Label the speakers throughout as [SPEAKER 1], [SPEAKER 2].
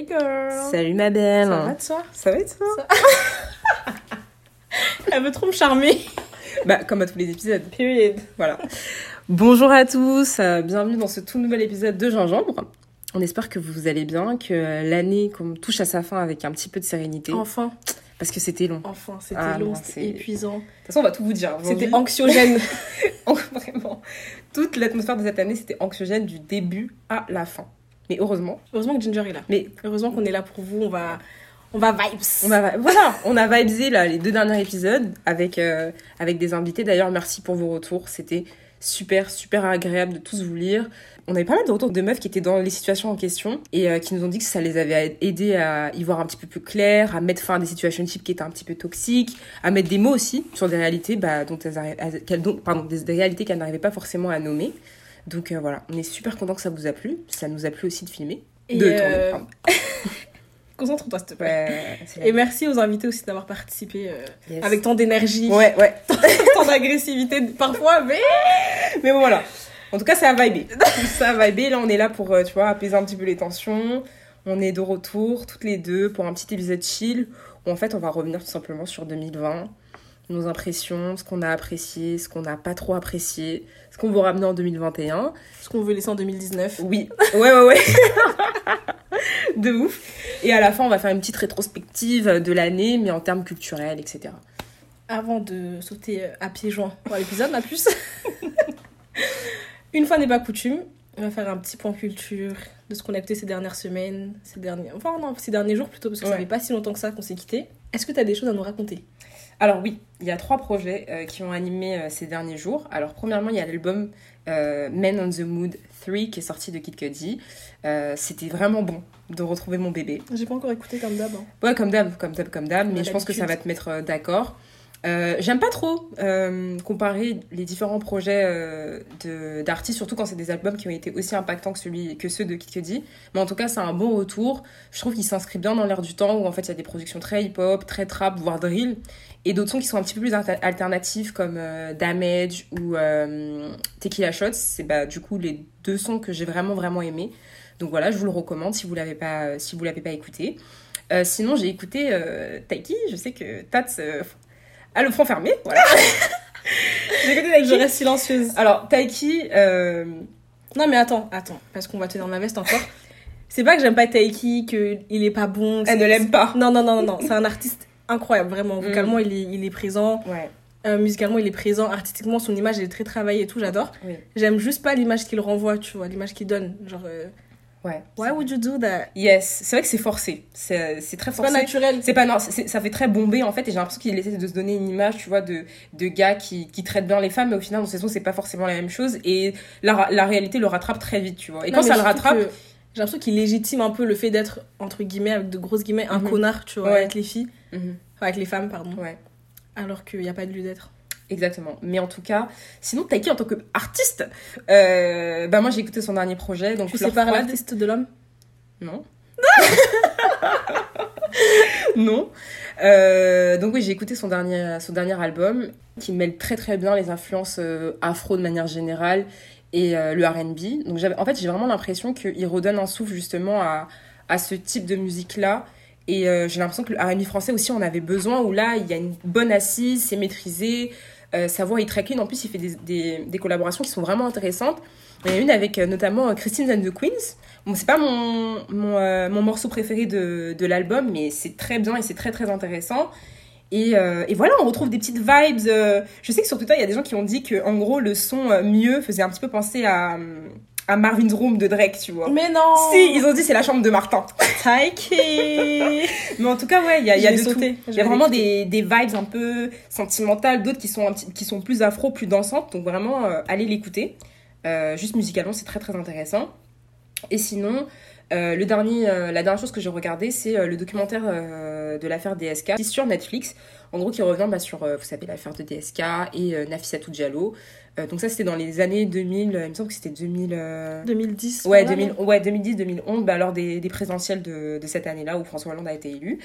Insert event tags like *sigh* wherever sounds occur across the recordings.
[SPEAKER 1] Hey girl
[SPEAKER 2] Salut ma belle
[SPEAKER 1] Ça va toi?
[SPEAKER 2] Ça va et toi *laughs*
[SPEAKER 1] Elle veut trop me charmer.
[SPEAKER 2] Bah, comme à tous les épisodes.
[SPEAKER 1] Period.
[SPEAKER 2] Voilà. Bonjour à tous, euh, bienvenue dans ce tout nouvel épisode de Gingembre. On espère que vous allez bien, que euh, l'année qu'on touche à sa fin avec un petit peu de sérénité.
[SPEAKER 1] Enfin,
[SPEAKER 2] Parce que c'était long. De
[SPEAKER 1] enfin, c'était
[SPEAKER 2] Ah
[SPEAKER 1] long, c'était épuisant.
[SPEAKER 2] toute façon, on va tout vous dire.
[SPEAKER 1] C'était anxiogène. *laughs*
[SPEAKER 2] Vraiment. Toute l'atmosphère de cette année, c'était anxiogène du début à la fin. Mais heureusement.
[SPEAKER 1] Heureusement que Ginger est là.
[SPEAKER 2] Mais
[SPEAKER 1] Heureusement qu'on est là pour vous. On va, on va vibes.
[SPEAKER 2] on a, voilà, on a vibesé là, les deux derniers épisodes avec, euh, avec des invités. D'ailleurs, merci pour vos retours. C'était super, super agréable de tous vous lire. On avait pas mal de retours de meufs qui étaient dans les situations en question et euh, qui nous ont dit que ça les avait aidés à y voir un petit peu plus clair, à mettre fin à des situations types qui étaient un petit peu toxiques, à mettre des mots aussi sur des réalités bah, dont elles dont- pardon, des, des réalités qu'elles n'arrivaient pas forcément à nommer. Donc euh, voilà, on est super content que ça vous a plu. Ça nous a plu aussi de filmer.
[SPEAKER 1] Et,
[SPEAKER 2] de
[SPEAKER 1] euh,
[SPEAKER 2] tourner, pardon. *laughs*
[SPEAKER 1] Concentre-toi, s'il te plaît.
[SPEAKER 2] Ouais,
[SPEAKER 1] Et merci aux invités aussi d'avoir participé euh,
[SPEAKER 2] Yes.
[SPEAKER 1] avec tant d'énergie,
[SPEAKER 2] Ouais, ouais. *laughs*
[SPEAKER 1] tant d'agressivité parfois, mais
[SPEAKER 2] Mais bon, voilà. En tout cas, ça a vibé. *laughs* ça a vibé. Là, on est là pour, euh, tu vois, apaiser un petit peu les tensions. On est de retour, toutes les deux, pour un petit épisode chill, où en fait, on va revenir tout simplement sur 2020. Nos impressions, ce qu'on a apprécié, ce qu'on n'a pas trop apprécié, ce qu'on veut ramener en 2021.
[SPEAKER 1] ce qu'on veut laisser en 2019.
[SPEAKER 2] Oui, ouais, ouais, ouais. *laughs* de ouf. Et à la fin, on va faire une petite rétrospective de l'année, mais en termes culturels, etc.
[SPEAKER 1] Avant de sauter euh, à pieds joints dans l'épisode, ma puce. *laughs* Une fois n'est pas coutume, on va faire un petit point culture de ce qu'on a écouté ces dernières semaines, ces derniers, enfin non, ces derniers jours plutôt, parce que ça
[SPEAKER 2] Ouais.
[SPEAKER 1] fait pas si longtemps que ça qu'on s'est quitté. Est-ce que tu as des choses à nous raconter?
[SPEAKER 2] Alors oui, il y a trois projets euh, qui ont animé euh, ces derniers jours. Alors premièrement, il y a l'album euh, Men on the Mood 3 qui est sorti de Kid Cudi. C'était vraiment bon de retrouver mon bébé.
[SPEAKER 1] J'ai pas encore écouté comme d'hab. hein.
[SPEAKER 2] Ouais, comme d'hab, comme d'hab, comme d'hab, mais je pense que ça va te mettre d'accord. Euh, J'aime pas trop euh, comparer les différents projets euh, d'artistes, surtout quand c'est des albums qui ont été aussi impactants que, celui, que ceux de Kid Cudi. Mais en tout cas, c'est un bon retour. Je trouve qu'il s'inscrit bien dans l'air du temps où en fait il y a des productions très hip-hop, très trap, voire drill. Et d'autres sons qui sont un petit peu plus alter- alternatifs comme euh, Damage ou Tequila Shots. C'est bah, du coup les deux sons que j'ai vraiment vraiment aimés. Donc voilà, je vous le recommande si vous l'avez pas, si l'avez pas écouté. Sinon, j'ai écouté Taiki. Je sais que Tats euh, a le front fermé. Voilà. *laughs* j'ai écouté
[SPEAKER 1] Je
[SPEAKER 2] Taiki.
[SPEAKER 1] reste silencieuse.
[SPEAKER 2] Alors, Taiki, euh,
[SPEAKER 1] Non mais attends, attends, parce qu'on va tenir ma veste encore. C'est pas que j'aime pas Taiki, qu'il est pas bon.
[SPEAKER 2] elle ne l'aime pas.
[SPEAKER 1] Non, non, non, non, non. c'est un artiste incroyable, vraiment.
[SPEAKER 2] Mm.
[SPEAKER 1] Vocalement, il, est, il est présent.
[SPEAKER 2] Ouais.
[SPEAKER 1] Euh, musicalement, il est présent. Artistiquement, son image, elle est très travaillée et tout, j'adore.
[SPEAKER 2] Oui.
[SPEAKER 1] J'aime juste pas l'image qu'il renvoie, tu vois, l'image qu'il donne. Genre, euh,
[SPEAKER 2] Ouais.
[SPEAKER 1] why would you do that?
[SPEAKER 2] Yes. C'est vrai que c'est forcé. C'est c'est très
[SPEAKER 1] C'est pas
[SPEAKER 2] forcé.
[SPEAKER 1] naturel.
[SPEAKER 2] C'est pas non, ça fait très bombé en fait et j'ai l'impression qu'il essaie de se donner une image, tu vois, de, de gars qui, qui traitent bien les femmes, mais au final dans ces sons c'est pas forcément la même chose et la, la réalité le rattrape très vite, tu vois. Et
[SPEAKER 1] Non,
[SPEAKER 2] quand ça le rattrape,
[SPEAKER 1] que J'ai l'impression qu'il légitime un peu le fait d'être, entre guillemets, avec de grosses guillemets, un
[SPEAKER 2] Mhm.
[SPEAKER 1] connard, tu vois,
[SPEAKER 2] Ouais.
[SPEAKER 1] avec les filles.
[SPEAKER 2] Mhm.
[SPEAKER 1] Enfin, avec les femmes, pardon.
[SPEAKER 2] Ouais.
[SPEAKER 1] Alors qu'il n'y a pas de lieu d'être.
[SPEAKER 2] Exactement. Mais en tout cas, sinon Taiki en tant qu'artiste, euh, bah moi j'ai écouté son dernier projet, donc
[SPEAKER 1] Tu sépares l'artiste de l'homme?
[SPEAKER 2] Non. *laughs* non. Euh, donc oui, j'ai écouté son dernier, son dernier album qui mêle très très bien les influences euh, afro de manière générale et euh, le R&B. Donc en fait, j'ai vraiment l'impression qu'il redonne un souffle justement à, à ce type de musique-là. Et euh, j'ai l'impression que le R&B français aussi en avait besoin, où là, il y a une bonne assise, c'est maîtrisé, euh, sa voix est très clean. En plus, il fait des, des, collaborations qui sont vraiment intéressantes. Il y en a une avec euh, notamment euh, Christine and the Queens. Bon, c'est pas mon, mon, euh, mon morceau préféré de, de l'album, mais c'est très bien et c'est très très intéressant. Et, et voilà, on retrouve des petites vibes. je sais que sur Twitter, il y a des gens qui ont dit que gros, le son mieux faisait un petit peu penser à, à Marvin's Room de Drake, tu vois.
[SPEAKER 1] Mais non
[SPEAKER 2] Si, ils ont dit c'est la chambre de Martin.
[SPEAKER 1] Taiki *laughs*
[SPEAKER 2] Mais en tout cas, ouais, il y a, y de tout. Il y a vraiment des, des vibes un peu sentimentales, d'autres qui sont, un petit- qui sont plus afro, plus dansantes. Donc vraiment, euh, allez l'écouter. Euh, juste musicalement, c'est très très intéressant. Et sinon, euh, le dernier, euh, la dernière chose que j'ai regardé, c'est euh, le documentaire de l'affaire DSK qui est sur Netflix. En gros, qui revient bah, sur, vous savez, l'affaire de DSK et Nafissatou Diallo. Euh, donc ça, c'était dans les années 2000, euh, il me semble que c'était 2000... euh,
[SPEAKER 1] 2010.
[SPEAKER 2] Ouais,
[SPEAKER 1] voilà,
[SPEAKER 2] 2000, ouais 2010-2011, bah, lors des, des présidentielles de, de cette année-là où François Hollande a été élu.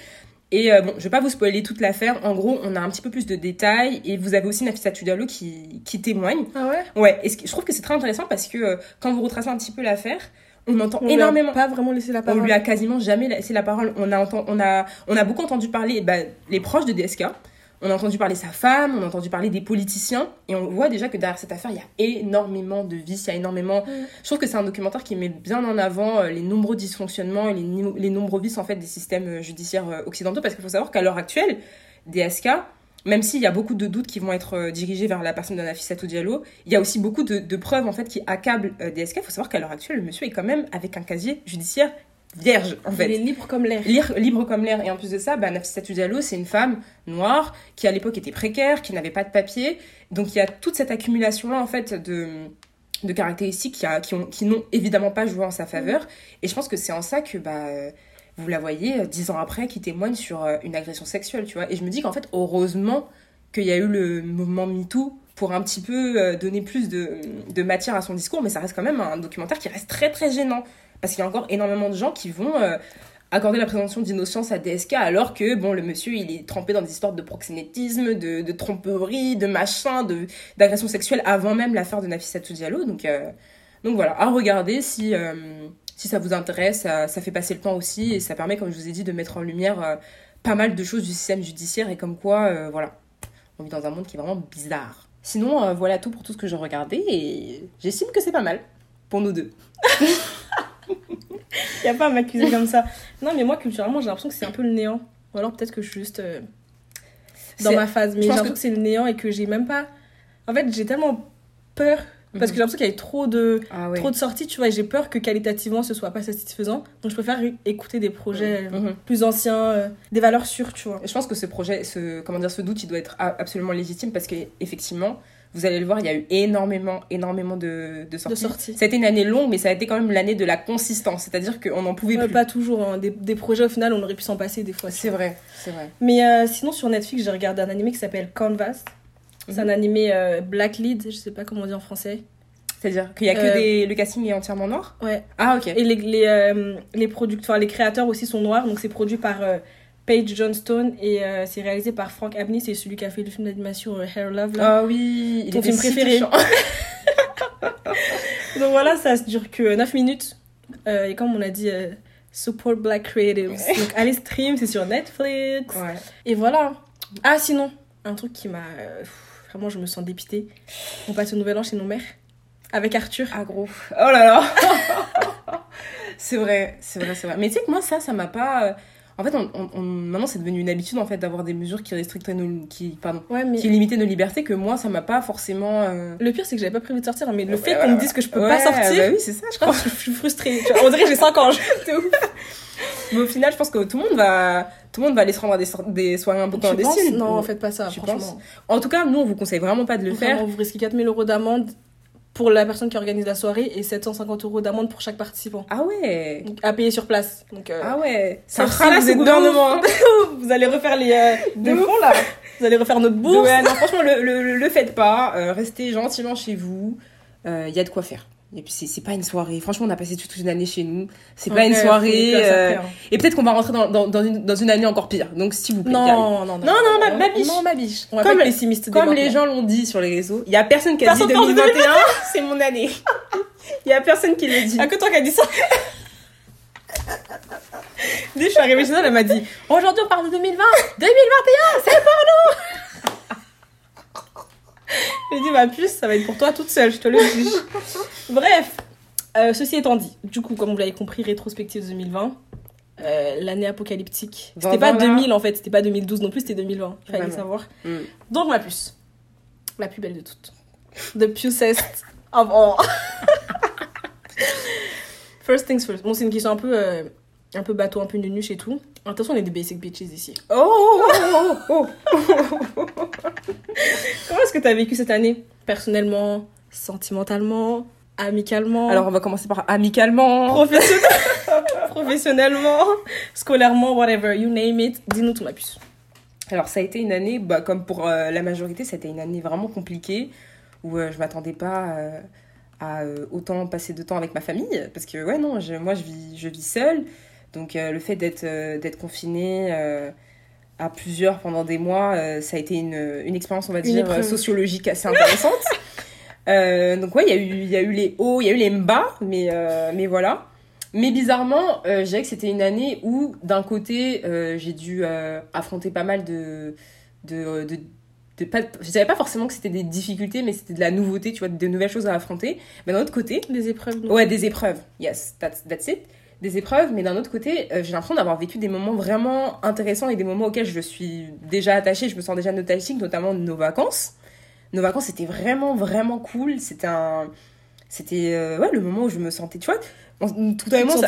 [SPEAKER 2] Et bon, je vais pas vous spoiler toute l'affaire. En gros, on a un petit peu plus de détails et vous avez aussi Nafissa Tudalo qui, qui témoigne.
[SPEAKER 1] Ah ouais?
[SPEAKER 2] Ouais, et je trouve que c'est très intéressant parce que quand vous retracez un petit peu l'affaire, on entend
[SPEAKER 1] On lui a
[SPEAKER 2] énormément.
[SPEAKER 1] pas vraiment laissé la
[SPEAKER 2] On
[SPEAKER 1] parole.
[SPEAKER 2] lui a quasiment jamais laissé la parole. On a, on a, on a beaucoup entendu parler bah, les proches de DSK. On a entendu parler sa femme, on a entendu parler des politiciens. Et on voit déjà que derrière cette affaire, il y a énormément de vices, il y a énormément...
[SPEAKER 1] Mm.
[SPEAKER 2] Je trouve que c'est un documentaire qui met bien en avant euh, les nombreux dysfonctionnements et les, nombreux vices en fait, des systèmes euh, judiciaires euh, occidentaux. Parce qu'il faut savoir qu'à l'heure actuelle, DSK, même s'il y a beaucoup de doutes qui vont être dirigés vers la personne de Nafissatou Diallo, il y a aussi beaucoup de, de preuves en fait qui accablent DSK. Il faut savoir qu'à l'heure actuelle, le monsieur est quand même avec un casier judiciaire vierge en fait.
[SPEAKER 1] Il est libre comme l'air.
[SPEAKER 2] Libre comme l'air. Et en plus de ça, bah, Nafissatou Diallo, c'est une femme noire qui à l'époque était précaire, qui n'avait pas de papier. Donc il y a toute cette accumulation-là en fait de, de caractéristiques qui, a- qui, ont- qui n'ont évidemment pas joué en sa faveur. Et je pense que c'est en ça que bah, vous la voyez euh, dix ans après qui témoigne sur euh, une agression sexuelle, tu vois. Et je me dis qu'en fait, heureusement qu'il y a eu le mouvement MeToo pour un petit peu euh, donner plus de, de matière à son discours, mais ça reste quand même un documentaire qui reste très très gênant. Parce qu'il y a encore énormément de gens qui vont euh, accorder la présomption d'innocence à DSK alors que bon le monsieur il est trempé dans des histoires de proxénétisme, de, tromperie, de machin, de d'agression sexuelle avant même l'affaire de Nafissatou Diallo. Donc euh, donc voilà, à regarder si euh, si ça vous intéresse, ça, fait passer le temps aussi et ça permet comme je vous ai dit de mettre en lumière pas mal de choses du système judiciaire et comme quoi voilà, on vit dans un monde qui est vraiment bizarre. Sinon voilà tout pour tout ce que j'ai regardé et j'estime que c'est pas mal pour nous deux. *laughs*
[SPEAKER 1] Il *laughs* y a pas à m'accuser comme ça. Non, mais moi, culturellement, j'ai l'impression que c'est un peu le néant. Ou alors peut-être que je suis juste euh, dans ma phase. Mais j'ai l'impression que, c'est le néant et que j'ai même pas. En fait, j'ai tellement peur. Parce que j'ai l'impression qu'il y a trop de,
[SPEAKER 2] ah ouais.
[SPEAKER 1] trop de sorties, tu vois, et j'ai peur que qualitativement ce soit pas satisfaisant. Donc je préfère écouter des projets euh,
[SPEAKER 2] Mhm.
[SPEAKER 1] plus anciens, euh, des valeurs sûres, tu vois.
[SPEAKER 2] Je pense que ce projet, ce, comment dire, ce doute, il doit être absolument légitime parce qu'effectivement, vous allez le voir, il y a eu énormément, énormément de, de sorties. A été une année longue, mais ça a été quand même l'année de la consistance. C'est-à-dire qu'on n'en pouvait
[SPEAKER 1] Ouais,
[SPEAKER 2] plus.
[SPEAKER 1] pas toujours. hein. Des, des projets, au final, on aurait pu s'en passer des fois.
[SPEAKER 2] C'est vrai, c'est vrai.
[SPEAKER 1] Mais euh, sinon, sur Netflix, j'ai regardé un animé qui s'appelle Canvas. C'est un
[SPEAKER 2] Mhm.
[SPEAKER 1] animé euh, Black Lead, je sais pas comment on dit en français.
[SPEAKER 2] C'est-à-dire qu'il y a que
[SPEAKER 1] Euh,
[SPEAKER 2] des, le casting est entièrement noir?
[SPEAKER 1] Ouais.
[SPEAKER 2] Ah ok.
[SPEAKER 1] Et les, les, euh, les, producteurs, les créateurs aussi sont noirs, donc c'est produit par Paige Johnstone et euh, c'est réalisé par Frank Abney, c'est celui qui a fait le film d'animation euh, Hair Love. Là.
[SPEAKER 2] Ah oui, il
[SPEAKER 1] Ton film
[SPEAKER 2] si
[SPEAKER 1] préféré. *laughs* Donc voilà, ça ne dure que 9 minutes. Euh, et comme on a dit, support Black Creatives. Donc allez stream, c'est sur Netflix.
[SPEAKER 2] Ouais.
[SPEAKER 1] Et voilà. Ah sinon, un truc qui m'a... vraiment, je me sens dépitée. On passe au Nouvel An chez nos mères. Avec Arthur.
[SPEAKER 2] Ah gros. Oh là là. *laughs* c'est vrai, c'est vrai, c'est vrai. Mais tu sais que moi ça, ça m'a pas. En fait, on, on- on- maintenant c'est devenu une habitude en fait d'avoir des mesures qui restrictent nos, qui, pardon,
[SPEAKER 1] Ouais, mais...
[SPEAKER 2] qui limitaient nos libertés que moi ça m'a pas forcément. euh,
[SPEAKER 1] Le pire, c'est que j'avais pas prévu de sortir, mais le
[SPEAKER 2] Ouais,
[SPEAKER 1] fait
[SPEAKER 2] ouais,
[SPEAKER 1] qu'on me dise que je peux pas sortir,
[SPEAKER 2] Bah oui, c'est ça, je
[SPEAKER 1] je
[SPEAKER 2] crois.
[SPEAKER 1] je suis frustrée. Tu vois, On dirait que j'ai 5 ans. je-. *laughs*
[SPEAKER 2] Mais au final, je pense que tout le monde va, tout le monde va aller se rendre à des, sor- des soirées un peu clandestines.
[SPEAKER 1] Non, faites pas ça,
[SPEAKER 2] Tu
[SPEAKER 1] franchement.
[SPEAKER 2] En tout cas, nous, on vous conseille vraiment pas de le
[SPEAKER 1] Vraiment,
[SPEAKER 2] faire.
[SPEAKER 1] vous risquez 4000 euros d'amende pour la personne qui organise la soirée et 750 euros d'amende pour chaque participant.
[SPEAKER 2] Ah ouais.
[SPEAKER 1] Donc, à payer sur place. Donc, euh,
[SPEAKER 2] Ah ouais. Un
[SPEAKER 1] Sauf si
[SPEAKER 2] gouvernement. *laughs* *laughs*
[SPEAKER 1] vous allez refaire les, euh, fonds là. Vous allez refaire notre bourse.
[SPEAKER 2] ouais, non, franchement, le, le, le- le faites pas. Euh, restez gentiment chez vous. Il y a de quoi faire. Et puis, c'est pas une soirée. Franchement, on a passé toute une année chez nous. C'est pas
[SPEAKER 1] Ouais,
[SPEAKER 2] une soirée. euh,
[SPEAKER 1] hein.
[SPEAKER 2] Et peut-être qu'on va rentrer dans, dans, dans, une, dans une année encore pire. Donc, s'il vous plaît.
[SPEAKER 1] Non, non, non.
[SPEAKER 2] Non, non, ma- ma biche.
[SPEAKER 1] Non, ma biche. On va
[SPEAKER 2] Comme-
[SPEAKER 1] pas être pessimiste
[SPEAKER 2] Comme les gens l'ont dit sur les réseaux, il y a personne qui a dit
[SPEAKER 1] Personne parle de
[SPEAKER 2] 2021, c'est mon année. Il *laughs* y a personne qui le dit.
[SPEAKER 1] Ah, que toi qui as dit ça Dès que je suis arrivée chez elle, elle m'a dit Aujourd'hui, on parle de 2020 2021, c'est pour nous *laughs* J'ai dit Ma puce, ça va être pour toi toute seule, je te le dis. *laughs* Bref, euh, ceci étant dit, du coup, comme vous l'avez compris, rétrospective 2020. euh, L'année apocalyptique. C'était pas
[SPEAKER 2] 2020, là.
[SPEAKER 1] 2000 en fait, c'était pas 2012 non plus, c'était 2020. Il fallait
[SPEAKER 2] Vraiment.
[SPEAKER 1] savoir.
[SPEAKER 2] Mm.
[SPEAKER 1] Donc, ma puce. La plus belle de toutes. The pucest of all. *laughs* First things first. Bon, c'est une question un peu, euh, un peu bateau, un peu nunuche et tout. Attention, on est des basic bitches ici.
[SPEAKER 2] Oh, oh, oh, oh.
[SPEAKER 1] Comment est-ce que tu as vécu cette année? Personnellement, sentimentalement, amicalement,
[SPEAKER 2] Alors, on va commencer par amicalement.
[SPEAKER 1] professionnellement, *laughs* professionnellement, scolairement, whatever, you name it. Dis-nous tout, ma puce.
[SPEAKER 2] Alors, ça a été une année, bah, comme pour euh, la majorité, ça a été une année vraiment compliquée où euh, je m'attendais pas euh, à euh, autant passer de temps avec ma famille. Parce que, ouais, non, je- moi, je vis, je vis seule. Donc, euh, le fait d'être euh, d'être confinée euh, à plusieurs pendant des mois, euh, ça a été une, une expérience, on va dire, sociologique assez intéressante. *laughs* Donc, ouais, il y, a eu- il y a eu les hauts, il y a eu les bas, mais, mais voilà. Mais bizarrement, je dirais que c'était une année où, d'un côté, j'ai dû affronter pas mal de. de, de, de pas, je dirais pas forcément que c'était des difficultés, mais c'était de la nouveauté, tu vois, de nouvelles choses à affronter. Mais d'un autre côté,
[SPEAKER 1] Des épreuves. non?
[SPEAKER 2] Ouais, des épreuves. Yes, that's, that's it. Des épreuves, mais d'un autre côté, euh, j'ai l'impression d'avoir vécu des moments vraiment intéressants et des moments auxquels je suis déjà attachée, je me sens déjà nostalgique, notamment nos vacances. Nos vacances, c'était vraiment, vraiment cool. C'était un. C'était euh, ouais, le moment où je me sentais, tu vois. tout à
[SPEAKER 1] te
[SPEAKER 2] ça-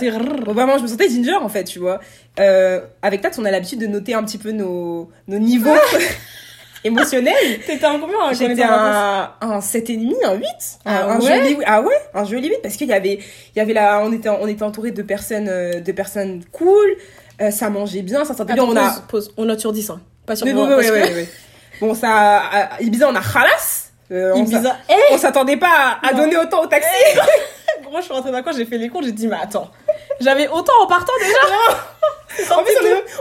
[SPEAKER 2] Vraiment, je me sentais ginger en fait, tu vois. Euh, avec Tat, on a l'habitude de noter un petit peu nos, nos niveaux *laughs* émotionnels. *laughs*
[SPEAKER 1] T'étais en combien
[SPEAKER 2] J'étais
[SPEAKER 1] en vacances
[SPEAKER 2] un, un 7,5, un 8.
[SPEAKER 1] Ah
[SPEAKER 2] un,
[SPEAKER 1] ouais
[SPEAKER 2] joli, ah ouais, un joli 8 parce qu'il y avait, il y avait la, on était, on était entouré de personnes, euh, de personnes cool, euh, ça mangeait bien, ça sentait bien, on a.
[SPEAKER 1] pause. On note sur 10, hein. Pas sur
[SPEAKER 2] Oui, oui,
[SPEAKER 1] moi,
[SPEAKER 2] oui,
[SPEAKER 1] parce
[SPEAKER 2] oui,
[SPEAKER 1] que-
[SPEAKER 2] oui, oui. Bon, ça, à Ibiza, on a khalas. Euh, on
[SPEAKER 1] Ibiza.
[SPEAKER 2] on s'attendait pas à, à donner autant au taxi.
[SPEAKER 1] Eh, gros, je suis rentrée coin, j'ai fait les comptes, j'ai dit, mais attends. J'avais autant en partant déjà *laughs*
[SPEAKER 2] en plus,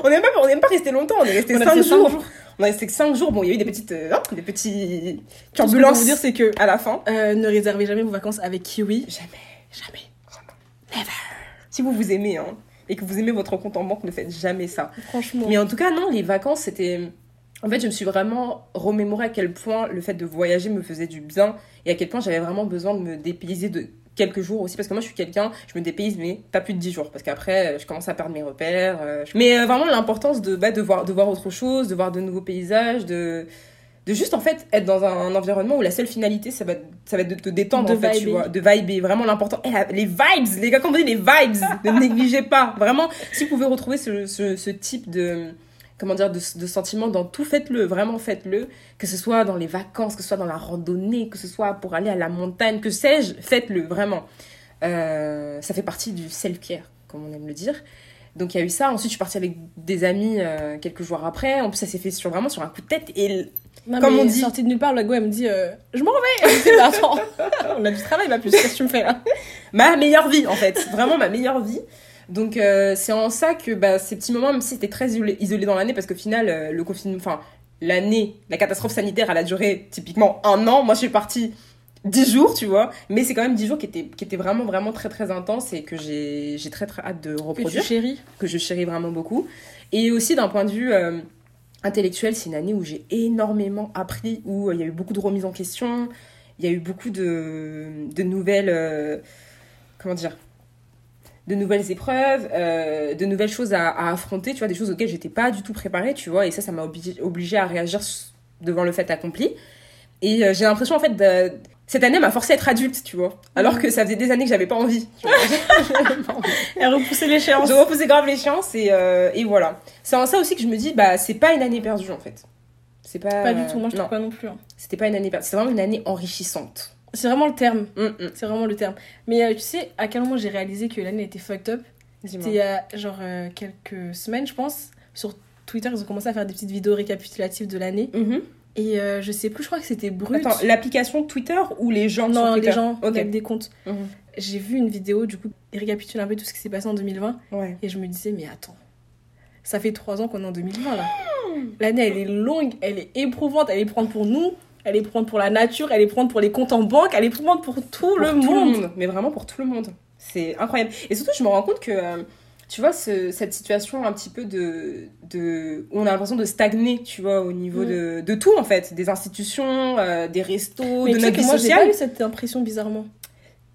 [SPEAKER 2] on est, même- même pas, resté longtemps, on est resté
[SPEAKER 1] On a
[SPEAKER 2] 5
[SPEAKER 1] fait cinq
[SPEAKER 2] jours.
[SPEAKER 1] jours.
[SPEAKER 2] On est resté 5 jours. Bon, il y a eu des petites, euh, des petits
[SPEAKER 1] Tout ce que
[SPEAKER 2] turbulences
[SPEAKER 1] vous dire, c'est que
[SPEAKER 2] à la fin.
[SPEAKER 1] euh, ne réservez jamais vos vacances avec Kiwi.
[SPEAKER 2] Jamais.
[SPEAKER 1] Jamais.
[SPEAKER 2] Si vous vous aimez, hein, et que vous aimez votre compte en banque, ne faites jamais ça.
[SPEAKER 1] Franchement.
[SPEAKER 2] Mais en tout cas, non, les vacances, c'était. En fait, je me suis vraiment remémoré à quel point le fait de voyager me faisait du bien et à quel point j'avais vraiment besoin de me dépayser de quelques jours aussi. Parce que moi, je suis quelqu'un, je me dépayse, mais pas plus de 10 jours. Parce qu'après, euh, je commence à perdre mes repères. euh, je- Mais euh, vraiment, l'importance de, bah, de, voir, de voir autre chose, de voir de nouveaux paysages, de. De juste en fait être dans un, environnement où la seule finalité ça va, ça va être de te détendre
[SPEAKER 1] De
[SPEAKER 2] en fait, tu
[SPEAKER 1] vibrer.
[SPEAKER 2] vois, de. Vraiment l'important. Les vibes, les gars, quand on dit les vibes, *laughs* ne négligez pas. Vraiment, si vous pouvez retrouver ce, ce, ce type de, comment dire, de, de sentiments dans tout, faites-le, vraiment faites-le. Que ce soit dans les vacances, que ce soit dans la randonnée, que ce soit pour aller à la montagne, que sais-je, faites-le, vraiment. Euh, ça fait partie du self-care, comme on aime le dire. Donc il y a eu ça. Ensuite, je suis partie avec des amis euh, quelques jours après. En plus, ça s'est fait sur, vraiment sur un coup de tête. Et
[SPEAKER 1] Non,
[SPEAKER 2] Comme on dit-
[SPEAKER 1] Sortie de nulle part, le gars, elle me dit euh, Je m'en vais on a du travail, ma puce, qu'est-ce que tu me fais là?
[SPEAKER 2] Ma meilleure vie, en fait. Vraiment ma meilleure vie. Donc euh, c'est en ça que bah, ces petits moments, même si c'était très isolé, dans l'année, parce qu'au final, euh, le confinement, enfin, l'année, la catastrophe sanitaire, elle a duré typiquement un an. Moi, je suis partie 10 jours, tu vois. Mais c'est quand même 10 jours qui étaient, qui étaient vraiment, vraiment très, très intenses et que j'ai très, très hâte de
[SPEAKER 1] Que tu
[SPEAKER 2] reproduire,
[SPEAKER 1] chéris
[SPEAKER 2] que je chéris vraiment beaucoup. Et aussi d'un point de vue euh, intellectuel, c'est une année où j'ai énormément appris, où il y a eu beaucoup de remises en question, il y a eu beaucoup de, de nouvelles. euh, comment dire de nouvelles épreuves, euh, de nouvelles choses à, à affronter, tu vois, des choses auxquelles j'étais pas du tout préparée, tu vois, et ça, ça m'a obligée obligé à réagir devant le fait accompli. Et euh, j'ai l'impression, en fait, de... cette année m'a forcé à être adulte, tu vois, alors que ça faisait des années que j'avais pas envie. tu vois. J'avais pas envie.
[SPEAKER 1] Elle repoussait l'échéance.
[SPEAKER 2] Je repoussais grave l'échéance et, euh, et voilà. C'est en ça aussi que je me dis, bah, c'est pas une année perdue, en fait. C'est pas...
[SPEAKER 1] Pas du tout, moi je
[SPEAKER 2] non,
[SPEAKER 1] trouve pas non plus. hein.
[SPEAKER 2] c'était pas une année perdue, c'est vraiment une année enrichissante.
[SPEAKER 1] C'est vraiment le terme.
[SPEAKER 2] Hum, hum.
[SPEAKER 1] C'est vraiment le terme. Mais euh, tu sais, à quel moment j'ai réalisé que l'année était fucked up? C'était il y a genre euh, quelques semaines, je pense. Sur Twitter, ils ont commencé à faire des petites vidéos récapitulatives de l'année.
[SPEAKER 2] Mhm.
[SPEAKER 1] Et euh, je sais plus, je crois que c'était brut.
[SPEAKER 2] Attends, l'application Twitter ou les gens sur
[SPEAKER 1] non,
[SPEAKER 2] Twitter?
[SPEAKER 1] les gens
[SPEAKER 2] Ok.
[SPEAKER 1] avec des comptes.
[SPEAKER 2] Mhm.
[SPEAKER 1] J'ai vu une vidéo, du coup, ils récapitulent un peu tout ce qui s'est passé en 2020.
[SPEAKER 2] Ouais.
[SPEAKER 1] Et je me disais, mais attends, ça fait trois ans qu'on est en 2020 là. L'année, elle est longue, elle est éprouvante, elle est prendre pour nous, elle est prendre pour la nature, elle est prendre pour les comptes en banque, elle est prendre pour tout
[SPEAKER 2] Pour
[SPEAKER 1] le
[SPEAKER 2] tout
[SPEAKER 1] monde.
[SPEAKER 2] mais vraiment pour tout le monde. C'est incroyable. Et surtout, je me rends compte que, euh, tu vois, ce- cette situation un petit peu de, de. où on a l'impression de stagner, tu vois, au niveau
[SPEAKER 1] Mm.
[SPEAKER 2] de, de tout, en fait. Des institutions, euh, des restos,
[SPEAKER 1] Mais
[SPEAKER 2] de notre vie
[SPEAKER 1] moi, j'ai pas
[SPEAKER 2] sociale.
[SPEAKER 1] eu cette impression bizarrement.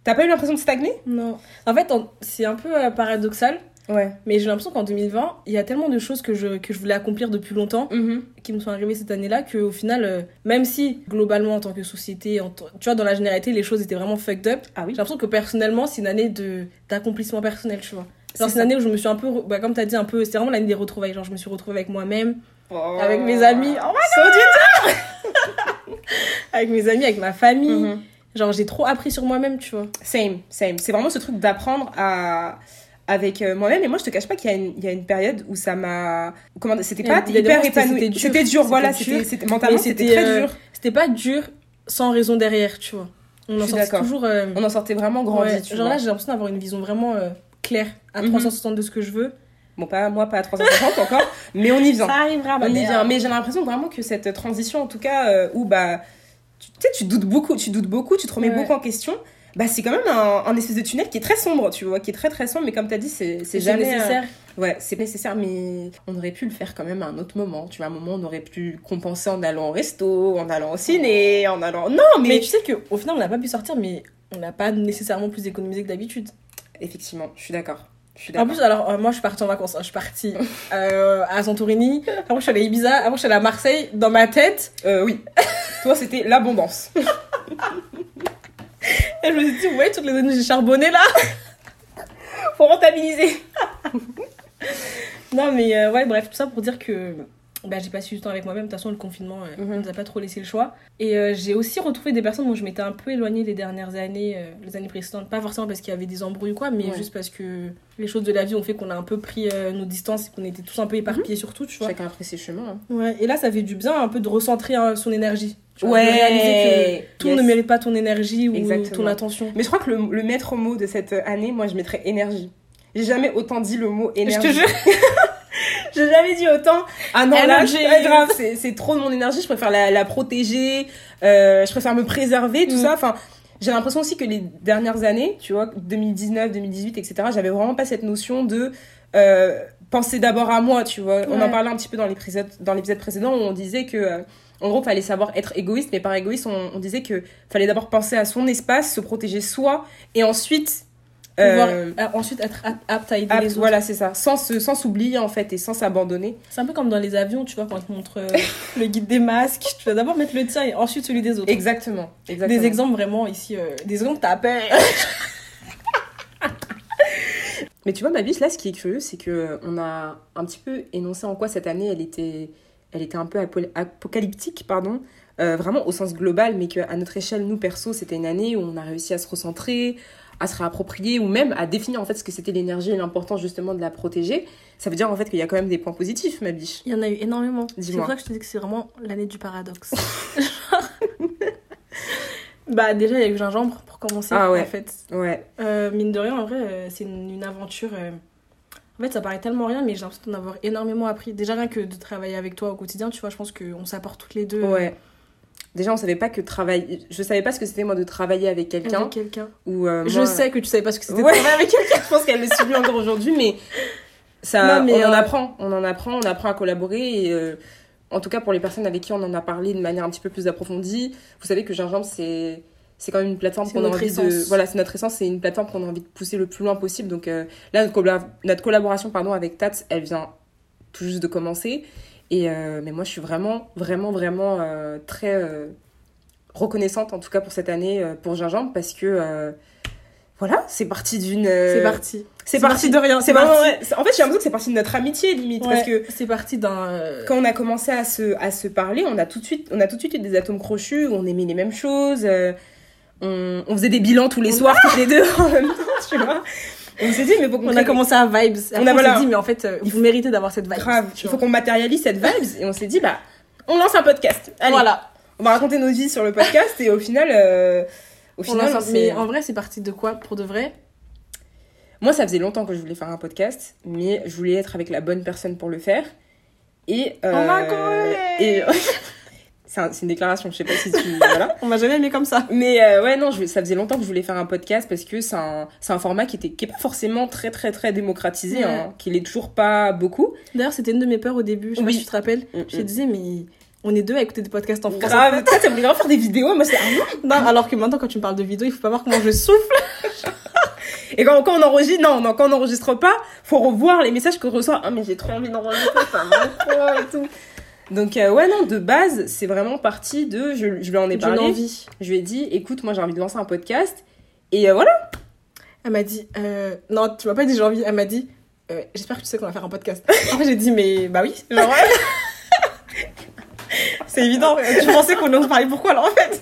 [SPEAKER 2] T'as pas eu l'impression de stagner?
[SPEAKER 1] Non. En fait, c'est un peu euh, paradoxal,
[SPEAKER 2] Ouais.
[SPEAKER 1] mais j'ai l'impression qu'en 2020, il y a tellement de choses que je, que je voulais accomplir depuis longtemps qui me sont arrivées cette année-là qu'au final, euh, même si globalement en tant que société, en tu vois, dans la généralité, les choses étaient vraiment fucked up,
[SPEAKER 2] Ah oui.
[SPEAKER 1] j'ai l'impression que personnellement, c'est une année d'accomplissement personnel, tu vois. C'est une année où je me suis un peu, bah, comme t'as dit, un peu, c'était vraiment l'année des retrouvailles. Genre, je me suis retrouvée avec moi-même,
[SPEAKER 2] Oh.
[SPEAKER 1] avec mes amis, oh
[SPEAKER 2] So du- *laughs*
[SPEAKER 1] avec mes amis, avec ma famille.
[SPEAKER 2] Mhm.
[SPEAKER 1] Genre, j'ai trop appris sur moi-même, tu vois.
[SPEAKER 2] Same, same. C'est vraiment ce truc d'apprendre à avec euh, moi-même et moi je te cache pas qu'il y a une, il y a une période où ça m'a comment c'était pas hyper épanoui
[SPEAKER 1] c'était dur.
[SPEAKER 2] voilà
[SPEAKER 1] C'était
[SPEAKER 2] mentalement c'était très
[SPEAKER 1] euh,
[SPEAKER 2] dur
[SPEAKER 1] C'était pas dur sans raison derrière, tu vois. On en sortait toujours. euh,
[SPEAKER 2] on en sortait vraiment grandi
[SPEAKER 1] ouais,
[SPEAKER 2] tu
[SPEAKER 1] genre
[SPEAKER 2] vois.
[SPEAKER 1] là, j'ai l'impression d'avoir une vision vraiment euh, claire à
[SPEAKER 2] Mhm.
[SPEAKER 1] 360 de ce que je veux.
[SPEAKER 2] bon pas moi pas à 350 *laughs* encore mais on y vient
[SPEAKER 1] arrivera,
[SPEAKER 2] on y vient mais j'ai l'impression vraiment que cette transition en tout cas euh, où bah tu tu sais tu doutes beaucoup tu doutes beaucoup tu te remets
[SPEAKER 1] Ouais.
[SPEAKER 2] beaucoup en question bah c'est quand même un, un espèce de tunnel qui est très sombre, tu vois, qui est très très sombre, mais comme tu as dit, c'est jamais euh,
[SPEAKER 1] nécessaire.
[SPEAKER 2] Ouais, c'est nécessaire, mais on aurait pu le faire quand même à un autre moment. Tu vois, à un moment, on aurait pu compenser en allant au resto, en allant au ciné, en allant. Non, mais,
[SPEAKER 1] Mais tu sais qu'au final, on n'a pas pu sortir, mais on n'a pas nécessairement plus économisé que d'habitude.
[SPEAKER 2] effectivement, je suis d'accord.
[SPEAKER 1] En plus, alors, euh, moi, je suis partie en vacances. hein. Je suis partie euh, à Santorini. Après, je suis allée à Ibiza. Après, je suis allée à Marseille. Dans ma tête,
[SPEAKER 2] Euh, oui. Toi, c'était l'abondance. *laughs*
[SPEAKER 1] et je me suis dit, ouais, toutes les années, j'ai charbonné là.
[SPEAKER 2] Faut rentabiliser. *laughs*
[SPEAKER 1] Non, mais euh, ouais, bref, tout ça pour dire que bah, j'ai passé du temps avec moi-même. De toute façon, le confinement euh,
[SPEAKER 2] Mhm.
[SPEAKER 1] nous a pas trop laissé le choix. Et euh, j'ai aussi retrouvé des personnes dont je m'étais un peu éloignée les dernières années, euh, les années précédentes. Pas forcément parce qu'il y avait des embrouilles ou quoi, mais
[SPEAKER 2] Ouais.
[SPEAKER 1] juste parce que les choses de la vie ont fait qu'on a un peu pris euh, nos distances et qu'on était tous un peu éparpillés sur tout, tu vois.
[SPEAKER 2] Chacun après ses chemins. hein.
[SPEAKER 1] Ouais, et là, ça fait du bien un peu de recentrer hein, son énergie. Tu vois, de réaliser que tout
[SPEAKER 2] Yes.
[SPEAKER 1] ne mérite pas ton énergie ou
[SPEAKER 2] Exactement.
[SPEAKER 1] ton attention.
[SPEAKER 2] Mais je crois que le, le maître mot de cette année, moi, je mettrais énergie. J'ai jamais autant dit le mot
[SPEAKER 1] Je
[SPEAKER 2] énergie.
[SPEAKER 1] te jure. *laughs*
[SPEAKER 2] J'ai jamais dit autant. Ah non, là, c'est pas grave, c'est trop de mon énergie. Je préfère la, la protéger. euh, je préfère me préserver, tout
[SPEAKER 1] Mm.
[SPEAKER 2] ça. Enfin, j'ai l'impression aussi que les dernières années, tu vois, 2019, 2018, etc., j'avais vraiment pas cette notion de euh, penser d'abord à moi, tu vois. On en parlait un petit peu dans l'épisode dans l'épisode précédent où on disait que euh, en gros, fallait savoir être égoïste, mais par égoïste, on, on disait que fallait d'abord penser à son espace, se protéger soi, et ensuite
[SPEAKER 1] Pouvoir
[SPEAKER 2] euh,
[SPEAKER 1] euh, ensuite être ap- apte à aider
[SPEAKER 2] apte-
[SPEAKER 1] les autres.
[SPEAKER 2] voilà, c'est ça, sans s'oublier en fait et sans s'abandonner.
[SPEAKER 1] C'est un peu comme dans les avions, tu vois, quand on te montre euh, *laughs* le guide des masques. Tu vas d'abord mettre le tien et ensuite celui des autres.
[SPEAKER 2] Exactement, exactement.
[SPEAKER 1] Des exemples vraiment ici, euh, des exemples t'as peur. *laughs*
[SPEAKER 2] Mais tu vois, ma biche, là, ce qui est curieux, c'est que on a un petit peu énoncé en quoi cette année, elle était, elle était un peu apo- apocalyptique, pardon, euh, vraiment au sens global, mais qu'à notre échelle, nous, perso, c'était une année où on a réussi à se recentrer, à se réapproprier, ou même à définir, en fait, ce que c'était l'énergie et l'importance, justement, de la protéger. Ça veut dire, en fait, qu'il y a quand même des points positifs, ma biche.
[SPEAKER 1] Il y en a eu énormément. C'est
[SPEAKER 2] Dis-moi.
[SPEAKER 1] vrai que je te dis que c'est vraiment l'année du paradoxe. *laughs* bah déjà, il y a eu gingembre pour commencer,
[SPEAKER 2] Ah ouais.
[SPEAKER 1] en fait.
[SPEAKER 2] Ouais.
[SPEAKER 1] Euh, mine de rien, en vrai, euh, c'est une, une aventure. euh, En fait, ça paraît tellement rien, mais j'ai l'impression d'en avoir énormément appris. Déjà, rien que de travailler avec toi au quotidien, tu vois, je pense qu'on s'apporte toutes les deux. euh,
[SPEAKER 2] Ouais. Déjà, on savait pas que travailler. Je savais pas ce que c'était, moi, de travailler avec quelqu'un.
[SPEAKER 1] Avec quelqu'un.
[SPEAKER 2] Ou, euh,
[SPEAKER 1] Je
[SPEAKER 2] moi-
[SPEAKER 1] sais que tu savais pas ce que c'était.
[SPEAKER 2] Ouais, avec quelqu'un, je pense qu'elle le subit encore aujourd'hui, mais ça,
[SPEAKER 1] Non, mais,
[SPEAKER 2] on en
[SPEAKER 1] euh,
[SPEAKER 2] apprend, on en apprend, on apprend à collaborer. Et, euh, en tout cas, pour les personnes avec qui on en a parlé de manière un petit peu plus approfondie, vous savez que Gingembre, c'est c'est quand même une plateforme qu'on a envie de voilà c'est notre essence c'est une plateforme qu'on a envie de pousser le plus loin possible donc euh, là notre, notre collaboration pardon avec Tats elle vient tout juste de commencer et euh, mais moi je suis vraiment vraiment vraiment euh, très euh, reconnaissante en tout cas pour cette année pour Gingembre parce que voilà c'est parti d'une
[SPEAKER 1] C'est parti.
[SPEAKER 2] c'est
[SPEAKER 1] parti de rien,
[SPEAKER 2] c'est vraiment
[SPEAKER 1] parti.
[SPEAKER 2] ouais. En fait j'ai l'impression que c'est parti de notre amitié limite parce que
[SPEAKER 1] c'est parti d'un.
[SPEAKER 2] quand on a commencé à se, à se parler, on a tout de suite, on a tout de suite eu des atomes crochus, on aimait les mêmes choses, euh, on, on faisait des bilans tous les soirs, *laughs* toutes les deux en même temps, tu vois. On s'est dit, mais faut qu'on
[SPEAKER 1] On a commencé à vibes. Après,
[SPEAKER 2] On a-
[SPEAKER 1] on,
[SPEAKER 2] voilà.
[SPEAKER 1] s'est dit, mais en fait, euh, vous méritez d'avoir cette vibe.
[SPEAKER 2] grave, il faut qu'on matérialise cette vibes, et on s'est dit, bah, on lance un podcast. Allez,
[SPEAKER 1] Voilà.
[SPEAKER 2] on va raconter nos vies sur le podcast, et au final, euh, au
[SPEAKER 1] On lance
[SPEAKER 2] on
[SPEAKER 1] mais en vrai, c'est parti de quoi pour de vrai?
[SPEAKER 2] Moi, ça faisait longtemps que je voulais faire un podcast, mais je voulais être avec la bonne personne pour le faire. Et, euh,
[SPEAKER 1] On va courir
[SPEAKER 2] et *laughs* c'est un- c'est une déclaration, je sais pas si tu, *laughs* voilà.
[SPEAKER 1] On m'a jamais aimé comme ça.
[SPEAKER 2] Mais euh, ouais, non, je, ça faisait longtemps que je voulais faire un podcast parce que c'est un, c'est un format qui était qui est pas forcément très très très démocratisé,
[SPEAKER 1] Ouais.
[SPEAKER 2] hein, qui l'est toujours pas beaucoup.
[SPEAKER 1] D'ailleurs, c'était une de mes peurs au début. Je sais pas
[SPEAKER 2] Oui.
[SPEAKER 1] si tu te rappelles.
[SPEAKER 2] Mm,
[SPEAKER 1] Je te disais, mais on est deux à écouter des podcasts en français.
[SPEAKER 2] Grave, toi, voulait vraiment faire des vidéos, moi c'est ah non.
[SPEAKER 1] Alors que maintenant, quand tu me parles de vidéo, il faut pas voir comment je souffle. *laughs*
[SPEAKER 2] Et quand, quand on enregistre, non, non, quand on n'enregistre pas, faut revoir les messages qu'on reçoit. Ah mais j'ai trop envie d'enregistrer, ça et tout. Donc euh, ouais non, de base, c'est vraiment parti de, je, je lui en ai parlé.
[SPEAKER 1] envie.
[SPEAKER 2] Je lui ai dit, écoute, moi j'ai envie de lancer un podcast. Et euh, voilà.
[SPEAKER 1] Elle m'a dit, euh... non, tu m'as pas dit j'ai envie. Elle m'a dit, j'espère que tu sais qu'on va faire un podcast. *laughs* Après, j'ai dit, mais bah oui. *laughs* Genre, *laughs* c'est évident. Tu pensais qu'on allait se parler pourquoi alors en fait?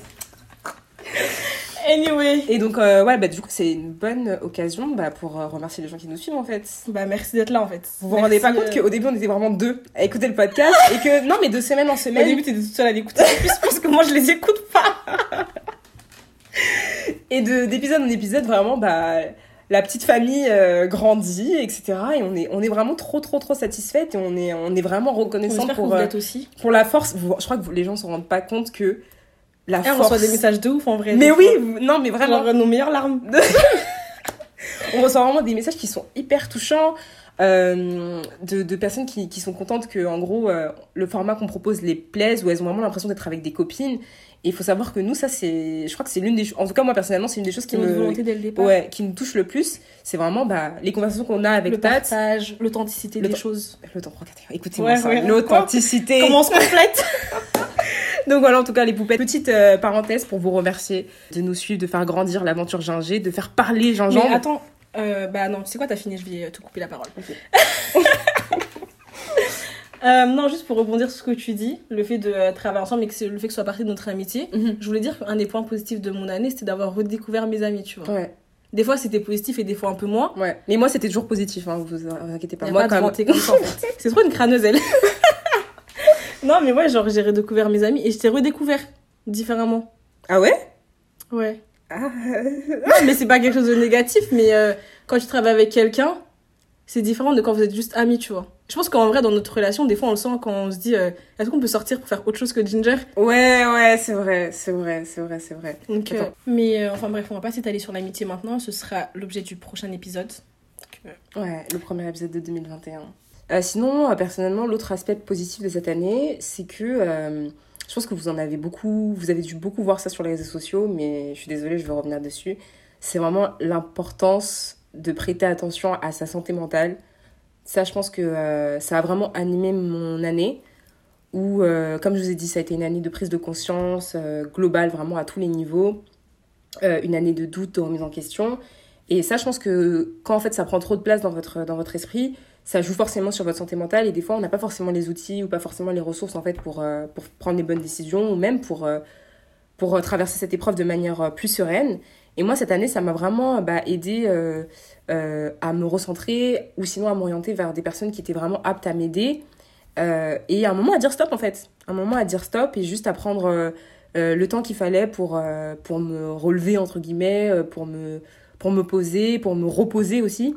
[SPEAKER 1] Anyway.
[SPEAKER 2] Et donc euh, ouais, bah du coup c'est une bonne occasion bah, pour euh, remercier les gens qui nous suivent en fait.
[SPEAKER 1] Bah merci d'être là en fait.
[SPEAKER 2] Vous vous rendez pas compte
[SPEAKER 1] Merci, euh,
[SPEAKER 2] qu'au début on était vraiment deux à écouter le podcast et que non mais de semaine en
[SPEAKER 1] Au
[SPEAKER 2] semaine
[SPEAKER 1] début, t'étais toute seule à l'écouter. En plus, parce que moi, je les écoute pas. *laughs*
[SPEAKER 2] et de d'épisode en épisode vraiment bah la petite famille euh, grandit etc et on est on est vraiment trop trop trop satisfaite et on est on est vraiment reconnaissant pour euh,
[SPEAKER 1] aussi.
[SPEAKER 2] pour la force je crois que vous- les gens se rendent pas compte que la
[SPEAKER 1] Eh, on
[SPEAKER 2] force.
[SPEAKER 1] reçoit des messages de ouf en vrai.
[SPEAKER 2] Mais oui,
[SPEAKER 1] fois.
[SPEAKER 2] non, mais vraiment.
[SPEAKER 1] Genre nos meilleures larmes. *laughs*
[SPEAKER 2] On reçoit vraiment des messages qui sont hyper touchants. euh, de, de personnes qui, qui sont contentes que en gros euh, le format qu'on propose les plaise ou elles ont vraiment l'impression d'être avec des copines et il faut savoir que nous ça c'est je crois que c'est l'une des choses en tout cas moi personnellement c'est une des choses qui
[SPEAKER 1] notre
[SPEAKER 2] me
[SPEAKER 1] volonté dès le départ.
[SPEAKER 2] ouais qui me touche le plus c'est vraiment bah, les conversations qu'on a avec
[SPEAKER 1] le partage, l'authenticité des choses.
[SPEAKER 2] L'authenticité. Écoutez-moi
[SPEAKER 1] Ouais,
[SPEAKER 2] ça.
[SPEAKER 1] ouais.
[SPEAKER 2] L'authenticité.
[SPEAKER 1] Comment on se complète? *laughs*
[SPEAKER 2] Donc voilà, en tout cas, les poupettes. Petite euh, parenthèse pour vous remercier de nous suivre, de faire grandir l'aventure Ginger, de faire parler
[SPEAKER 1] Mais
[SPEAKER 2] Gingembre.
[SPEAKER 1] attends, euh, bah non, tu sais quoi, t'as fini, je vais euh, te couper la parole. *laughs* Euh, non, juste pour rebondir sur ce que tu dis, le fait de euh, travailler ensemble et que c'est le fait que ce soit partie de notre amitié,
[SPEAKER 2] Mhm.
[SPEAKER 1] je voulais dire qu'un des points positifs de mon année, c'était d'avoir redécouvert mes amis, tu vois.
[SPEAKER 2] Ouais,
[SPEAKER 1] Des fois, c'était positif et des fois un peu moins.
[SPEAKER 2] ouais. Mais moi, c'était toujours positif, hein, vous, vous inquiétez pas. Moi,
[SPEAKER 1] pas
[SPEAKER 2] quand
[SPEAKER 1] fait. *laughs* C'est trop une crâneuse, elle. *laughs* non, mais ouais, genre, j'ai redécouvert mes amis et je t'ai redécouvert différemment.
[SPEAKER 2] Ah ouais?
[SPEAKER 1] Ouais.
[SPEAKER 2] ah...
[SPEAKER 1] Non, mais c'est pas quelque chose de négatif, mais euh, quand tu travailles avec quelqu'un, c'est différent de quand vous êtes juste amis, tu vois. Je pense qu'en vrai, dans notre relation, des fois, on le sent quand on se dit euh, est-ce qu'on peut sortir pour faire autre chose que Ginger?
[SPEAKER 2] Ouais, ouais, c'est vrai, c'est vrai, c'est vrai, c'est vrai.
[SPEAKER 1] Donc, euh, Mais euh, enfin bref, on va pas s'étaler sur l'amitié maintenant, ce sera l'objet du prochain épisode.
[SPEAKER 2] Ouais, le premier épisode de 2021. Euh, sinon, euh, personnellement, l'autre aspect positif de cette année, c'est que euh, je pense que vous en avez beaucoup, vous avez dû beaucoup voir ça sur les réseaux sociaux, mais je suis désolée, je vais revenir dessus. C'est vraiment l'importance de prêter attention à sa santé mentale. Ça, je pense que ça a vraiment animé mon année, où, comme je vous ai dit, ça a été une année de prise de conscience globale, vraiment à tous les niveaux, une année de doute, de remise en question. Et ça, je pense que quand en fait ça prend trop de place dans votre, dans votre esprit, ça joue forcément sur votre santé mentale et des fois on n'a pas forcément les outils ou pas forcément les ressources en fait pour, euh, pour prendre les bonnes décisions ou même pour, euh, pour euh, traverser cette épreuve de manière plus sereine. Et moi cette année ça m'a vraiment bah, aidé à me recentrer ou sinon à m'orienter vers des personnes qui étaient vraiment aptes à m'aider et un moment à dire stop en fait. Un moment à dire stop et juste à prendre le temps qu'il fallait pour, pour me relever entre guillemets, pour me pour me poser, pour me reposer aussi,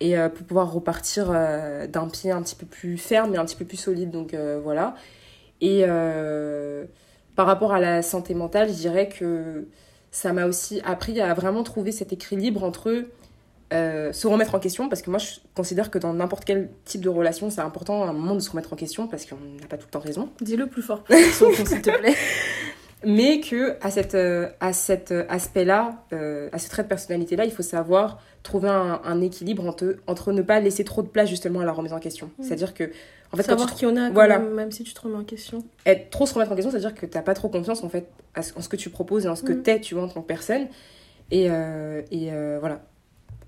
[SPEAKER 2] et euh, pour pouvoir repartir euh, d'un pied un petit peu plus ferme et un petit peu plus solide. Donc euh, voilà. Et par rapport à la santé mentale, je dirais que ça m'a aussi appris à vraiment trouver cet équilibre entre se remettre en question, parce que moi je considère que dans n'importe quel type de relation, c'est important à un moment de se remettre en question, parce qu'on n'a pas tout le temps raison
[SPEAKER 1] Dis-le plus fort, s'il te plaît. *laughs*
[SPEAKER 2] mais que à, cette, euh, à cet euh, aspect-là, euh, à ce trait de personnalité-là, il faut savoir trouver un, un équilibre entre, entre ne pas laisser trop de place justement à la remise en question.
[SPEAKER 1] Mm.
[SPEAKER 2] C'est-à-dire que, en fait,
[SPEAKER 1] Savoir
[SPEAKER 2] tu,
[SPEAKER 1] qui on est,
[SPEAKER 2] Voilà.
[SPEAKER 1] même, même si tu te remets en question.
[SPEAKER 2] être trop se remettre en question, c'est-à-dire que t'as pas trop confiance en fait à ce- en ce que tu proposes et en ce que
[SPEAKER 1] Mm.
[SPEAKER 2] t'es, tu vois, en tant que personne. Et, euh, et euh, voilà.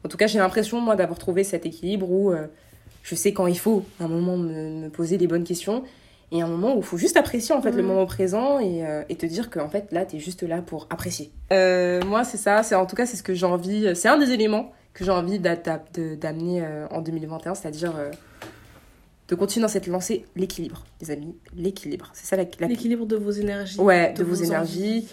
[SPEAKER 2] En tout cas, j'ai l'impression, moi, d'avoir trouvé cet équilibre où euh, je sais quand il faut, à un moment, me, me poser les bonnes questions. Et un moment où il faut juste apprécier, en fait, le
[SPEAKER 1] Mm.
[SPEAKER 2] moment présent et, euh, et te dire que, en fait, là, t'es juste là pour apprécier. Euh, moi, c'est ça. C'est, en tout cas, c'est ce que j'ai envie. C'est un des éléments que j'ai envie d'amener euh, en 2021, c'est-à-dire euh, de continuer dans cette lancée, l'équilibre, les amis. L'équilibre. C'est ça la, la
[SPEAKER 1] L'équilibre de vos énergies.
[SPEAKER 2] Ouais, de,
[SPEAKER 1] de
[SPEAKER 2] vos,
[SPEAKER 1] vos
[SPEAKER 2] énergies,
[SPEAKER 1] envies,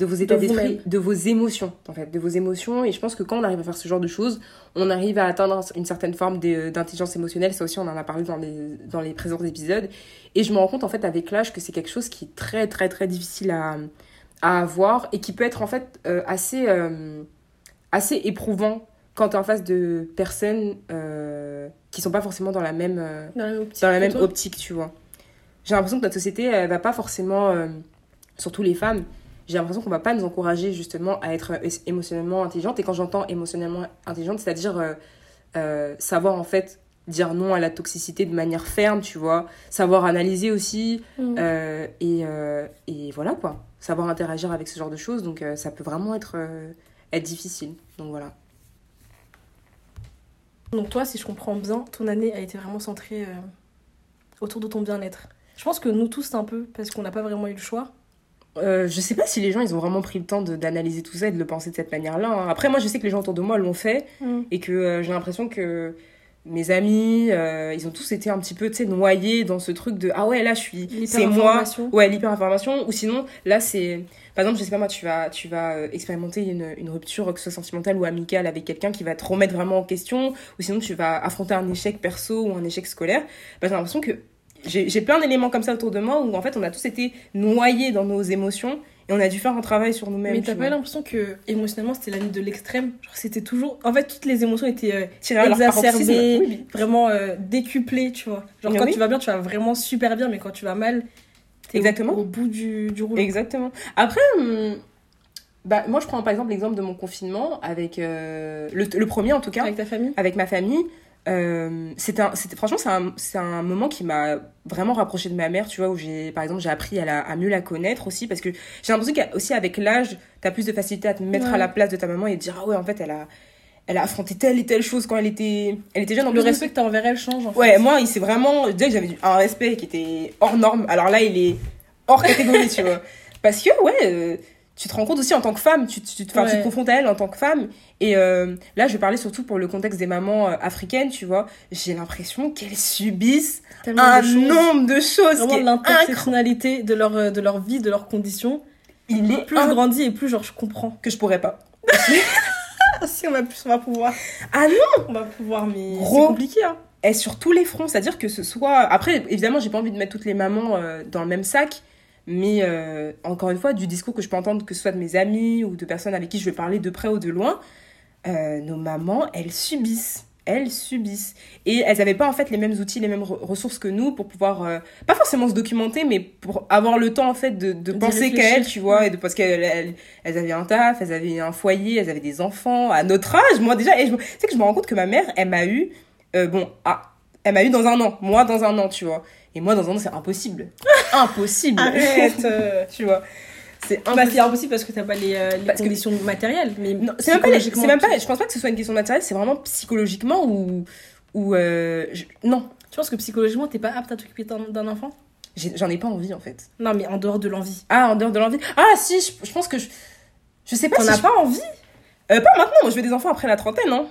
[SPEAKER 2] de vos états d'esprit, de vos émotions, en fait, de vos émotions. Et je pense que quand on arrive à faire ce genre de choses, on arrive à atteindre une certaine forme d'intelligence émotionnelle. Ça aussi, on en a parlé dans les, dans les présents épisodes. Et je me rends compte, en fait, avec l'âge, que c'est quelque chose qui est très, très, très difficile à, à avoir et qui peut être, en fait, euh, assez, euh, assez éprouvant quand tu es en face de personnes euh, qui sont pas forcément dans la même... euh,
[SPEAKER 1] Dans la même optique.
[SPEAKER 2] dans la
[SPEAKER 1] que
[SPEAKER 2] même
[SPEAKER 1] toi.
[SPEAKER 2] optique, tu vois. J'ai l'impression que notre société, elle va pas forcément, surtout les femmes, j'ai l'impression qu'on va pas nous encourager justement à être é- émotionnellement intelligente. Et quand j'entends émotionnellement intelligente, c'est-à-dire euh, euh, savoir en fait dire non à la toxicité de manière ferme, tu vois, savoir analyser aussi,
[SPEAKER 1] Mm.
[SPEAKER 2] euh, et, euh, et voilà quoi, savoir interagir avec ce genre de choses. Donc euh, ça peut vraiment être, euh, être difficile. Donc voilà.
[SPEAKER 1] Donc toi, si je comprends bien, ton année a été vraiment centrée euh, autour de ton bien-être. Je pense que nous tous un peu, parce qu'on n'a pas vraiment eu le choix.
[SPEAKER 2] Euh, je sais pas si les gens ils ont vraiment pris le temps d'analyser tout ça et de le penser de cette manière-là. hein. Après, moi je sais que les gens autour de moi l'ont fait et que euh, j'ai l'impression que mes amis, euh, ils ont tous été un petit peu tu sais, noyés dans ce truc de ah ouais, là je suis, c'est moi, ouais, l'hyper-information. Ou sinon, là c'est. Par exemple, je sais pas moi, tu vas, tu vas expérimenter une, une rupture, que ce soit sentimentale ou amicale, avec quelqu'un qui va te remettre vraiment en question, ou sinon tu vas affronter un échec perso ou un échec scolaire. Bah, j'ai l'impression que j'ai plein d'éléments comme ça autour de moi où en fait on a tous été noyés dans nos émotions Et on a dû faire un travail sur nous-mêmes.
[SPEAKER 1] Mais t'as pas l'impression que émotionnellement c'était l'année de l'extrême? Genre c'était toujours. En fait, toutes les émotions étaient euh,
[SPEAKER 2] paroxysme.
[SPEAKER 1] exacerbées,
[SPEAKER 2] Oui, oui.
[SPEAKER 1] vraiment euh, décuplées, tu vois. Genre
[SPEAKER 2] Mais
[SPEAKER 1] quand
[SPEAKER 2] oui.
[SPEAKER 1] tu vas bien, tu vas vraiment super bien, mais quand tu vas mal, t'es au-
[SPEAKER 2] Exactement.
[SPEAKER 1] au, bout du, du rouleau.
[SPEAKER 2] Exactement. Après, hum, bah, moi je prends par exemple l'exemple de mon confinement avec euh, le, le premier en tout cas,
[SPEAKER 1] Avec ta famille?
[SPEAKER 2] Avec ma famille. Euh, c'était franchement c'est un, un moment qui m'a vraiment rapproché de ma mère tu vois où j'ai par exemple j'ai appris à, la- à mieux la connaître aussi parce que j'ai l'impression qu'aussi avec l'âge t'as plus de facilité à te mettre
[SPEAKER 1] Ouais.
[SPEAKER 2] à la place de ta maman et te dire ah ouais en fait elle a elle a affronté telle et telle chose quand elle était elle était jeune en
[SPEAKER 1] Le respect que t'as envers elle change en fait.
[SPEAKER 2] Ouais, moi, il s'est vraiment. Dès que j'avais un respect qui était hors norme, alors là, il est hors catégorie, *laughs* tu vois. Parce que, ouais, euh, tu te rends compte aussi en tant que femme, tu, tu, tu, enfin, tu
[SPEAKER 1] Ouais.
[SPEAKER 2] te confrontes à elle en tant que femme. Et euh, là, je vais parler surtout pour le contexte des mamans euh, africaines, tu vois. J'ai l'impression qu'elles subissent
[SPEAKER 1] Tellement
[SPEAKER 2] un
[SPEAKER 1] de
[SPEAKER 2] nombre de choses
[SPEAKER 1] Vraiment l'intersectionnalité de leur, euh, de leur vie, de leurs conditions.
[SPEAKER 2] Il est
[SPEAKER 1] Plus je
[SPEAKER 2] un
[SPEAKER 1] grandis et plus genre je comprends.
[SPEAKER 2] que je pourrais pas. *laughs*
[SPEAKER 1] Si, on va, plus, on va pouvoir.
[SPEAKER 2] Ah non
[SPEAKER 1] On va pouvoir, mais c'est compliqué, hein.
[SPEAKER 2] est sur tous les fronts. C'est-à-dire que ce soit. Après, évidemment, j'ai pas envie de mettre toutes les mamans euh, dans le même sac. Mais euh, encore une fois, du discours que je peux entendre, que ce soit de mes amis ou de personnes avec qui je vais parler de près ou de loin, euh, nos mamans, elles subissent. Elles subissent. Et elles n'avaient pas en fait les mêmes outils, les mêmes re- ressources que nous pour pouvoir, euh, pas forcément se documenter, mais pour avoir le temps en fait de, penser qu'à elles, tu vois, et de, parce qu'elles elles, elles avaient un taf, elles avaient un foyer, elles avaient des enfants à notre âge. Moi déjà, et je, tu sais que je me rends compte que ma mère, elle m'a eu, bon, ah, elle m'a eu dans un an, moi dans un an, tu vois. Et moi dans un an, c'est impossible. *laughs* impossible.
[SPEAKER 1] Arrête euh. *laughs*
[SPEAKER 2] tu vois. C'est
[SPEAKER 1] Bah,
[SPEAKER 2] impossible.
[SPEAKER 1] c'est impossible parce que t'as pas les, euh, les
[SPEAKER 2] Parce que-
[SPEAKER 1] conditions matérielles. Mais
[SPEAKER 2] c'est même pas, les- même pas, je pense pas que ce soit une question matérielle, c'est vraiment psychologiquement ou, ou euh, je- non,
[SPEAKER 1] Tu penses que psychologiquement, t'es pas apte à t'occuper d'un enfant?
[SPEAKER 2] J'en ai pas envie en fait.
[SPEAKER 1] Non, mais en dehors de l'envie.
[SPEAKER 2] Ah, en dehors de l'envie. Ah, si, je, je pense que je, je sais pas
[SPEAKER 1] T'en
[SPEAKER 2] si
[SPEAKER 1] as
[SPEAKER 2] je-
[SPEAKER 1] pas envie?
[SPEAKER 2] Euh, pas maintenant, moi je veux des enfants après la trentaine, hein.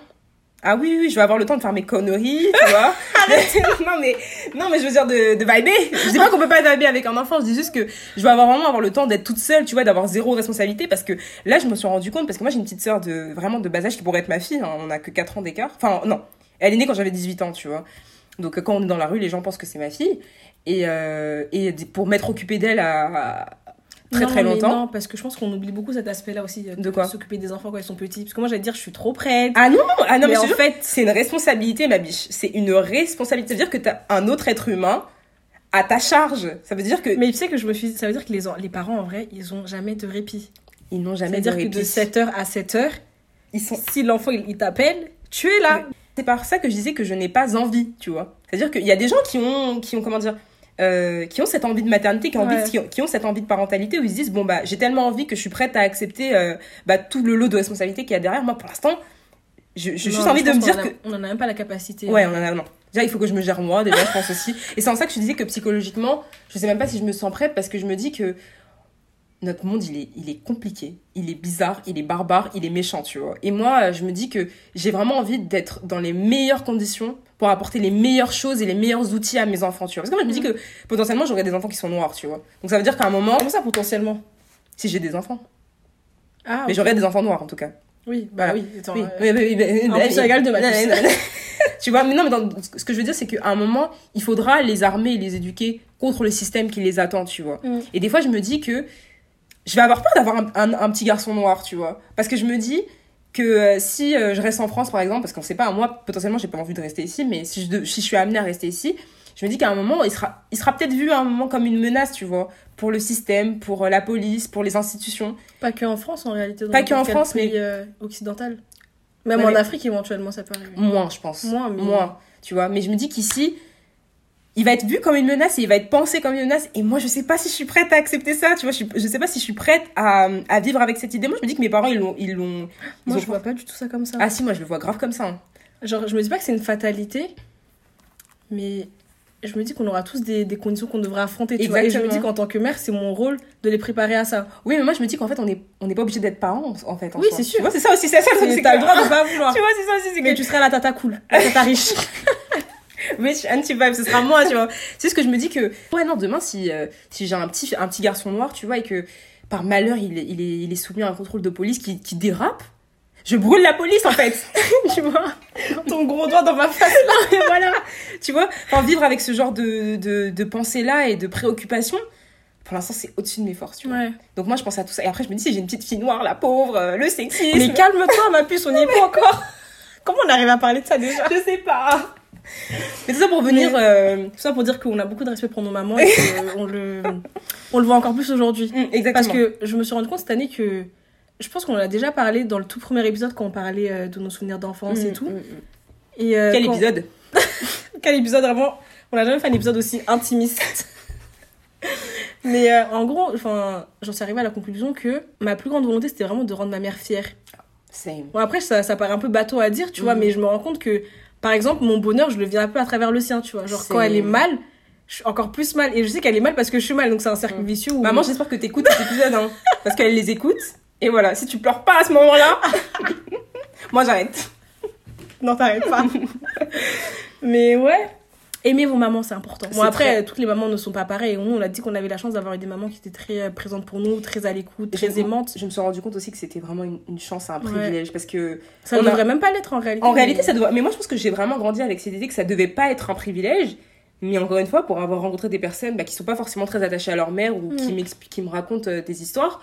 [SPEAKER 2] Ah oui, oui, je vais avoir le temps de faire mes conneries, tu vois. *laughs* *laughs* non, mais, non, mais je veux dire de, de vibrer. Je dis pas qu'on peut pas vibrer avec un enfant, je dis juste que je vais avoir vraiment avoir le temps d'être toute seule, tu vois, d'avoir zéro responsabilité parce que là, je me suis rendu compte, parce que moi j'ai une petite sœur de, vraiment de bas âge qui pourrait être ma fille, hein, on a que 4 ans d'écart. Enfin, non, elle est née quand j'avais 18 ans, tu vois. Donc quand on est dans la rue, les gens pensent que c'est ma fille. Et, euh, et pour m'être occupée d'elle à, à très
[SPEAKER 1] Non,
[SPEAKER 2] très
[SPEAKER 1] mais
[SPEAKER 2] longtemps.
[SPEAKER 1] Non, parce que je pense qu'on oublie beaucoup cet aspect-là aussi. euh,
[SPEAKER 2] De quoi
[SPEAKER 1] S'occuper des enfants quand ils sont petits. Parce que moi, j'allais dire, je suis trop prête.
[SPEAKER 2] Ah non, ah non, mais,
[SPEAKER 1] en fait,
[SPEAKER 2] c'est une responsabilité, ma biche. C'est une responsabilité. Ça veut dire que t'as un autre être humain à ta charge. Ça veut dire que
[SPEAKER 1] mais tu sais que je me suis ça veut dire que les, les parents, en vrai, ils ont jamais de répit.
[SPEAKER 2] ils n'ont jamais de
[SPEAKER 1] C'est-à-dire que de
[SPEAKER 2] répit.
[SPEAKER 1] 7h à 7h,
[SPEAKER 2] Ils sont.
[SPEAKER 1] si l'enfant, il, il t'appelle, tu es là.
[SPEAKER 2] C'est par ça que je disais que je n'ai pas envie, tu vois. C'est-à-dire qu'il y a des gens qui ont, qui ont comment dire, euh, qui ont cette envie de maternité, qui ont, envie qui, ont, qui ont cette envie de parentalité, où ils se disent bon bah j'ai tellement envie que je suis prête à accepter euh, bah, tout le lot de responsabilités qu'il y a derrière. Moi pour l'instant, j'ai juste envie de me dire
[SPEAKER 1] qu'on
[SPEAKER 2] que
[SPEAKER 1] On en a même pas la capacité.
[SPEAKER 2] Ouais, on en a, non. Déjà, il faut que je me gère moi, déjà, je pense aussi. Et c'est en ça que je disais que psychologiquement, je sais même pas si je me sens prête parce que je me dis que notre monde, il est, il est compliqué, il est bizarre, il est barbare, il est méchant, tu vois. Et moi, je me dis que j'ai vraiment envie d'être dans les meilleures conditions pour apporter les meilleures choses et les meilleurs outils à mes enfants, tu vois. Parce que moi, je me dis que potentiellement, j'aurai des enfants qui sont noirs, tu vois. Donc ça veut dire qu'à un moment,
[SPEAKER 1] Comment ça, potentiellement?
[SPEAKER 2] Si j'ai des enfants,
[SPEAKER 1] Ah,
[SPEAKER 2] mais
[SPEAKER 1] ok.
[SPEAKER 2] j'aurai des enfants noirs en tout cas.
[SPEAKER 1] Oui, bah
[SPEAKER 2] Voilà.
[SPEAKER 1] oui. Attends,
[SPEAKER 2] Oui,
[SPEAKER 1] euh,
[SPEAKER 2] oui, oui, oui, oui,
[SPEAKER 1] un plus un égale deux, ma *laughs*
[SPEAKER 2] tu vois, mais non, mais dans- ce que je veux dire, c'est qu'à un moment, il faudra les armer et les éduquer contre le système qui les attend, tu vois.
[SPEAKER 1] Mm.
[SPEAKER 2] Et des fois, je me dis que je vais avoir peur d'avoir un, un- un petit garçon noir, tu vois. Parce que je me dis que euh, si euh, je reste en France, par exemple, parce qu'on sait pas, moi, potentiellement, j'ai pas envie de rester ici, mais si je, de- si je suis amenée à rester ici, je me dis qu'à un moment, il sera, il sera peut-être vu à un moment comme une menace, tu vois, pour le système, pour euh, la police, pour les institutions.
[SPEAKER 1] Pas que en France, en réalité. dans
[SPEAKER 2] Pas que en France,
[SPEAKER 1] pays, euh, occidental. Même
[SPEAKER 2] Ouais,
[SPEAKER 1] en
[SPEAKER 2] mais-
[SPEAKER 1] Afrique, éventuellement, ça peut arriver.
[SPEAKER 2] Moins, je pense.
[SPEAKER 1] Moins, mais-
[SPEAKER 2] Moins, tu vois. Mais je me dis qu'ici, il va être vu comme une menace et il va être pensé comme une menace. Et moi, je sais pas si je suis prête à accepter ça, tu vois. Je, suis- je sais pas si je suis prête à, à vivre avec cette idée. Moi, je me dis que mes parents, ils l'ont. Ils l'ont ils
[SPEAKER 1] Moi,
[SPEAKER 2] ont-
[SPEAKER 1] je vois pas du tout ça comme ça.
[SPEAKER 2] Ah si, moi, je le vois grave comme ça. hein.
[SPEAKER 1] Genre, je me dis pas que c'est une fatalité, mais je me dis qu'on aura tous des, des conditions qu'on devrait affronter. Tu vois, et je me dis
[SPEAKER 2] Exactement.
[SPEAKER 1] qu'en tant que mère, c'est mon rôle de les préparer à ça.
[SPEAKER 2] Oui, mais moi, je me dis qu'en fait, on n'est on pas obligé d'être parents, en fait. en
[SPEAKER 1] Oui, c'est sûr.
[SPEAKER 2] Tu vois, c'est ça aussi, c'est ça.
[SPEAKER 1] C'est-
[SPEAKER 2] c'est
[SPEAKER 1] T'as le droit de pas vouloir. *laughs*
[SPEAKER 2] Tu vois, c'est ça aussi, c'est
[SPEAKER 1] Mais
[SPEAKER 2] que
[SPEAKER 1] tu seras la tata cool, la tata riche. *laughs*
[SPEAKER 2] Rich anti-vibe, ce sera moi, tu vois. C'est ce que je me dis que, ouais, non, demain, si, euh, si j'ai un petit, un petit garçon noir, tu vois, et que par malheur, il est, il est, il est soumis à un contrôle de police qui, qui dérape, je brûle la police, en fait. *laughs* tu vois?
[SPEAKER 1] Ton gros doigt dans ma face.
[SPEAKER 2] Et *laughs* voilà. Tu vois? Enfin, vivre avec ce genre de, de, de pensée-là et de préoccupation, pour l'instant, c'est au-dessus de mes forces, tu vois.
[SPEAKER 1] Ouais.
[SPEAKER 2] Donc moi, je pense à tout ça. Et après, je me dis, si j'ai une petite fille noire, la pauvre, euh, le sexisme.
[SPEAKER 1] Mais calme-toi, ma puce, on n'y est pas encore. *laughs* Comment on arrive à parler de ça déjà?
[SPEAKER 2] Je sais pas. *laughs* Mais tout ça pour venir. euh,
[SPEAKER 1] Tout ça pour dire qu'on a beaucoup de respect pour nos mamans et *laughs* qu'on le, on le voit encore plus aujourd'hui.
[SPEAKER 2] mm, exactement.
[SPEAKER 1] Parce que je me suis rendu compte cette année que je pense qu'on en a déjà parlé dans le tout premier épisode quand on parlait euh, de nos souvenirs d'enfance et
[SPEAKER 2] Mm,
[SPEAKER 1] tout.
[SPEAKER 2] mm.
[SPEAKER 1] Et, euh,
[SPEAKER 2] Quel
[SPEAKER 1] quand-
[SPEAKER 2] épisode? *laughs*
[SPEAKER 1] Quel épisode vraiment? On n'a jamais fait un épisode aussi intimiste. Mais euh, en gros, j'en suis arrivée à la conclusion que ma plus grande volonté c'était vraiment de rendre ma mère fière.
[SPEAKER 2] Same.
[SPEAKER 1] Bon après ça, ça paraît un peu bateau à dire, tu vois, mais je me rends compte que par exemple mon bonheur je le vis un peu à travers le sien, tu vois. Genre quand elle est mal, je suis encore plus mal et je sais qu'elle est mal parce que je suis mal, donc c'est un cercle
[SPEAKER 2] Mhm.
[SPEAKER 1] vicieux. Où...
[SPEAKER 2] Maman, j'espère que t'écoutes cet épisode, hein, *laughs* parce qu'elle les écoute. Et voilà, si tu pleures pas à ce moment-là, *laughs* moi j'arrête.
[SPEAKER 1] Non, t'arrêtes pas. *laughs* Mais ouais, aimer vos mamans, c'est important. Bon, après,
[SPEAKER 2] très-
[SPEAKER 1] toutes les mamans ne sont pas pareilles. Nous, on a dit qu'on avait la chance d'avoir eu des mamans qui étaient très euh, présentes pour nous, très à l'écoute, très aimantes.
[SPEAKER 2] Je me suis rendu compte aussi que c'était vraiment une, une chance, un
[SPEAKER 1] Ouais.
[SPEAKER 2] privilège, parce que
[SPEAKER 1] Ça ne
[SPEAKER 2] a-
[SPEAKER 1] devrait même pas l'être en réalité.
[SPEAKER 2] en
[SPEAKER 1] mais-
[SPEAKER 2] réalité, ça doit. Mais moi, je pense que j'ai vraiment grandi avec cette idée que ça devait pas être un privilège. Mais encore une fois, pour avoir rencontré des personnes bah, qui sont pas forcément très attachées à leur mère ou qui
[SPEAKER 1] Mm.
[SPEAKER 2] m'expliquent, qui me racontent euh, des histoires,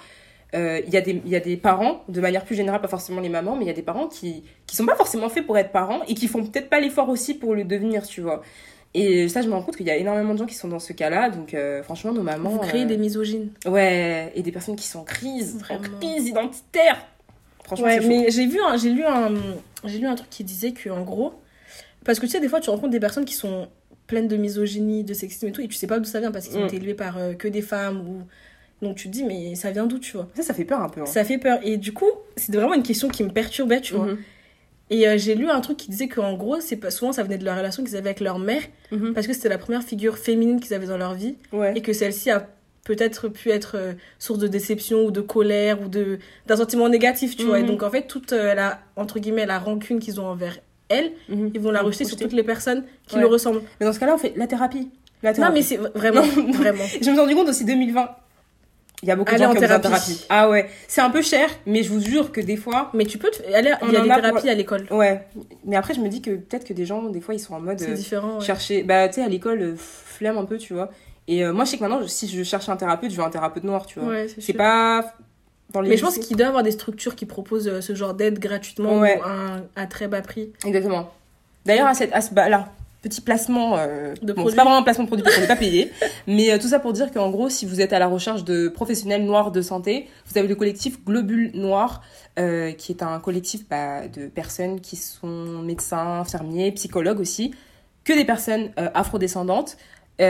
[SPEAKER 2] euh, il y, a des- il y a des parents, de manière plus générale, pas forcément les mamans, mais il y a des parents qui, qui sont pas forcément faits pour être parents et qui font peut-être pas l'effort aussi pour le devenir, tu vois. Et ça, je me rends compte qu'il y a énormément de gens qui sont dans ce cas-là. Donc, euh, franchement, nos mamans.
[SPEAKER 1] Vous créez
[SPEAKER 2] euh,
[SPEAKER 1] des misogynes.
[SPEAKER 2] Ouais, et des personnes qui sont en crise,
[SPEAKER 1] Vraiment.
[SPEAKER 2] en crise identitaire. Franchement,
[SPEAKER 1] Ouais, mais j'ai vu, j'ai lu un, j'ai lu un truc qui disait que en gros, parce que tu sais, des fois, tu rencontres des personnes qui sont pleines de misogynie, de sexisme et tout, et tu sais pas d'où ça vient parce qu'ils ont
[SPEAKER 2] Mm.
[SPEAKER 1] été élevés par euh, que des femmes ou donc tu te dis mais ça vient d'où, tu vois?
[SPEAKER 2] Ça, ça fait peur un peu. hein.
[SPEAKER 1] Ça fait peur et du coup, c'est vraiment une question qui me perturbait, tu vois.
[SPEAKER 2] Mhm.
[SPEAKER 1] Et euh, j'ai lu un truc qui disait qu'en gros, c'est souvent ça venait de la relation qu'ils avaient avec leur mère
[SPEAKER 2] Mhm.
[SPEAKER 1] parce que c'était la première figure féminine qu'ils avaient dans leur vie
[SPEAKER 2] Ouais.
[SPEAKER 1] et que celle-ci a peut-être pu être euh, source de déception ou de colère ou de d'un sentiment négatif, tu vois. Et
[SPEAKER 2] Mhm.
[SPEAKER 1] donc en fait, toute euh, la entre guillemets la rancune qu'ils ont envers elle,
[SPEAKER 2] Mhm.
[SPEAKER 1] ils vont la rejeter sur toutes les personnes qui
[SPEAKER 2] Ouais.
[SPEAKER 1] le ressemblent.
[SPEAKER 2] Mais dans ce cas-là, on fait la thérapie. La
[SPEAKER 1] Non,
[SPEAKER 2] thérapie.
[SPEAKER 1] mais c'est vraiment
[SPEAKER 2] Non. *laughs*
[SPEAKER 1] vraiment.
[SPEAKER 2] Je me suis rendu compte aussi 2020. Il y a beaucoup
[SPEAKER 1] Aller
[SPEAKER 2] de gens
[SPEAKER 1] en
[SPEAKER 2] qui ont besoin de
[SPEAKER 1] thérapie.
[SPEAKER 2] Ah ouais. C'est un peu cher, mais je vous jure que des fois.
[SPEAKER 1] Mais tu peux te... aller
[SPEAKER 2] On
[SPEAKER 1] il y a
[SPEAKER 2] en
[SPEAKER 1] des
[SPEAKER 2] a pour-
[SPEAKER 1] thérapies à l'école.
[SPEAKER 2] Ouais. Mais après, je me dis que peut-être que des gens, des fois, ils sont en mode.
[SPEAKER 1] C'est
[SPEAKER 2] euh,
[SPEAKER 1] différent. ouais.
[SPEAKER 2] chercher. Bah, tu sais, à l'école, euh, flemme un peu, tu vois. Et euh, moi, je sais que maintenant, si je cherche un thérapeute, je veux un thérapeute noir, tu vois.
[SPEAKER 1] Ouais, c'est
[SPEAKER 2] pas. Dans les
[SPEAKER 1] Mais je pense qu'il doit y avoir des structures qui proposent ce genre d'aide gratuitement
[SPEAKER 2] Ouais.
[SPEAKER 1] ou à, un- à très bas prix.
[SPEAKER 2] Exactement. D'ailleurs, à, cette, à ce bah, là, petit placement, euh,
[SPEAKER 1] De
[SPEAKER 2] bon, c'est pas vraiment un placement de produit parce qu'on n'est pas payé, *laughs* mais euh, tout ça pour dire qu'en gros, si vous êtes à la recherche de professionnels noirs de santé, vous avez le collectif Globule Noir, euh, qui est un collectif bah, de personnes qui sont médecins, infirmiers, psychologues aussi, que des personnes afrodescendantes,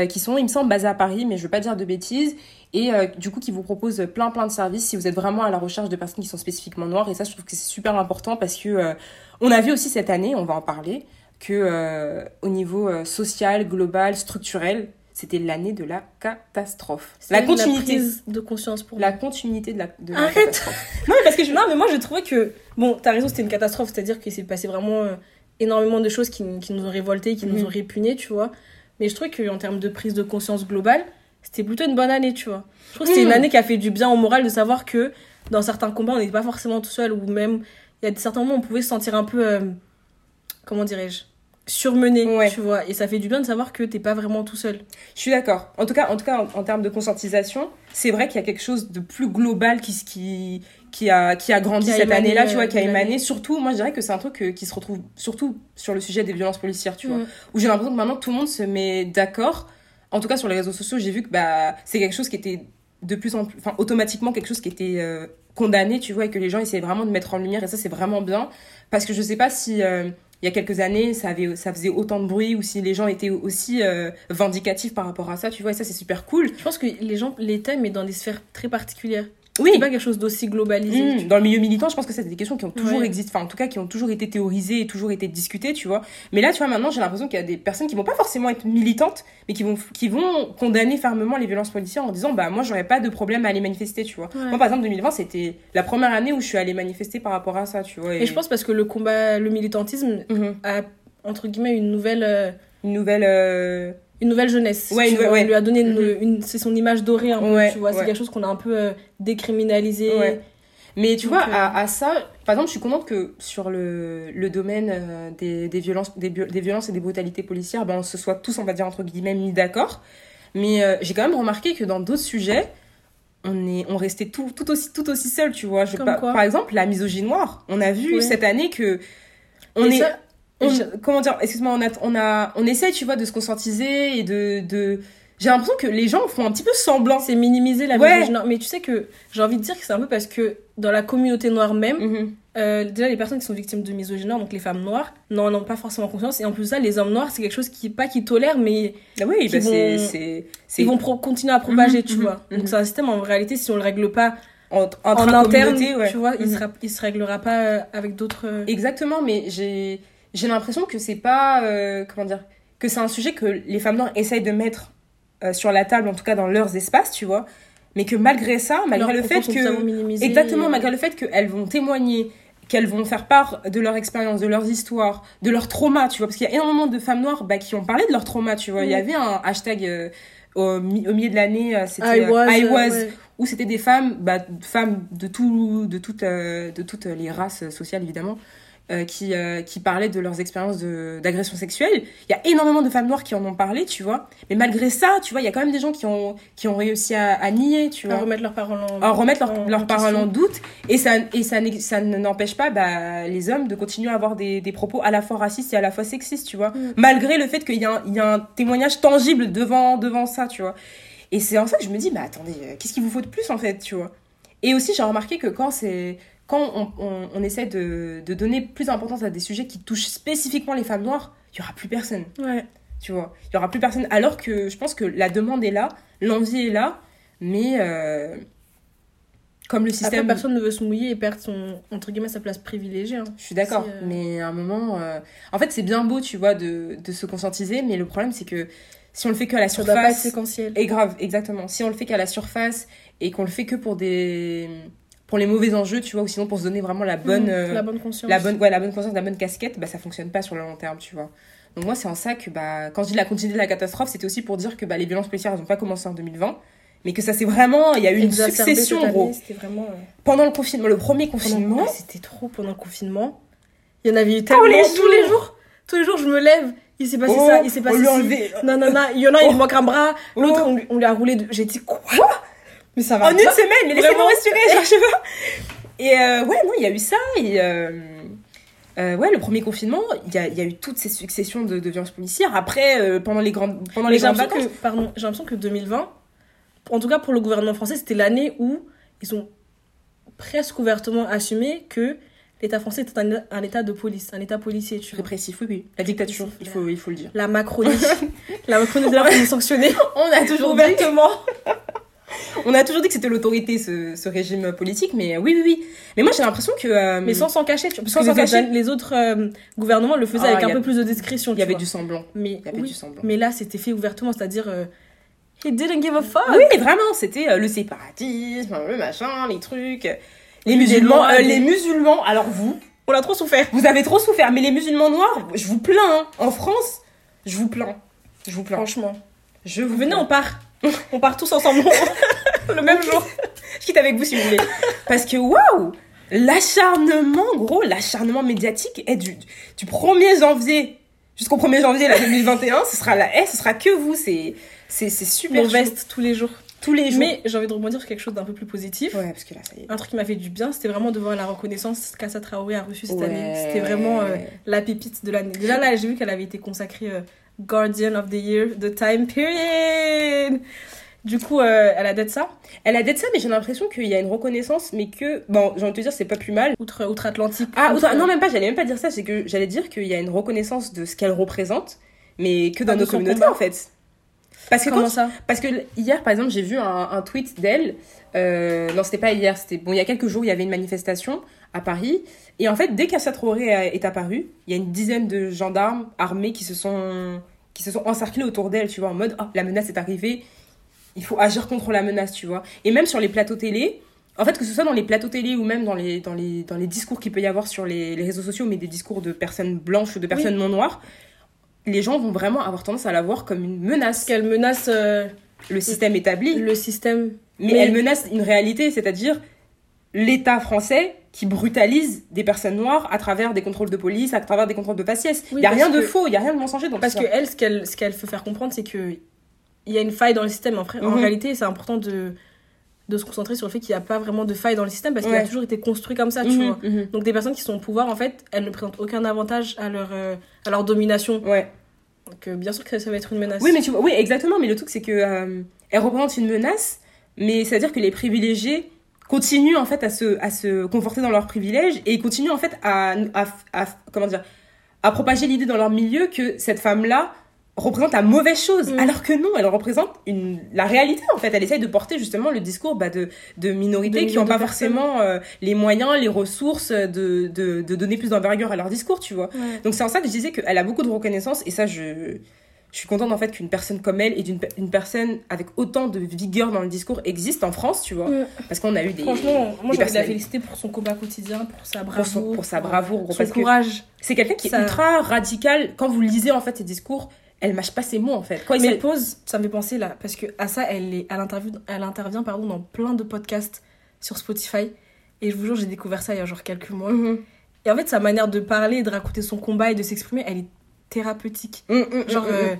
[SPEAKER 2] qui sont, il me semble, basées à Paris, mais je veux pas dire de bêtises, et du coup qui vous proposent plein plein de services si vous êtes vraiment à la recherche de personnes qui sont spécifiquement noires, et ça je trouve que c'est super important parce que on a vu aussi cette année, on va en parler, que euh, au niveau euh, social, global, structurel, c'était l'année de la catastrophe. La continuité.
[SPEAKER 1] prise de conscience pour
[SPEAKER 2] La
[SPEAKER 1] moi.
[SPEAKER 2] continuité de la, de la
[SPEAKER 1] Arrête.
[SPEAKER 2] catastrophe. *laughs* Non, mais parce que je...
[SPEAKER 1] Non, mais moi, je trouvais que. Bon, t'as raison, c'était une catastrophe. C'est-à-dire qu'il s'est passé vraiment euh, énormément de choses qui, qui nous ont révoltés, qui nous ont répugnés, tu vois. Mais je trouvais qu'en termes de prise de conscience globale, c'était plutôt une bonne année, tu vois. Je trouve que
[SPEAKER 2] Mhm.
[SPEAKER 1] une année qui a fait du bien au moral de savoir que dans certains combats, on n'était pas forcément tout seul, ou même, il y a certains moments où on pouvait se sentir un peu. Comment dirais-je surmené,
[SPEAKER 2] Ouais.
[SPEAKER 1] tu vois. Et ça fait du bien de savoir que t'es pas vraiment tout seul.
[SPEAKER 2] Je suis d'accord. En tout cas, en, tout cas en, en termes de conscientisation, c'est vrai qu'il y a quelque chose de plus global qui, qui, qui, a, qui a grandi
[SPEAKER 1] Qui a
[SPEAKER 2] cette année-là, tu vois,
[SPEAKER 1] euh,
[SPEAKER 2] qui a émané. Surtout, moi, je dirais que c'est un truc euh, qui se retrouve surtout sur le sujet des violences policières, tu vois.
[SPEAKER 1] Mm.
[SPEAKER 2] Où j'ai l'impression que maintenant, tout le monde se met d'accord. En tout cas, sur les réseaux sociaux, j'ai vu que bah, c'est quelque chose qui était de plus en plus, enfin, automatiquement quelque chose qui était euh, condamné, tu vois, et que les gens essayaient vraiment de mettre en lumière. Et ça, c'est vraiment bien. Parce que je sais pas si. Il y a quelques années, ça, avait, ça faisait autant de bruit, ou si les gens étaient aussi euh, vindicatifs par rapport à ça, tu vois, et ça, c'est super cool.
[SPEAKER 1] Je pense que les gens l'étaient, mais dans des sphères très particulières.
[SPEAKER 2] Oui,
[SPEAKER 1] C'est pas quelque chose d'aussi globalisé.
[SPEAKER 2] Mmh, dans le milieu militant, je pense que c'est des questions qui ont toujours
[SPEAKER 1] Ouais.
[SPEAKER 2] existé, enfin en tout cas qui ont toujours été théorisées et toujours été discutées, tu vois. Mais là, tu vois, maintenant, j'ai l'impression qu'il y a des personnes qui vont pas forcément être militantes, mais qui vont, qui vont condamner fermement les violences policières en disant, bah moi, j'aurais pas de problème à aller manifester, tu vois.
[SPEAKER 1] Ouais.
[SPEAKER 2] Moi, par exemple, 2020, c'était la première année où je suis allée manifester par rapport à ça, tu vois.
[SPEAKER 1] Et je pense parce que le combat, le militantisme
[SPEAKER 2] Mhm.
[SPEAKER 1] a entre guillemets une nouvelle, euh,
[SPEAKER 2] Une nouvelle. euh,
[SPEAKER 1] une nouvelle jeunesse.
[SPEAKER 2] Ouais, une
[SPEAKER 1] vois. On lui a donné une,
[SPEAKER 2] Mhm.
[SPEAKER 1] une- c'est son image dorée un peu,
[SPEAKER 2] Ouais,
[SPEAKER 1] tu vois. C'est quelque chose qu'on a un peu euh, décriminalisé.
[SPEAKER 2] Mais tu
[SPEAKER 1] Donc,
[SPEAKER 2] vois,
[SPEAKER 1] euh,
[SPEAKER 2] à, à ça, par exemple, je suis contente que sur le, le domaine euh, des, des, violences, des, des violences et des brutalités policières, ben, on se soit tous, on va dire, entre guillemets, mis d'accord. Mais j'ai quand même remarqué que dans d'autres sujets, on, est, on restait tout, tout, aussi, tout aussi seul, tu vois. Je,
[SPEAKER 1] Comme
[SPEAKER 2] par,
[SPEAKER 1] quoi
[SPEAKER 2] par exemple, la misogynie noire. On a vu cette année que. On
[SPEAKER 1] Et
[SPEAKER 2] est.
[SPEAKER 1] ça,
[SPEAKER 2] on-
[SPEAKER 1] je-
[SPEAKER 2] comment dire Excuse-moi, on, a, on, a, on essaie, tu vois, de se conscientiser et de. de... J'ai l'impression que les gens font un petit peu semblant.
[SPEAKER 1] c'est minimiser la
[SPEAKER 2] Ouais.
[SPEAKER 1] misogynie. Mais tu sais que j'ai envie de dire que c'est un peu parce que dans la communauté noire même,
[SPEAKER 2] Mhm.
[SPEAKER 1] euh, déjà les personnes qui sont victimes de misogynie, donc les femmes noires, n'en ont pas forcément conscience. Et en plus ça, les hommes noirs, c'est quelque chose qui, pas qu'ils tolèrent, mais
[SPEAKER 2] Ah oui,
[SPEAKER 1] Qui
[SPEAKER 2] bah, c'est-
[SPEAKER 1] vont-
[SPEAKER 2] c'est. c'est
[SPEAKER 1] ils vont continuer à propager,
[SPEAKER 2] Mhm,
[SPEAKER 1] tu vois.
[SPEAKER 2] mhm.
[SPEAKER 1] Donc c'est un système, en réalité, si on le règle pas
[SPEAKER 2] en,
[SPEAKER 1] interne,
[SPEAKER 2] ouais.
[SPEAKER 1] tu vois, il, sera, il se réglera pas euh, avec d'autres... euh,
[SPEAKER 2] Exactement, mais j'ai j'ai l'impression que c'est pas euh, comment dire que c'est un sujet que les femmes noires essayent de mettre euh, sur la table, en tout cas dans leurs espaces, tu vois. Mais que malgré ça, malgré le fait que exactement malgré le fait qu'elles vont témoigner, qu'elles vont faire part de leur expérience, de leurs histoires, de leurs traumas, tu vois, parce qu'il y a énormément de femmes noires bah, qui ont parlé de leurs traumas, tu vois. Il y
[SPEAKER 1] Mhm.
[SPEAKER 2] avait un hashtag euh, au, mi- au milieu de l'année, euh, c'était
[SPEAKER 1] I
[SPEAKER 2] euh,
[SPEAKER 1] was,
[SPEAKER 2] I
[SPEAKER 1] euh,
[SPEAKER 2] was,
[SPEAKER 1] ouais.
[SPEAKER 2] où c'était des femmes, bah, femmes de, tout, de, toutes, euh, de toutes les races sociales évidemment, euh, qui, euh, qui parlaient de leurs expériences d'agression sexuelle. Il y a énormément de femmes noires qui en ont parlé, tu vois. Mais malgré ça, tu vois, il y a quand même des gens qui ont, qui ont réussi à, à nier, tu
[SPEAKER 1] à
[SPEAKER 2] vois.
[SPEAKER 1] remettre leurs paroles en...
[SPEAKER 2] À remettre leur, leurs
[SPEAKER 1] en
[SPEAKER 2] paroles en doute. Et ça, et ça, n'empêche pas bah, les hommes de continuer à avoir des, des propos à la fois racistes et à la fois sexistes, tu vois.
[SPEAKER 1] Mm.
[SPEAKER 2] Malgré le fait qu'il y, a un- il y a un témoignage tangible devant, devant ça, tu vois. Et c'est en ça que je me dis, mais attendez, euh, qu'est-ce qu'il vous faut de plus en fait, tu vois Et aussi, j'ai remarqué que quand c'est quand on, on, on essaie de, de donner plus d'importance à des sujets qui touchent spécifiquement les femmes noires, il y aura plus personne,
[SPEAKER 1] Ouais.
[SPEAKER 2] tu vois. Il y aura plus personne. Alors que je pense que la demande est là, l'envie est là, mais euh, comme le
[SPEAKER 1] Après,
[SPEAKER 2] système.
[SPEAKER 1] personne ne veut se mouiller et perdre son, entre guillemets, sa place privilégiée. hein.
[SPEAKER 2] Je suis d'accord,
[SPEAKER 1] euh,
[SPEAKER 2] mais à un moment, euh, en fait, c'est bien beau, tu vois, de, de se conscientiser, mais le problème, c'est que si on le fait que à la
[SPEAKER 1] Ça doit pas être
[SPEAKER 2] surface,
[SPEAKER 1] séquentiel.
[SPEAKER 2] et grave, exactement. Si on le fait qu'à la surface et qu'on le fait que pour des pour les mauvais enjeux, tu vois, ou sinon pour se donner vraiment la bonne
[SPEAKER 1] Mhm,
[SPEAKER 2] euh,
[SPEAKER 1] la bonne conscience.
[SPEAKER 2] la bonne ouais, la bonne conscience, la bonne casquette, bah ça fonctionne pas sur le long terme, tu vois. Donc moi c'est en ça que bah quand je dis la continuité de la catastrophe, c'était aussi pour dire que bah les violences policières elles ont pas commencé en 2020, mais que ça c'est vraiment il y a eu une succession gros.
[SPEAKER 1] vraiment. euh,
[SPEAKER 2] Pendant le confinement, le premier confinement,
[SPEAKER 1] C'était trop pendant le confinement. Il y en avait eu tellement.
[SPEAKER 2] les
[SPEAKER 1] tous les
[SPEAKER 2] jours.
[SPEAKER 1] Tous les jours, je me lève. Il s'est passé
[SPEAKER 2] oh,
[SPEAKER 1] ça, il s'est passé
[SPEAKER 2] on lui a
[SPEAKER 1] ci.
[SPEAKER 2] enlevé
[SPEAKER 1] Non, non, non. Il y en a, il *laughs*
[SPEAKER 2] Oh.
[SPEAKER 1] manque un bras. L'autre,
[SPEAKER 2] Oh.
[SPEAKER 1] on, lui- on lui a roulé. De... J'ai dit quoi? Mais ça va
[SPEAKER 2] en une
[SPEAKER 1] pas.
[SPEAKER 2] semaine, mais laissez-moi respirer, genre, je sais pas. Et euh, ouais, non, il y a eu ça. Et euh, euh, ouais, le premier confinement, il y a, il y a eu toutes ces successions de, de violences policières. Après, pendant les grandes, pendant
[SPEAKER 1] Mais
[SPEAKER 2] les
[SPEAKER 1] j'ai
[SPEAKER 2] grandes
[SPEAKER 1] l'impression
[SPEAKER 2] vacances.
[SPEAKER 1] que, pardon, j'ai l'impression que 2020, en tout cas pour le gouvernement français, c'était l'année où ils ont presque ouvertement assumé que l'État français était un, un État de police, un État policier, tu vois.
[SPEAKER 2] Répressif, oui, oui. La dictature, il faut, il faut le dire.
[SPEAKER 1] La Macronie. *laughs* la Macronie pour nous sanctionner
[SPEAKER 2] On a toujours
[SPEAKER 1] ouvertement. *laughs*
[SPEAKER 2] on a toujours dit que c'était l'autorité, ce, ce régime politique, mais euh, oui, oui, oui. Mais moi, j'ai l'impression que. euh,
[SPEAKER 1] Mais sans s'en cacher, tu vois. Parce
[SPEAKER 2] Sans
[SPEAKER 1] que
[SPEAKER 2] s'en
[SPEAKER 1] les,
[SPEAKER 2] cacher.
[SPEAKER 1] autres- les autres euh, gouvernements le faisaient
[SPEAKER 2] Ah,
[SPEAKER 1] avec un peu plus de discrétion,
[SPEAKER 2] il y avait du semblant.
[SPEAKER 1] Mais,
[SPEAKER 2] Il y avait
[SPEAKER 1] oui.
[SPEAKER 2] du semblant.
[SPEAKER 1] mais là, c'était fait ouvertement, c'est-à-dire... euh, He didn't give a fuck.
[SPEAKER 2] Oui, vraiment, c'était le séparatisme, le machin, les trucs. Les musulmans, les musulmans, alors vous,
[SPEAKER 1] On a trop souffert.
[SPEAKER 2] Vous avez trop souffert, mais les musulmans noirs, je vous plains. hein. En France, je vous plains. Je vous plains.
[SPEAKER 1] Franchement.
[SPEAKER 2] Je vous
[SPEAKER 1] Venez,
[SPEAKER 2] plains.
[SPEAKER 1] on part. On part tous ensemble. *laughs* le même jour.
[SPEAKER 2] Je quitte avec vous si vous voulez. Parce que waouh L'acharnement, gros, l'acharnement médiatique est du, du 1er janvier jusqu'au 1er janvier là, 2021. Ce sera la haie, ce sera que vous. C'est c'est c'est super chaud.
[SPEAKER 1] vestes tous les jours.
[SPEAKER 2] tous les jours.
[SPEAKER 1] Mais j'ai envie de rebondir sur quelque chose d'un peu plus positif.
[SPEAKER 2] Ouais, parce que là, ça y est.
[SPEAKER 1] Un truc qui m'a fait du bien, c'était vraiment de voir la reconnaissance qu'Assa Traoré a reçue cette
[SPEAKER 2] Ouais.
[SPEAKER 1] année. C'était vraiment euh, la pépite de l'année. Déjà là, j'ai vu qu'elle avait été consacrée euh, Guardian of the Year, The Time Period. Du coup, euh, elle a d'être ça.
[SPEAKER 2] Elle a d'être ça, mais j'ai l'impression qu'il y a une reconnaissance, mais que. Bon, j'ai envie de te dire, c'est pas plus mal.
[SPEAKER 1] Outre, outre-Atlantique.
[SPEAKER 2] Ah,
[SPEAKER 1] outre-
[SPEAKER 2] outre- non, même pas, j'allais même pas dire ça, c'est que j'allais dire qu'il y a une reconnaissance de ce qu'elle représente, mais que dans
[SPEAKER 1] de
[SPEAKER 2] nos communautés en fait. Parce que
[SPEAKER 1] Comment
[SPEAKER 2] quand-
[SPEAKER 1] ça
[SPEAKER 2] parce que hier par exemple j'ai vu un, un tweet d'elle, euh, non c'était pas hier, c'était bon il y a quelques jours il y avait une manifestation à Paris et en fait dès qu'Assa Traoré est apparue, il y a une dizaine de gendarmes armés qui se sont qui se sont encerclés autour d'elle, tu vois, en mode oh, la menace est arrivée, il faut agir contre la menace, tu vois. Et même sur les plateaux télé, en fait, que ce soit dans les plateaux télé ou même dans les, dans les, dans les discours qu'il peut y avoir sur les, les réseaux sociaux, mais des discours de personnes blanches ou de personnes non noires, les gens vont vraiment avoir tendance à la voir comme une menace.
[SPEAKER 1] Qu'elle menace euh,
[SPEAKER 2] Le système établi,
[SPEAKER 1] le système.
[SPEAKER 2] mais,
[SPEAKER 1] mais-
[SPEAKER 2] elle menace une réalité, c'est-à-dire l'État français qui brutalise des personnes noires à travers des contrôles de police, à travers des contrôles de faciès. Il
[SPEAKER 1] Oui,
[SPEAKER 2] y a rien de
[SPEAKER 1] que-
[SPEAKER 2] faux, il y a rien de mensonger dans
[SPEAKER 1] Parce que
[SPEAKER 2] ça.
[SPEAKER 1] elle, ce qu'elle ce qu'elle veut faire comprendre, c'est que il y a une faille dans le système. En, en
[SPEAKER 2] Mhm.
[SPEAKER 1] réalité, c'est important de, de se concentrer sur le fait qu'il n'y a pas vraiment de faille dans le système parce qu'il a toujours été construit comme ça, tu
[SPEAKER 2] Mhm,
[SPEAKER 1] vois.
[SPEAKER 2] mhm.
[SPEAKER 1] Donc des personnes qui sont au pouvoir, en fait, elles ne présentent aucun avantage à leur, euh, à leur domination.
[SPEAKER 2] Ouais.
[SPEAKER 1] Donc euh, bien sûr que ça, ça va être une menace.
[SPEAKER 2] Oui, mais tu vois, oui, exactement. Mais le truc, c'est que euh, elle représente une menace, mais c'est-à-dire que les privilégiés continuent en fait à se, à se conforter dans leurs privilèges et continuent en fait à, à, à- comment dire, à propager l'idée dans leur milieu que cette femme-là représente la mauvaise chose,
[SPEAKER 1] Mm.
[SPEAKER 2] alors que non, elle représente une, la réalité en fait. Elle essaye de porter justement le discours bah, de, de minorités
[SPEAKER 1] De
[SPEAKER 2] qui n'ont pas
[SPEAKER 1] personnes.
[SPEAKER 2] forcément euh, les moyens, les ressources de, de, de donner plus d'envergure à leur discours, tu vois.
[SPEAKER 1] Ouais.
[SPEAKER 2] Donc c'est en ça que je disais qu'elle a beaucoup de reconnaissance et ça je je suis contente en fait qu'une personne comme elle et d'une une personne avec autant de vigueur dans le discours existe en France, tu vois, parce qu'on a eu des
[SPEAKER 1] Franchement, moi j'ai envie de la féliciter pour son combat quotidien, pour sa
[SPEAKER 2] pour,
[SPEAKER 1] bravoure,
[SPEAKER 2] son- pour sa bravoure, gros,
[SPEAKER 1] son
[SPEAKER 2] parce que
[SPEAKER 1] courage.
[SPEAKER 2] c'est quelqu'un qui est ultra radical. Quand vous lisez en fait ses discours, elle mâche pas ses mots en fait. Quand il
[SPEAKER 1] Mais pause, ça me fait penser là, parce que à ça, elle, est, elle, interview, elle intervient pardon, dans plein de podcasts sur Spotify. Et je vous jure, j'ai découvert ça il y a genre quelques mois.
[SPEAKER 2] Mhm.
[SPEAKER 1] Et en fait, sa manière de parler, de raconter son combat et de s'exprimer, elle est thérapeutique.
[SPEAKER 2] Mm, mm,
[SPEAKER 1] Genre,
[SPEAKER 2] mm, mm.
[SPEAKER 1] euh,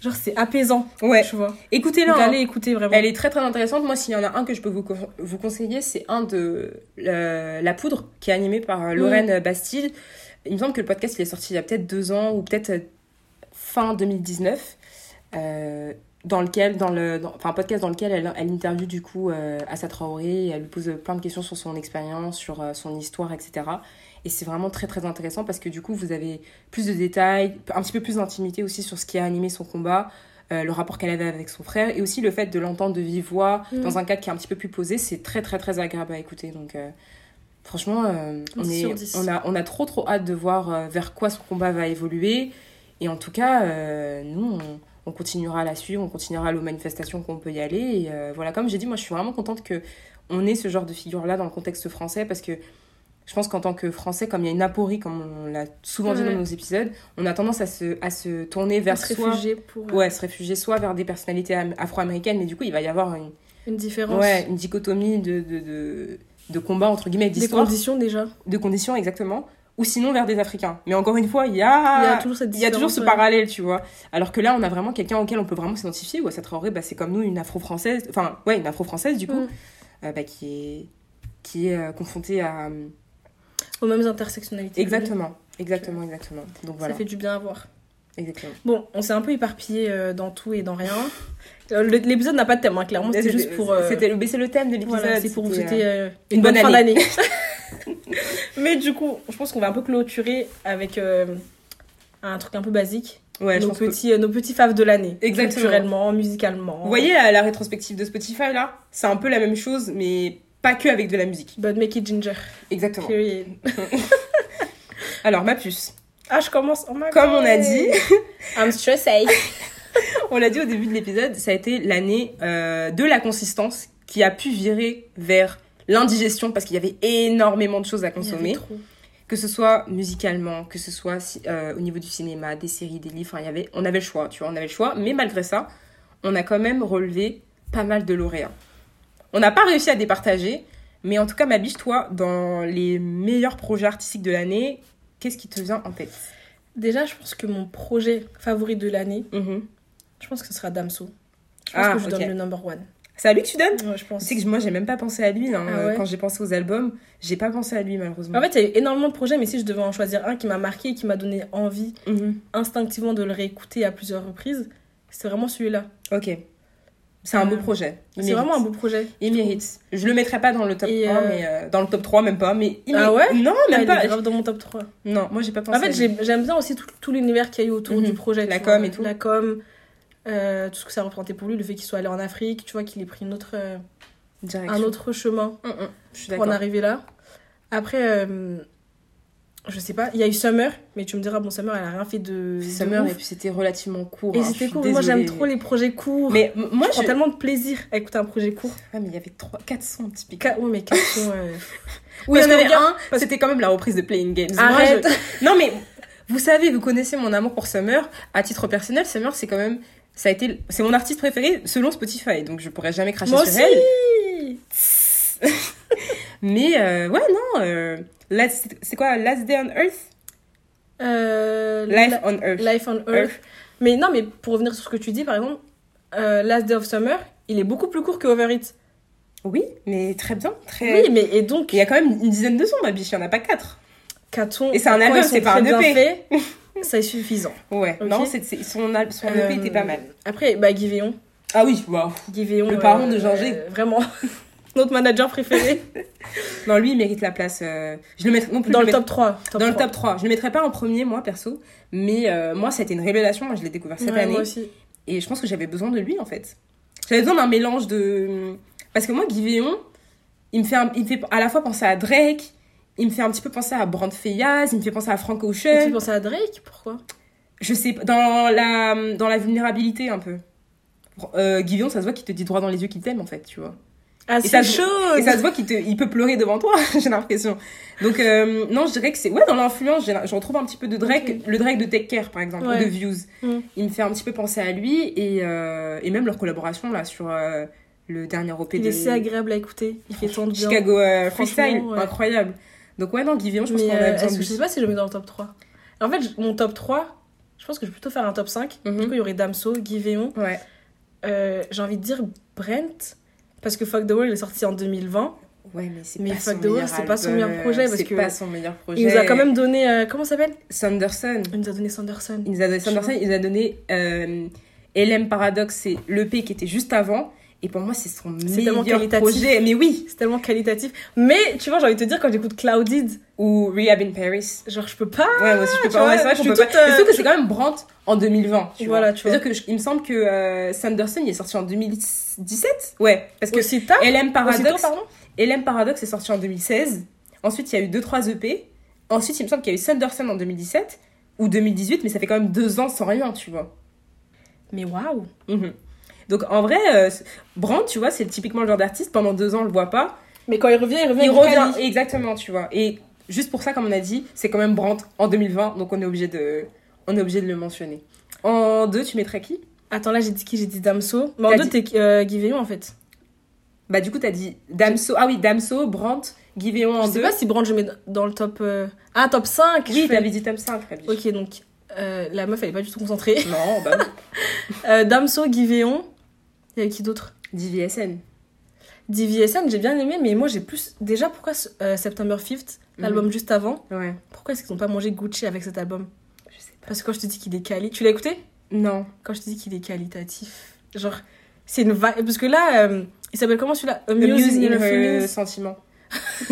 [SPEAKER 1] genre c'est apaisant,
[SPEAKER 2] ouais.
[SPEAKER 1] tu vois.
[SPEAKER 2] Écoutez-la. Hein.
[SPEAKER 1] allez écouter vraiment.
[SPEAKER 2] Elle est très très intéressante. Moi, s'il y en a un que je peux vous, co- vous conseiller, c'est un de euh, La Poudre, qui est animé par euh, Lorraine Bastide. Il me semble que le podcast il est sorti il y a peut-être deux ans ou peut-être euh, fin 2019. euh, dans lequel, dans le, dans- enfin un podcast dans lequel elle, elle interviewe du coup euh, Assa Traoré, elle lui pose plein de questions sur son expérience, sur euh, son histoire, etc. Et c'est vraiment très très intéressant parce que du coup vous avez plus de détails, un petit peu plus d'intimité aussi sur ce qui a animé son combat, euh, le rapport qu'elle avait avec son frère et aussi le fait de l'entendre de vive voix
[SPEAKER 1] Mm.
[SPEAKER 2] dans un cadre qui est un petit peu plus posé, c'est très très très agréable à écouter. Donc euh, franchement, euh, on,
[SPEAKER 1] 10
[SPEAKER 2] est,
[SPEAKER 1] sur 10.
[SPEAKER 2] on, a, on a trop trop hâte de voir vers quoi son combat va évoluer. Et en tout cas, nous, on, on continuera à la suivre, on continuera à aux manifestations qu'on peut y aller. Et euh, voilà, comme j'ai dit, moi je suis vraiment contente que on ait ce genre de figure-là dans le contexte français parce que je pense qu'en tant que Français, comme il y a une aporie, comme on l'a souvent dit
[SPEAKER 1] Ouais.
[SPEAKER 2] dans nos épisodes, on a tendance à se, à se tourner vers
[SPEAKER 1] se
[SPEAKER 2] soit...
[SPEAKER 1] réfugier pour euh,
[SPEAKER 2] Ouais, se réfugier soit vers des personnalités am- afro-américaines, mais du coup, il va y avoir une,
[SPEAKER 1] une différence.
[SPEAKER 2] ouais, une dichotomie de, de, de, de combat, entre guillemets, d'histoire,
[SPEAKER 1] conditions déjà.
[SPEAKER 2] de conditions, exactement, ou sinon vers des Africains. Mais encore une fois, il y
[SPEAKER 1] Il y
[SPEAKER 2] a,
[SPEAKER 1] a toujours cette
[SPEAKER 2] il y a toujours ce
[SPEAKER 1] ouais.
[SPEAKER 2] parallèle, tu vois. Alors que là, on a vraiment quelqu'un auquel on peut vraiment s'identifier, ou Assa Traoré, bah, c'est comme nous, une afro-française, enfin, ouais, une afro-française, du coup,
[SPEAKER 1] Mm.
[SPEAKER 2] euh, bah, qui est, qui est euh, confrontée à...
[SPEAKER 1] Aux mêmes intersectionnalités.
[SPEAKER 2] Exactement, exactement, exactement. Donc voilà,
[SPEAKER 1] Ça fait du bien à voir.
[SPEAKER 2] exactement.
[SPEAKER 1] Bon, on s'est un peu éparpillé euh, dans tout et dans rien. Euh, L'épisode n'a pas de thème, hein, clairement. C'était juste pour. euh,
[SPEAKER 2] C'était le, le thème de l'épisode.
[SPEAKER 1] Voilà, c'est pour vous souhaiter
[SPEAKER 2] euh,
[SPEAKER 1] une, bonne,
[SPEAKER 2] bonne
[SPEAKER 1] fin
[SPEAKER 2] année.
[SPEAKER 1] d'année. *laughs* *laughs* Mais du coup, je pense qu'on va un peu clôturer avec euh, un truc un peu basique.
[SPEAKER 2] Ouais,
[SPEAKER 1] nos,
[SPEAKER 2] que-
[SPEAKER 1] petits, euh, nos petits faves de l'année.
[SPEAKER 2] Exactement.
[SPEAKER 1] Culturellement, musicalement.
[SPEAKER 2] Vous voyez la, la rétrospective de Spotify là C'est un peu la même chose, mais pas que avec de la musique.
[SPEAKER 1] But make it ginger.
[SPEAKER 2] Exactement.
[SPEAKER 1] Period. *laughs*
[SPEAKER 2] Alors, ma puce.
[SPEAKER 1] Ah, je commence. Oh my
[SPEAKER 2] Comme
[SPEAKER 1] God.
[SPEAKER 2] on a dit, *laughs*
[SPEAKER 1] I'm stressed. *laughs*
[SPEAKER 2] on l'a dit au début de l'épisode, ça a été l'année euh, de la consistance qui a pu virer vers l'indigestion parce qu'il y avait énormément de choses à consommer. Que ce soit musicalement, que ce soit euh, au niveau du cinéma, des séries, des livres, il y avait, on avait le choix, tu vois, on avait le choix. Mais malgré ça, on a quand même relevé pas mal de lauréats. On n'a pas réussi à départager, mais en tout cas, ma biche, toi, dans les meilleurs projets artistiques de l'année, qu'est-ce qui te vient en tête?
[SPEAKER 1] Déjà, je pense que mon projet favori de l'année,
[SPEAKER 2] Mhm.
[SPEAKER 1] je pense que ce sera Damso. Je pense
[SPEAKER 2] Ah,
[SPEAKER 1] que je
[SPEAKER 2] ok.
[SPEAKER 1] donne le number one.
[SPEAKER 2] C'est à lui que tu donnes?
[SPEAKER 1] Ouais, je pense.
[SPEAKER 2] Tu sais que moi, j'ai même pas pensé à lui. hein.
[SPEAKER 1] Ah ouais?
[SPEAKER 2] Quand j'ai pensé aux albums, j'ai pas pensé à lui, malheureusement.
[SPEAKER 1] En fait, il y a eu énormément de projets, mais si je devais en choisir un qui m'a marqué et qui m'a donné envie
[SPEAKER 2] Mhm.
[SPEAKER 1] instinctivement de le réécouter à plusieurs reprises, c'est vraiment celui-là.
[SPEAKER 2] Ok. C'est un beau projet. Il
[SPEAKER 1] C'est vraiment un beau projet.
[SPEAKER 2] Il mérite. Je le mettrais pas dans le top
[SPEAKER 1] Et,
[SPEAKER 2] 1,
[SPEAKER 1] euh,
[SPEAKER 2] mais euh, dans le top 3, même pas. Mais il
[SPEAKER 1] Ah ouais
[SPEAKER 2] Non,
[SPEAKER 1] Ah,
[SPEAKER 2] même
[SPEAKER 1] il
[SPEAKER 2] pas.
[SPEAKER 1] est grave dans mon top 3.
[SPEAKER 2] Non, moi j'ai pas pensé.
[SPEAKER 1] En fait, j'aime bien aussi tout, tout l'univers qu'il y a eu autour
[SPEAKER 2] Mhm.
[SPEAKER 1] du projet.
[SPEAKER 2] La com
[SPEAKER 1] vois.
[SPEAKER 2] et tout.
[SPEAKER 1] La com, euh, tout ce que ça représentait pour lui, le fait qu'il soit allé en Afrique, tu vois, qu'il ait pris une autre, un autre chemin
[SPEAKER 2] Je suis
[SPEAKER 1] pour en arriver là. Après, je sais pas, il y a eu Summer, mais tu me diras, bon, Summer, elle a rien fait de.
[SPEAKER 2] Summer, et puis c'était relativement court.
[SPEAKER 1] Et
[SPEAKER 2] hein,
[SPEAKER 1] c'était
[SPEAKER 2] suis
[SPEAKER 1] cool. Moi, j'aime
[SPEAKER 2] désolée,
[SPEAKER 1] trop les projets courts.
[SPEAKER 2] Mais moi,
[SPEAKER 1] je prends
[SPEAKER 2] je.
[SPEAKER 1] tellement de plaisir à écouter un projet court.
[SPEAKER 2] Ah, mais il y avait 3, 400 typiques.
[SPEAKER 1] Qua- Ouais, mais quelles sont. euh,
[SPEAKER 2] Oui, il y en avait
[SPEAKER 1] regarde,
[SPEAKER 2] un,
[SPEAKER 1] parce-
[SPEAKER 2] c'était quand même la reprise de Playing Games. Moi,
[SPEAKER 1] Arrête.
[SPEAKER 2] je- *laughs* Non, mais vous savez, vous connaissez mon amour pour Summer. À titre personnel, Summer, c'est quand même. Ça a été. C'est mon artiste préféré selon Spotify, donc je pourrais jamais cracher
[SPEAKER 1] Moi
[SPEAKER 2] sur
[SPEAKER 1] aussi
[SPEAKER 2] elle. *laughs* *laughs* Mais euh, ouais, non. euh, c'est quoi Last Day on Earth?
[SPEAKER 1] Euh,
[SPEAKER 2] Life
[SPEAKER 1] la-
[SPEAKER 2] on Earth.
[SPEAKER 1] Life on Earth.
[SPEAKER 2] Earth.
[SPEAKER 1] Mais non, mais pour revenir sur ce que tu dis, par exemple, euh, Last Day of Summer, il est beaucoup plus court que Over It.
[SPEAKER 2] Oui, mais très bien. Très...
[SPEAKER 1] Oui, mais et donc,
[SPEAKER 2] Il y a quand même une dizaine de sons, ma biche, il n'y en a pas quatre.
[SPEAKER 1] Qu'a-t-on
[SPEAKER 2] Et c'est un album, c'est pas un EP.
[SPEAKER 1] faits, *laughs* Ça est suffisant.
[SPEAKER 2] Ouais, non, c'est, son, son EP était pas mal.
[SPEAKER 1] Après, bah, Guy Véon.
[SPEAKER 2] Ah oui,
[SPEAKER 1] Véon,
[SPEAKER 2] Le parent de Ginger.
[SPEAKER 1] vraiment, *laughs* notre manager préféré. *laughs*
[SPEAKER 2] Non, lui, il mérite la place. euh, Je le mettrai non plus.
[SPEAKER 1] Dans
[SPEAKER 2] je
[SPEAKER 1] le top 3.
[SPEAKER 2] Dans le top 3. Je le mettrais pas en premier, moi, perso. Mais euh, moi, ça a été une révélation. Moi, je l'ai découvert cette
[SPEAKER 1] Ouais,
[SPEAKER 2] année.
[SPEAKER 1] Moi aussi.
[SPEAKER 2] Et je pense que j'avais besoin de lui, en fait. J'avais besoin d'un mélange de. Parce que moi, Guy Véon, il me, fait un- il me fait à la fois penser à Drake, il me fait un petit peu penser à Brand Fayaz, il me fait penser à Frank Ocean.
[SPEAKER 1] tu penses à Drake? Pourquoi?
[SPEAKER 2] Je sais pas, dans la, dans la vulnérabilité, un peu. Euh, Guy Véon, ça se voit qu'il te dit droit dans les yeux qu'il t'aime, en fait, tu vois.
[SPEAKER 1] Ah,
[SPEAKER 2] Et ça
[SPEAKER 1] chaud
[SPEAKER 2] Et ça se voit qu'il te, il peut pleurer devant toi, *laughs* j'ai l'impression. Donc, euh, non, je dirais que c'est. Ouais, dans l'influence, je retrouve un petit peu de Drake, le Drake de Take Care, par exemple,
[SPEAKER 1] Ouais.
[SPEAKER 2] ou de Views.
[SPEAKER 1] Mm.
[SPEAKER 2] Il me fait un petit peu penser à lui, et, euh, et même leur collaboration, là, sur euh, le dernier OP
[SPEAKER 1] Il est si agréable à écouter. Il fait tant de bien.
[SPEAKER 2] Chicago Freestyle,
[SPEAKER 1] ouais.
[SPEAKER 2] incroyable. Donc, ouais, non, Véon, je pense qu'on a besoin de
[SPEAKER 1] je sais pas si je le mets dans le top 3. En fait, mon top 3, je pense que je vais plutôt faire un top 5.
[SPEAKER 2] Mhm.
[SPEAKER 1] Du coup, il y aurait Damso, Guy Véon.
[SPEAKER 2] Ouais.
[SPEAKER 1] J'ai envie de dire Brent. Parce que Fuck the World est sorti en 2020.
[SPEAKER 2] Ouais, mais c'est
[SPEAKER 1] Mais
[SPEAKER 2] pas
[SPEAKER 1] Fuck
[SPEAKER 2] son
[SPEAKER 1] the World, c'est pas son meilleur projet, parce
[SPEAKER 2] c'est
[SPEAKER 1] que
[SPEAKER 2] pas son meilleur projet.
[SPEAKER 1] Il nous a quand même donné. euh, comment ça s'appelle?
[SPEAKER 2] Sanderson.
[SPEAKER 1] Il nous a donné Sanderson.
[SPEAKER 2] Il nous a donné Sanderson, il nous a donné euh, LM Paradox, c'est l'EP qui était juste avant. Et pour moi, c'est son meilleur
[SPEAKER 1] qualitatif.
[SPEAKER 2] projet. Mais oui.
[SPEAKER 1] C'est tellement qualitatif. Mais tu vois, j'ai envie de te dire, quand j'écoute Clouded,
[SPEAKER 2] Ou Rehab in Paris.
[SPEAKER 1] genre, je peux pas.
[SPEAKER 2] Ouais, moi aussi, je peux pas. c'est vrai qu'on peut pas.
[SPEAKER 1] euh,
[SPEAKER 2] Surtout que c'est quand même Brandt en 2020. Tu
[SPEAKER 1] Voilà,
[SPEAKER 2] vois.
[SPEAKER 1] tu vois.
[SPEAKER 2] C'est-à-dire que je- il me semble que euh, Sanderson, il est sorti en 2017. Ouais. Parce que
[SPEAKER 1] tard
[SPEAKER 2] LM Paradox, LM Paradox est sorti en 2016. Ensuite, il y a eu 2-3 EP. Ensuite, il me semble qu'il y a eu Sanderson en 2017 ou 2018, mais ça fait quand même deux ans sans rien, tu vois.
[SPEAKER 1] Mais waouh
[SPEAKER 2] Mhm. Donc en vrai, euh, Brandt, tu vois, c'est typiquement le genre d'artiste. Pendant deux ans, on le voit pas.
[SPEAKER 1] Mais quand il revient, il revient
[SPEAKER 2] Il revient, exactement, tu vois. Et juste pour ça, comme on a dit, c'est quand même Brandt en 2020, donc on est obligé de, on est obligé de le mentionner. En deux, tu mettrais qui?
[SPEAKER 1] Attends, là, j'ai dit qui? J'ai dit Damso. Mais en deux, t'es euh, Guy Véon, en fait.
[SPEAKER 2] Bah du coup, t'as dit Damso. Ah oui, Damso, Brandt, Guy Véon en
[SPEAKER 1] je sais
[SPEAKER 2] deux.
[SPEAKER 1] pas si Brand, je mets dans le top. euh, Ah, top 5 je
[SPEAKER 2] Oui,
[SPEAKER 1] fais.
[SPEAKER 2] t'avais dit top 5, t'as dit.
[SPEAKER 1] Ok, donc euh, la meuf, elle est pas du tout concentrée.
[SPEAKER 2] Non, bah non. *laughs*
[SPEAKER 1] Euh, Damso, Guy Véon. Il y avait qui d'autre?
[SPEAKER 2] DVSN.
[SPEAKER 1] DVSN, j'ai bien aimé, mais moi j'ai plus. Déjà, pourquoi euh, September 5th, l'album juste avant,
[SPEAKER 2] Ouais.
[SPEAKER 1] pourquoi est-ce qu'ils ont pas mangé Gucci avec cet album?
[SPEAKER 2] Je sais pas.
[SPEAKER 1] Parce que quand je te dis qu'il est quali. Tu l'as écouté?
[SPEAKER 2] Non.
[SPEAKER 1] Quand je te dis qu'il est qualitatif. Genre, c'est une vibe. Parce que là, euh, il s'appelle comment celui-là? A in.
[SPEAKER 2] Sentiment. *laughs*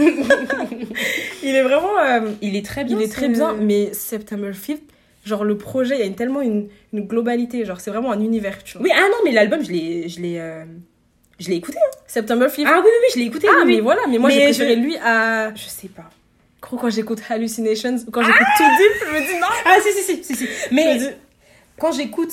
[SPEAKER 1] Il est vraiment. euh,
[SPEAKER 2] Il est très bien.
[SPEAKER 1] il est très bien, mais September 5th, genre le projet, il y a une- tellement une, une globalité. Genre, c'est vraiment un univers, tu vois.
[SPEAKER 2] Oui, ah non, mais l'album, je l'ai, je l'ai, euh, je l'ai écouté. hein.
[SPEAKER 1] September 5th.
[SPEAKER 2] Ah oui, oui, oui, je l'ai écouté.
[SPEAKER 1] Ah,
[SPEAKER 2] oui,
[SPEAKER 1] mais
[SPEAKER 2] oui.
[SPEAKER 1] voilà, mais moi j'ai préféré
[SPEAKER 2] je-
[SPEAKER 1] lui à.
[SPEAKER 2] Je sais pas.
[SPEAKER 1] Gros, quand j'écoute Hallucinations ou quand j'écoute Too Deep, je me dis non!
[SPEAKER 2] Ah si, si, si, si, si. Mais
[SPEAKER 1] dis-
[SPEAKER 2] quand j'écoute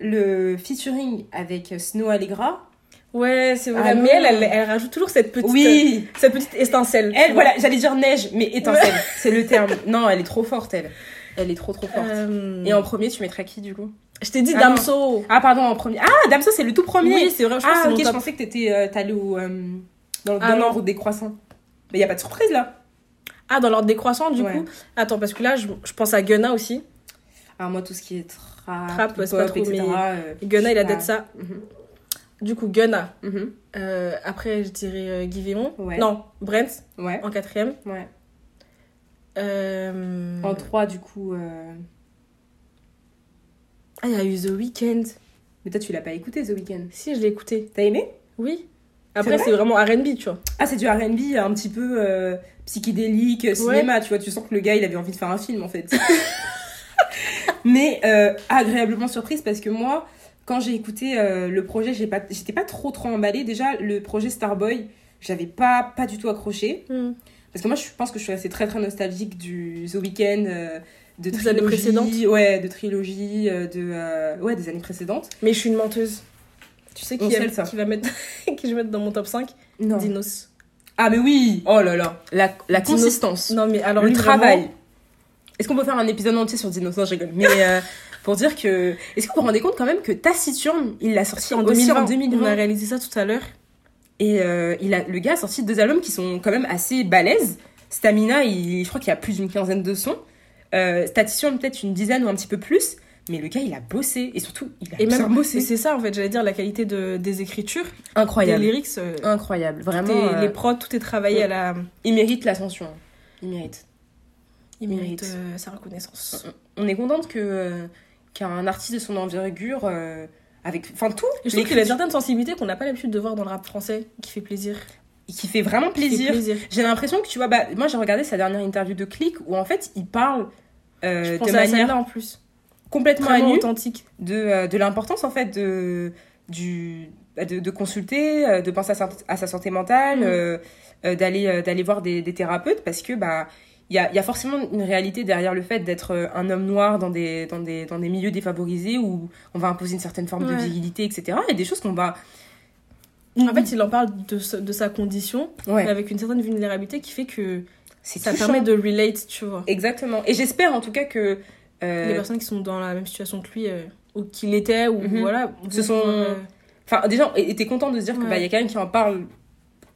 [SPEAKER 2] le featuring avec Snow Allegra,
[SPEAKER 1] Ouais, c'est vrai.
[SPEAKER 2] Ah
[SPEAKER 1] mais elle, elle, elle rajoute toujours cette petite,
[SPEAKER 2] oui,
[SPEAKER 1] cette petite étincelle.
[SPEAKER 2] elle, voilà, j'allais dire neige, mais étincelle, c'est le terme. Non, elle est trop forte, elle. Elle est trop trop forte.
[SPEAKER 1] Euh,
[SPEAKER 2] Et en premier, tu mettrais qui du coup?
[SPEAKER 1] Je t'ai dit
[SPEAKER 2] Ah
[SPEAKER 1] Damso.
[SPEAKER 2] Ah pardon, en premier. Ah, Damso, c'est le tout premier.
[SPEAKER 1] Oui, c'est vrai, je
[SPEAKER 2] ah
[SPEAKER 1] que
[SPEAKER 2] ok, je pensais que t'étais, euh, t'allais au euh, dans,
[SPEAKER 1] Ah,
[SPEAKER 2] dans l'ordre des croissants. Mais y a pas de surprise là.
[SPEAKER 1] Ah, dans l'ordre décroissant, du
[SPEAKER 2] Ouais.
[SPEAKER 1] coup? Attends, parce que là, je, je pense à Gunna aussi.
[SPEAKER 2] Ah moi tout ce qui est trap,
[SPEAKER 1] Trap, c'est pas trop,
[SPEAKER 2] etc.
[SPEAKER 1] mais
[SPEAKER 2] euh,
[SPEAKER 1] Gunna, il a d'être ça.
[SPEAKER 2] mhm,
[SPEAKER 1] Du coup, Gunna.
[SPEAKER 2] mhm.
[SPEAKER 1] Euh, après, je dirais Guy.
[SPEAKER 2] Ouais.
[SPEAKER 1] Non, Brent
[SPEAKER 2] Ouais,
[SPEAKER 1] en quatrième.
[SPEAKER 2] ouais.
[SPEAKER 1] Euh...
[SPEAKER 2] En 3 du coup. euh,
[SPEAKER 1] Ah, il y a eu The Weeknd.
[SPEAKER 2] Mais toi tu l'as pas écouté The Weeknd?
[SPEAKER 1] Si, je l'ai écouté.
[SPEAKER 2] T'as aimé?
[SPEAKER 1] Oui. Après,
[SPEAKER 2] vrai?
[SPEAKER 1] c'est vraiment RB, tu vois.
[SPEAKER 2] Ah c'est du R&B un petit peu euh, psychédélique, cinéma, tu vois. Tu sens que le gars il avait envie de faire un film en fait. *laughs* Mais euh, agréablement surprise parce que moi quand j'ai écouté euh, le projet j'ai pas j'étais pas trop trop emballée. Déjà le projet Starboy j'avais pas pas du tout accroché.
[SPEAKER 1] Hmm.
[SPEAKER 2] Parce que moi, je pense que je suis assez très très nostalgique du The Weeknd, euh, de
[SPEAKER 1] Des années précédentes
[SPEAKER 2] ouais, de trilogie, euh, de euh, ouais, des années précédentes.
[SPEAKER 1] Mais je suis une menteuse. Tu sais qui,
[SPEAKER 2] sait ça.
[SPEAKER 1] qui va mettre *laughs* qui je vais mettre dans mon top 5
[SPEAKER 2] Non.
[SPEAKER 1] Dinos.
[SPEAKER 2] Ah mais oui, oh là là, la, la
[SPEAKER 1] Dinos.
[SPEAKER 2] consistance,
[SPEAKER 1] Non mais alors
[SPEAKER 2] le travail.
[SPEAKER 1] vraiment,
[SPEAKER 2] Est-ce qu'on peut faire un épisode entier sur Dinos? Non, je rigole. Mais *laughs* pour dire que, est-ce que vous vous rendez compte quand même que Taciturne, il l'a sorti
[SPEAKER 1] en
[SPEAKER 2] aussi
[SPEAKER 1] 2020,
[SPEAKER 2] en
[SPEAKER 1] on a
[SPEAKER 2] 2020
[SPEAKER 1] réalisé ça tout à l'heure.
[SPEAKER 2] Et euh, il a, le gars a sorti deux albums qui sont quand même assez balèzes. Stamina, il, je crois qu'il y a plus d'une quinzaine de sons. Euh, peut-être une dizaine ou un petit peu plus. Mais le gars, il a bossé. Et surtout, il a
[SPEAKER 1] Et même,
[SPEAKER 2] bossé.
[SPEAKER 1] c'est ça en fait, j'allais dire la qualité de, des écritures,
[SPEAKER 2] Incroyable.
[SPEAKER 1] des lyrics. euh,
[SPEAKER 2] Incroyable. Vraiment.
[SPEAKER 1] est-
[SPEAKER 2] euh,
[SPEAKER 1] Les prods, tout est travaillé
[SPEAKER 2] ouais.
[SPEAKER 1] à la.
[SPEAKER 2] Il mérite l'ascension. Il mérite.
[SPEAKER 1] Il
[SPEAKER 2] mérite.
[SPEAKER 1] mérite sa reconnaissance.
[SPEAKER 2] On est contente que qu'un artiste de son envergure, avec, enfin tout,
[SPEAKER 1] je trouve qu'il a
[SPEAKER 2] l'écriture-
[SPEAKER 1] certaines sensibilités qu'on n'a pas l'habitude de voir dans le rap français, qui fait plaisir.
[SPEAKER 2] qui fait vraiment plaisir.
[SPEAKER 1] plaisir.
[SPEAKER 2] J'ai l'impression que tu vois, bah, moi j'ai regardé sa dernière interview de Click où en fait il parle euh, de manière
[SPEAKER 1] celle-là en plus.
[SPEAKER 2] complètement à nu
[SPEAKER 1] authentique.
[SPEAKER 2] de, euh, de l'importance en fait de, du, bah, de, de consulter, euh, de penser à sa, à sa santé mentale,
[SPEAKER 1] Mhm.
[SPEAKER 2] euh, d'aller d'aller voir des, des thérapeutes parce que bah il y a, il y a forcément une réalité derrière le fait d'être euh, un homme noir dans des, dans, des, dans des milieux défavorisés où on va imposer une certaine forme de virilité, etc. Il y a des choses qu'on va...
[SPEAKER 1] En fait, il en parle de, sa condition,
[SPEAKER 2] ouais,
[SPEAKER 1] mais avec une certaine vulnérabilité qui fait que ça
[SPEAKER 2] touchant.
[SPEAKER 1] permet de relate, tu vois.
[SPEAKER 2] Exactement. Et j'espère en tout cas que... euh,
[SPEAKER 1] Les personnes qui sont dans la même situation que lui, euh, ou qu'il était, ou
[SPEAKER 2] Mhm.
[SPEAKER 1] voilà.
[SPEAKER 2] Ce
[SPEAKER 1] vont
[SPEAKER 2] sont-
[SPEAKER 1] euh,
[SPEAKER 2] Enfin, déjà, t'es content de se dire que
[SPEAKER 1] Ouais.
[SPEAKER 2] bah, y a quelqu'un qui en parle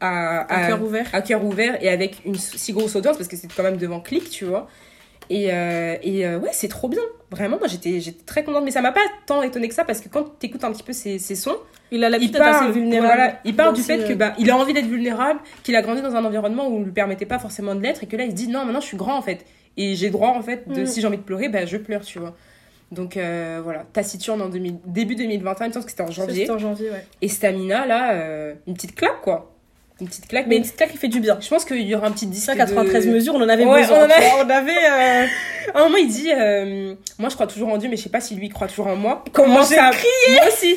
[SPEAKER 2] à,
[SPEAKER 1] cœur ouvert.
[SPEAKER 2] à cœur ouvert et avec une si grosse audience parce que c'est quand même devant Click, tu vois. Et, euh, et euh, ouais, c'est trop bien. Vraiment, moi j'étais très contente. Mais ça m'a pas tant étonné que ça parce que quand t'écoutes un petit peu ses, ses sons,
[SPEAKER 1] Il a l'habitude d'être assez vulnérable.
[SPEAKER 2] voilà, il parle du fait que
[SPEAKER 1] euh,
[SPEAKER 2] bah, il a envie d'être vulnérable, qu'il a grandi dans un environnement où on lui permettait pas forcément de l'être et que là il se dit non, maintenant je suis grand en fait. Et j'ai droit en fait de
[SPEAKER 1] Mm.
[SPEAKER 2] si j'ai envie de pleurer, bah, je pleure, tu vois. Donc euh, voilà, Taciturne en 2000, début 2021, il me semble que c'était en janvier.
[SPEAKER 1] C'était en janvier, ouais.
[SPEAKER 2] Et Stamina, là, une petite claque, quoi. Une petite claque.
[SPEAKER 1] Mais une petite claque qui fait du bien.
[SPEAKER 2] je pense qu'il y aura un petit disque.
[SPEAKER 1] Ça, 93
[SPEAKER 2] de...
[SPEAKER 1] mesures, on en avait
[SPEAKER 2] Ouais,
[SPEAKER 1] besoin.
[SPEAKER 2] on en avait-
[SPEAKER 1] on avait. euh,
[SPEAKER 2] À un moment, il dit euh, Moi, je crois toujours en Dieu, mais je sais pas si lui croit toujours en moi.
[SPEAKER 1] Comment
[SPEAKER 2] j'ai
[SPEAKER 1] ça
[SPEAKER 2] crié Moi aussi.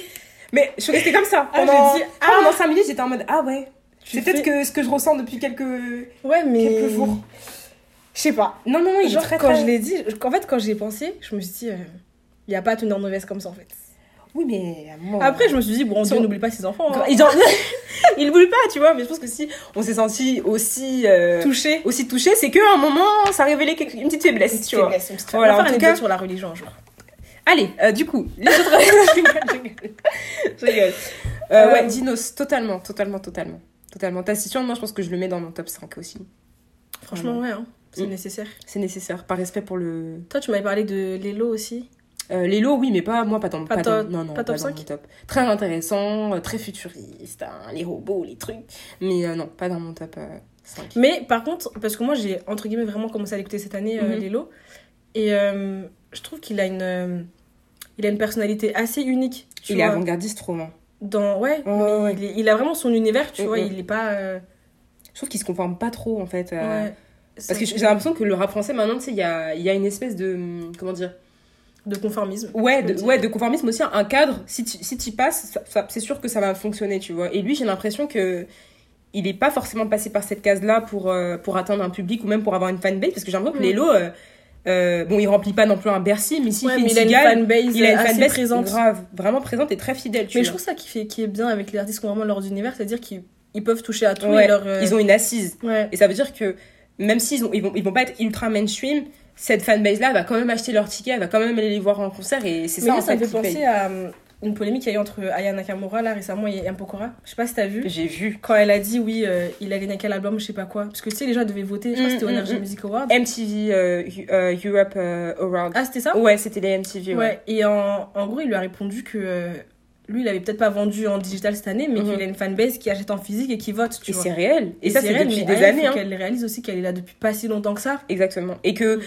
[SPEAKER 2] Mais je suis restée comme ça.
[SPEAKER 1] Ah,
[SPEAKER 2] Pendant,
[SPEAKER 1] j'ai dit,
[SPEAKER 2] Ah, pendant 5 minutes, j'étais en mode Ah ouais. C'est peut-être que ce que je ressens depuis quelques,
[SPEAKER 1] Ouais, mais.
[SPEAKER 2] quelques jours.
[SPEAKER 1] Je sais pas.
[SPEAKER 2] Non, non, non, il
[SPEAKER 1] Genre,
[SPEAKER 2] très
[SPEAKER 1] quand
[SPEAKER 2] très.
[SPEAKER 1] je l'ai dit, en fait, quand j'y ai pensé, je me suis dit, il n'y a pas à tenir mauvaise comme ça, en fait.
[SPEAKER 2] Oui, mais. moment-
[SPEAKER 1] Après, je me suis dit, bon, Dieu
[SPEAKER 2] Son-
[SPEAKER 1] n'oublie pas ses enfants. hein. *laughs*
[SPEAKER 2] Il genre- il ne voulait pas, tu vois, mais je pense que si on s'est senti aussi. euh,
[SPEAKER 1] Touché.
[SPEAKER 2] aussi touché, c'est qu'à un moment, ça révélait quelque- une petite faiblesse, tu vois. Voilà,
[SPEAKER 1] on va
[SPEAKER 2] en
[SPEAKER 1] faire un
[SPEAKER 2] cas-
[SPEAKER 1] sur la religion un jour.
[SPEAKER 2] Allez, euh, du coup, les autres. *laughs* je rigole, je rigole. Je rigole. Euh,
[SPEAKER 1] Euh,
[SPEAKER 2] ouais, Dinos, totalement, totalement, totalement. Totalement. Taciturne, moi, je pense que je le mets dans mon top 5 aussi.
[SPEAKER 1] Franchement, ouais, hein. c'est
[SPEAKER 2] Mm.
[SPEAKER 1] nécessaire.
[SPEAKER 2] C'est nécessaire, par respect pour le.
[SPEAKER 1] Toi, tu m'avais parlé de Lélo aussi.
[SPEAKER 2] Euh, Lélo, oui, mais pas moi, pas dans,
[SPEAKER 1] Pas
[SPEAKER 2] pas
[SPEAKER 1] top-
[SPEAKER 2] dans, non, non,
[SPEAKER 1] pas top
[SPEAKER 2] dans
[SPEAKER 1] 5?
[SPEAKER 2] mon top. Très intéressant, euh, très futuriste, hein, les robots, les trucs. Mais euh, non, pas dans mon top euh, 5.
[SPEAKER 1] Mais par contre, parce que moi, j'ai entre guillemets vraiment commencé à l'écouter cette année,
[SPEAKER 2] Mhm.
[SPEAKER 1] Lélo. Et euh, je trouve qu'il a une. il a une personnalité assez unique. Tu
[SPEAKER 2] Il est avant-gardiste, trop, hein.
[SPEAKER 1] Dans, ouais, mais. Il, est- il a vraiment son univers, tu
[SPEAKER 2] Mm,
[SPEAKER 1] vois.
[SPEAKER 2] mm.
[SPEAKER 1] Il est pas.
[SPEAKER 2] Je trouve qu'il se conforme pas trop, en fait.
[SPEAKER 1] ouais.
[SPEAKER 2] Parce que j'ai l'impression que le rap français, maintenant, tu sais, il y a, y a une espèce de. hum, Comment dire
[SPEAKER 1] De conformisme.
[SPEAKER 2] Ouais,
[SPEAKER 1] je
[SPEAKER 2] de, ouais, de conformisme aussi, un cadre, si tu si t'y passes, c'est sûr que ça va fonctionner, tu vois. Et lui, j'ai l'impression que il est pas forcément passé par cette case-là pour, euh, pour atteindre un public ou même pour avoir une fanbase, parce que j'ai l'impression que
[SPEAKER 1] Mm.
[SPEAKER 2] Lélo, euh, euh, bon, il remplit pas non plus un Bercy, mais s'il
[SPEAKER 1] Ouais,
[SPEAKER 2] fait
[SPEAKER 1] mais
[SPEAKER 2] une
[SPEAKER 1] il a une
[SPEAKER 2] cigale,
[SPEAKER 1] fanbase,
[SPEAKER 2] il a une
[SPEAKER 1] assez
[SPEAKER 2] fanbase
[SPEAKER 1] présente.
[SPEAKER 2] grave, vraiment présente et très fidèle, tu
[SPEAKER 1] Mais je
[SPEAKER 2] vois.
[SPEAKER 1] trouve ça qui, fait, qui est bien avec les artistes qui ont vraiment leur univers, c'est-à-dire qu'ils ils peuvent toucher à tout.
[SPEAKER 2] Ouais,
[SPEAKER 1] et leur,
[SPEAKER 2] Ils ont une assise.
[SPEAKER 1] Ouais.
[SPEAKER 2] Et ça veut dire que même s'ils ont, ils vont, ils vont pas être ultra mainstream, cette fanbase-là va quand même acheter leur ticket, elle va quand même aller les voir en concert, et c'est ça,
[SPEAKER 1] là,
[SPEAKER 2] en
[SPEAKER 1] ça me
[SPEAKER 2] fait,
[SPEAKER 1] fait
[SPEAKER 2] paye.
[SPEAKER 1] penser à euh, une polémique qu'il y a eu entre Aya Nakamura là récemment et M. Pokora. Je sais pas si t'as vu.
[SPEAKER 2] J'ai vu.
[SPEAKER 1] Quand elle a dit oui, euh, il allait quel album, je sais pas quoi. Parce que tu sais, les gens devaient voter. Je crois que c'était au
[SPEAKER 2] Mm,
[SPEAKER 1] Energy
[SPEAKER 2] mm,
[SPEAKER 1] Music Awards.
[SPEAKER 2] MTV euh, Eu- euh, Europe Awards.
[SPEAKER 1] Ah, c'était ça?
[SPEAKER 2] Ouais, c'était les MTV.
[SPEAKER 1] Ouais.
[SPEAKER 2] Ouais.
[SPEAKER 1] Et en, en gros, il lui a répondu que lui, il avait peut-être pas vendu en digital cette année, mais
[SPEAKER 2] Mhm.
[SPEAKER 1] qu'il a une fanbase qui achète en physique et qui vote. Tu
[SPEAKER 2] Et c'est réel. Et, ça, c'est
[SPEAKER 1] réel,
[SPEAKER 2] depuis
[SPEAKER 1] mais
[SPEAKER 2] des
[SPEAKER 1] Aya,
[SPEAKER 2] années. Hein.
[SPEAKER 1] qu'elle réalise aussi qu'elle est là depuis pas si longtemps que ça.
[SPEAKER 2] Exactement. Et que.